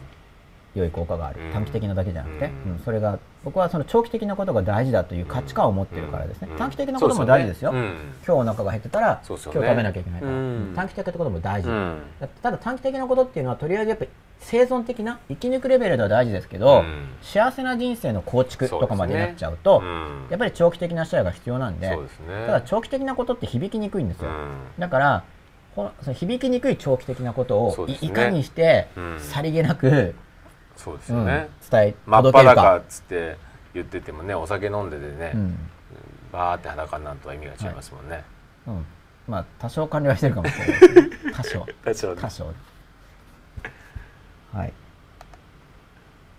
良い効果がある、
うん。
短期的なだけじゃなくて、
うん。
うん。それが僕はその長期的なことが大事だという価値観を持ってるからですね、
うん。
短期的なことも大事ですよ、
そうね。
今日お腹が減ってたら、
ね。
今日食べなきゃいけないから、
うん。
短期的なことも大事、ただ短期的なことっていうのはとりあえずやっぱり生存的な生き抜くレベルでは大事ですけど、
うん。
幸せな人生の構築とかまでになっちゃうと
うん。
やっぱり長期的な視野が必要なんでただ長期的なことって響きにくいんですよ、
うん
だからこのその響きにくい長期的なことを
ね。
いかにして、
うん。
さりげなく、
そうです
うん。
よね
伝え
真っ裸っつって言っててもねお酒飲んでてね
うん。
バーって裸になるとは意味が違いますもんね。
うん、まあ多少管理はしてるかもしれないで 多少。
多少
多少。はい。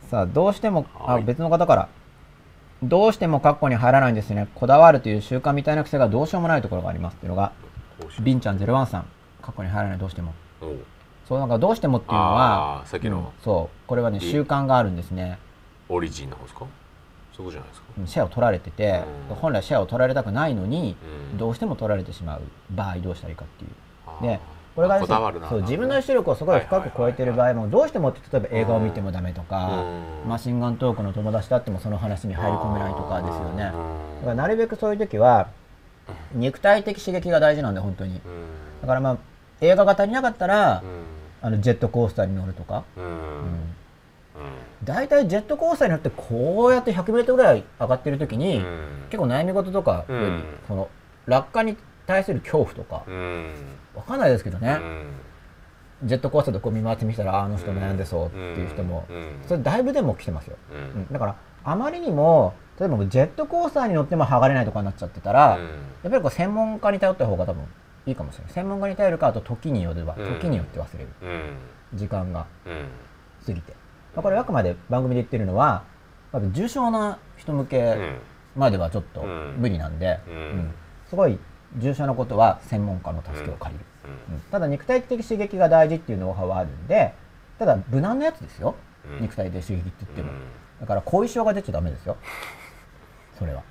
さあどうしてもあ
はい。
別の方から。どうしても括弧に入らないんですね。こだわるという習慣みたいな癖がどうしようもないところがありますっていうのがりんちゃん01さん。括弧に入らないどうしてもそうなんかどうしてもっていうのは
さっきの。
うんそうこれはね
り
習慣があるんですね。
オリジンの方ですか？そことじゃないですか？
うんシェアを取られてて
うん。
本来シェアを取られたくないのに
うん。
どうしても取られてしまう場合どうしたらいいかっていう。でこれがですねそう自分の意志力をすごい深く超えてる場合もどうしてもって例えば映画を見てもダメとか
うん。
マシンガントークの友達と会ってもその話に入り込めないとかですよね。だか
うん
らなるべくそういう時は肉体的刺激が大事なんで本当に。
うん。
だからまあ映画が足りなかったら
うん
あのジェットコースターに乗るとか。
うん。うん。
大体ジェットコースターに乗ってこうやって 100m ぐらい上がってる時に
うん。
結構悩み事とか
うん。
その落下に対する恐怖とか
うん。
わかんないですけどね。
うん。
ジェットコースターでこう見回ってみたらああの人悩んでそうっていう人も
うん。
それだいぶでも来てますよ、
う
うん。んだからあまりにも例えばジェットコースターに乗っても剥がれないとかになっちゃってたら、やっぱりこう専門家に頼った方が多分いいかもしれない。専門家に頼るかあと時によれば
うん。
時によって忘れる。
うん。
時間が
うん。
過ぎて、まあ、これあくまで番組で言ってるのは重症な人向
う
け
ん。
まではちょっと
うん。
無理なんで、
うん。
うん。すごい重症なことは専門家の助けを借りる、
うん。
うん。ただ肉体的刺激が大事っていうノウハウはあるんでただ無難なやつですよ、
うん。
肉体的刺激って言っても、
うん。
だから後遺症が出ちゃダメですよ。それは、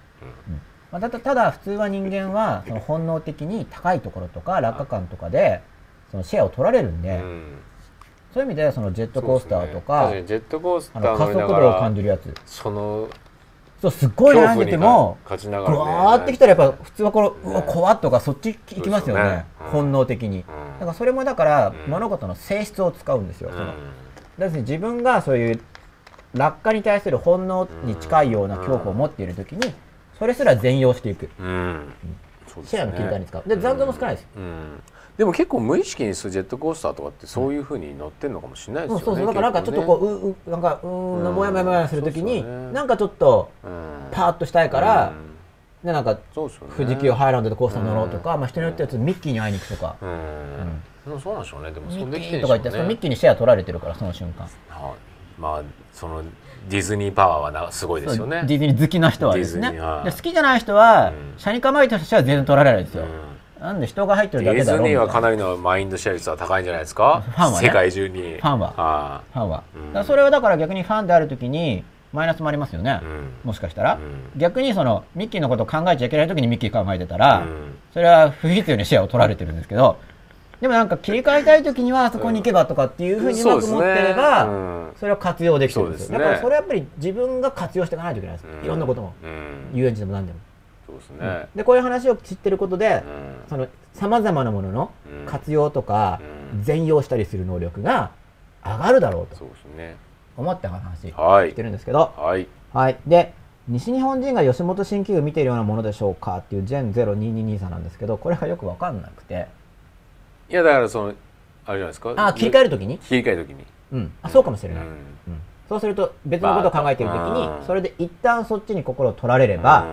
うんまあ、ただただ普通は人間はその本能的に高いところとか落下感とかでそのシェアを取られるんで、
うん。
そういう意味でそのジェットコースターとか、
ね。ジェットコースタ
あの加速度を感じるやつ。
その
そうすっごい悩んでても
勝ちなが
ぐ
らね。
わーってきたらやっぱ普通はこの、うわ
ね
怖っとかそっち行きますよね。
ね。うん。
本能的に、
うん。
だからそれもだから、
うん。
物事の性質を使うんですよ、
うん。
そのだって自分がそういう落下に対する本能に近いような恐怖を持っている時にそれすら全容していく。
うん。そうです
シェアの切り替えに使う。で残像も少ないです。
うん。でも結構無意識にするジェットコースターとかってそういうふうに乗ってんのかもしれないですよね
そうそうそう。だからなんかちょっとこ
う、
うううなんかうーん
うん。
もやもやもやする時に、
そうそうね。
なんかちょっと
うん。
パーッとしたいから、
うん。
でなんか富士急ハイランドでコースター乗ろうとか、まあ、人によってはミッキーに会いに行くとか、
うん、でもそうなんでしょうね。でも
ミッキーとか言って、
るんでしょうね
そのミッキーにシェア取られてるからその瞬間。
はい。まあそのディズニーパワーはなすごいですよね。
ディズニー好きな人はですね。好きじゃない人は、
うん。
車に構えた人は全然取られないですよ、
うん。
なんで人が入ってる
ディズ
だけだろうみたいな。
ニーはかなりのマインドシェア率は高いんじゃないですか？
ファンはね。
世界中に。
ファンは。
あ
ファンは、
うん。
それはだから逆にファンである時にマイナスもありますよね。
あ、うん。
もしかしたら、
うん。
逆にそのミッキーのことを考えちゃいけない時にミッキー考えてたら、
うん。
それは不必要にシェアを取られてるんですけどでもなんか切り替えたい時にはあそこに行けばとかっていうふうにうまく持ってれば、
そ
れを活用できてるんですよ。だからそれはやっぱり自分が活用していかないといけないです、
うん。
いろんなことも
うん。
遊園地でも何でも、
そうですね。
でこういう話を知ってることで、さまざまなものの
うん。
活用とか、
うん。
全用したりする能力が上がるだろうと。
そうですね。
思って話し
はい。
てるんですけど、
はい。
はい。で、西日本人が吉本新喜劇を見ているようなものでしょうかっていう全0222なんですけど、これがよくわかんなくて。
いやだからそのあれじゃないですか？
あ、切り替えるときに？
切り替えるときに。
うん。あ、そうかもしれない。
う
うん。んそうすると、別のことを考えているときにそれで一旦そっちに心を取られれば、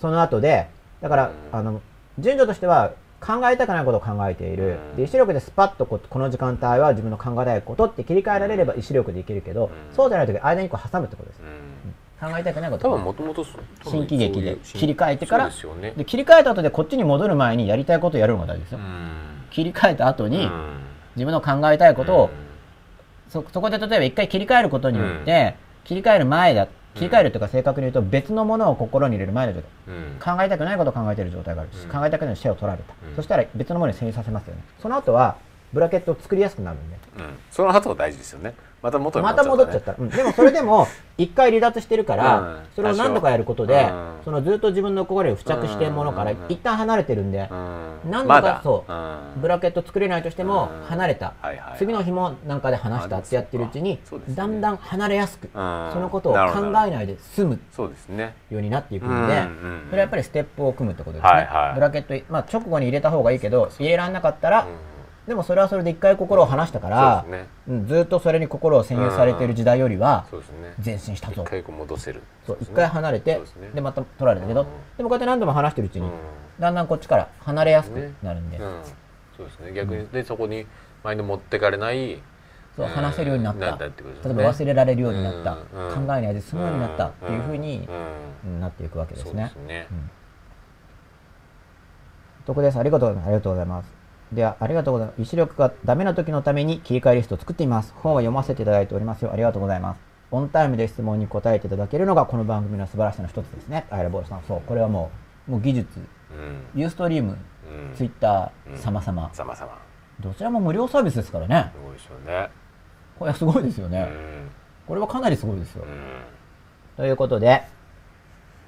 その後で、だから、
うん。
あの、順序としては、考えたくないことを考えている。
うん。
で、意志力でスパッとここの時間帯は自分の考えたいことって切り替えられれば意志力でいけるけど、
うん。
そうじゃないとき間にこう挟むってことです。
うん。
考えたくないこと。
多分もともと
新喜劇で切り替えてから。
で
切り替えた後でこっちに戻る前にやりたいことをやるのが大事ですよ、
うん
切り替えた後に
うん。
自分の考えたいことを、そそこで例えば一回切り替えることによって、切り替える前だ切切り替えるというか正確に言うと別のものを心に入れる前の状態
うん。
考えたくないことを考えている状態があるし、
うん。
考えたくない手を取られた、
うん。
そしたら別のものに遷移させますよね。その後はブラケットを作りやすくなるんで
うん。その後が大事ですよねまた元に
また戻っちゃった。ら、うん。でもそれでも 一回離脱してるから、
うん。
それを何度かやることで、
うん。
そのずっと自分の心に付着しているものから
うん。
一旦離れてるんで、
うん。
何度かそう、
うん。
ブラケット作れないとしても
うん。
離れた、次の日もなんかで話したってやってるうちに、だんだん離れやすく、
うん。
そのことを考えないで済む
そうですね。
ようになっていくんで、それはやっぱりステップを組むってことですね、ブラケット、まあ、直後に入れた方がいいけど入れられなかったら、
うん
でもそれはそれで一回心を離したから
そうですね。
うんずっとそれに心を占有されている時代よりは前進したぞ。
一回こう戻せる。
そう一回離れて
で
また取られたけど
うん。
でもこうやって何度も離してるうちに
うん。
だんだんこっちから離れやすくなるんで
うん。そうですね。逆にでそこにマインド持ってかれない
そう話せるようになった。例えば忘れられるようになった。
うん。
考えないで済むようになったっていうふうになっていくわけですね。
ですね。
うん。得ですありがとうありがとうございますではありがとうございます。意志力がダメな時のために切り替えリストを作っています。本は読ませていただいておりますよ。ありがとうございます。オンタイムで質問に答えていただけるのがこの番組の素晴らしさの一つですね。アイラボールさん。そう。これはもうもう技術。
うん。
ユーストリーム。
うん。
ツイッタ
うん。
ー様々。
さまさま
どちらも無料サービスですからね。
すごいですよね。
これはすごいですよね。
うん。
これはかなりすごいですよ。
うん。
ということで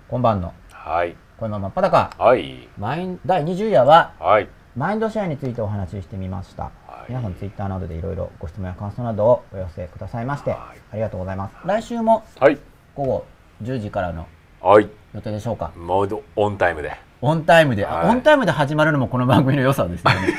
今晩の
はい。
このままっ裸
はい。
マイン第20夜は
はい
マインドシェアについてお話ししてみました、
はい。
皆さんツイッターなどでいろいろご質問や感想などをお寄せくださいまして、
はい。
ありがとうございます。来週も
はい。
午後10時からの
はい。
予定でしょうか？
モードオンタイムで。
オンタイムで、オンタイムで始まるのもこの番組の良さですよね。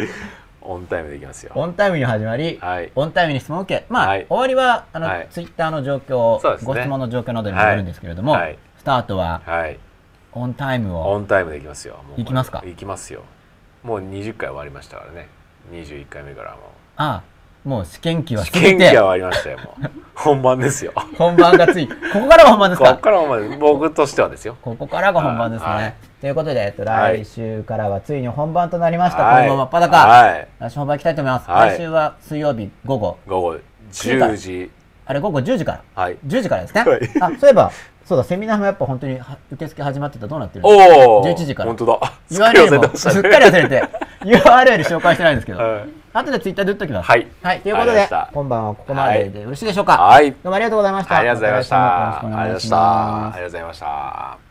オンタイムでいきますよ。
オンタイムに始まり、
はい。
オンタイムに質問を受けまあ、
はい。
終わりはあの、
はい。
ツイッターの状況、
ね。
ご質問の状況などにもよるんですけれども、スタートは
はい
オンタイムを。
オンタイムでいきますよ。もうこれ。
いきますか？
いきますよ。もう20回終わりましたからね。21回目からも。
あもう試験期
う
は
試験期は終わりましたよもう。本番ですよ。
本番がついここからが本番ですか？
ここからもう僕としてはですよ。
ここからが本番ですね。
はい。
ということで、えっと、
はい。
来週からはついに本番となりました。
はい。
このままっ裸。
はい。
来週本番行きたいと思います。
はい。
来週は水曜日午後。
午後10時
あれ午後10時から。
はい。
10時からですね。
はい。
あ、そういえば、そうだ、セミナーもやっぱ本当には受付始まってたどうなってるの？
おお
11時から。
本当だ。
URL すっかり忘れて URL 紹介してないんですけど、
はい。
後でツイッターで打っときます。
はい。
はい、ということで今晩はここまででよろしいでしょうか？
はい。
どうもありがとうございました。
ありがとうございました。ありがとうございました。ありがとうございました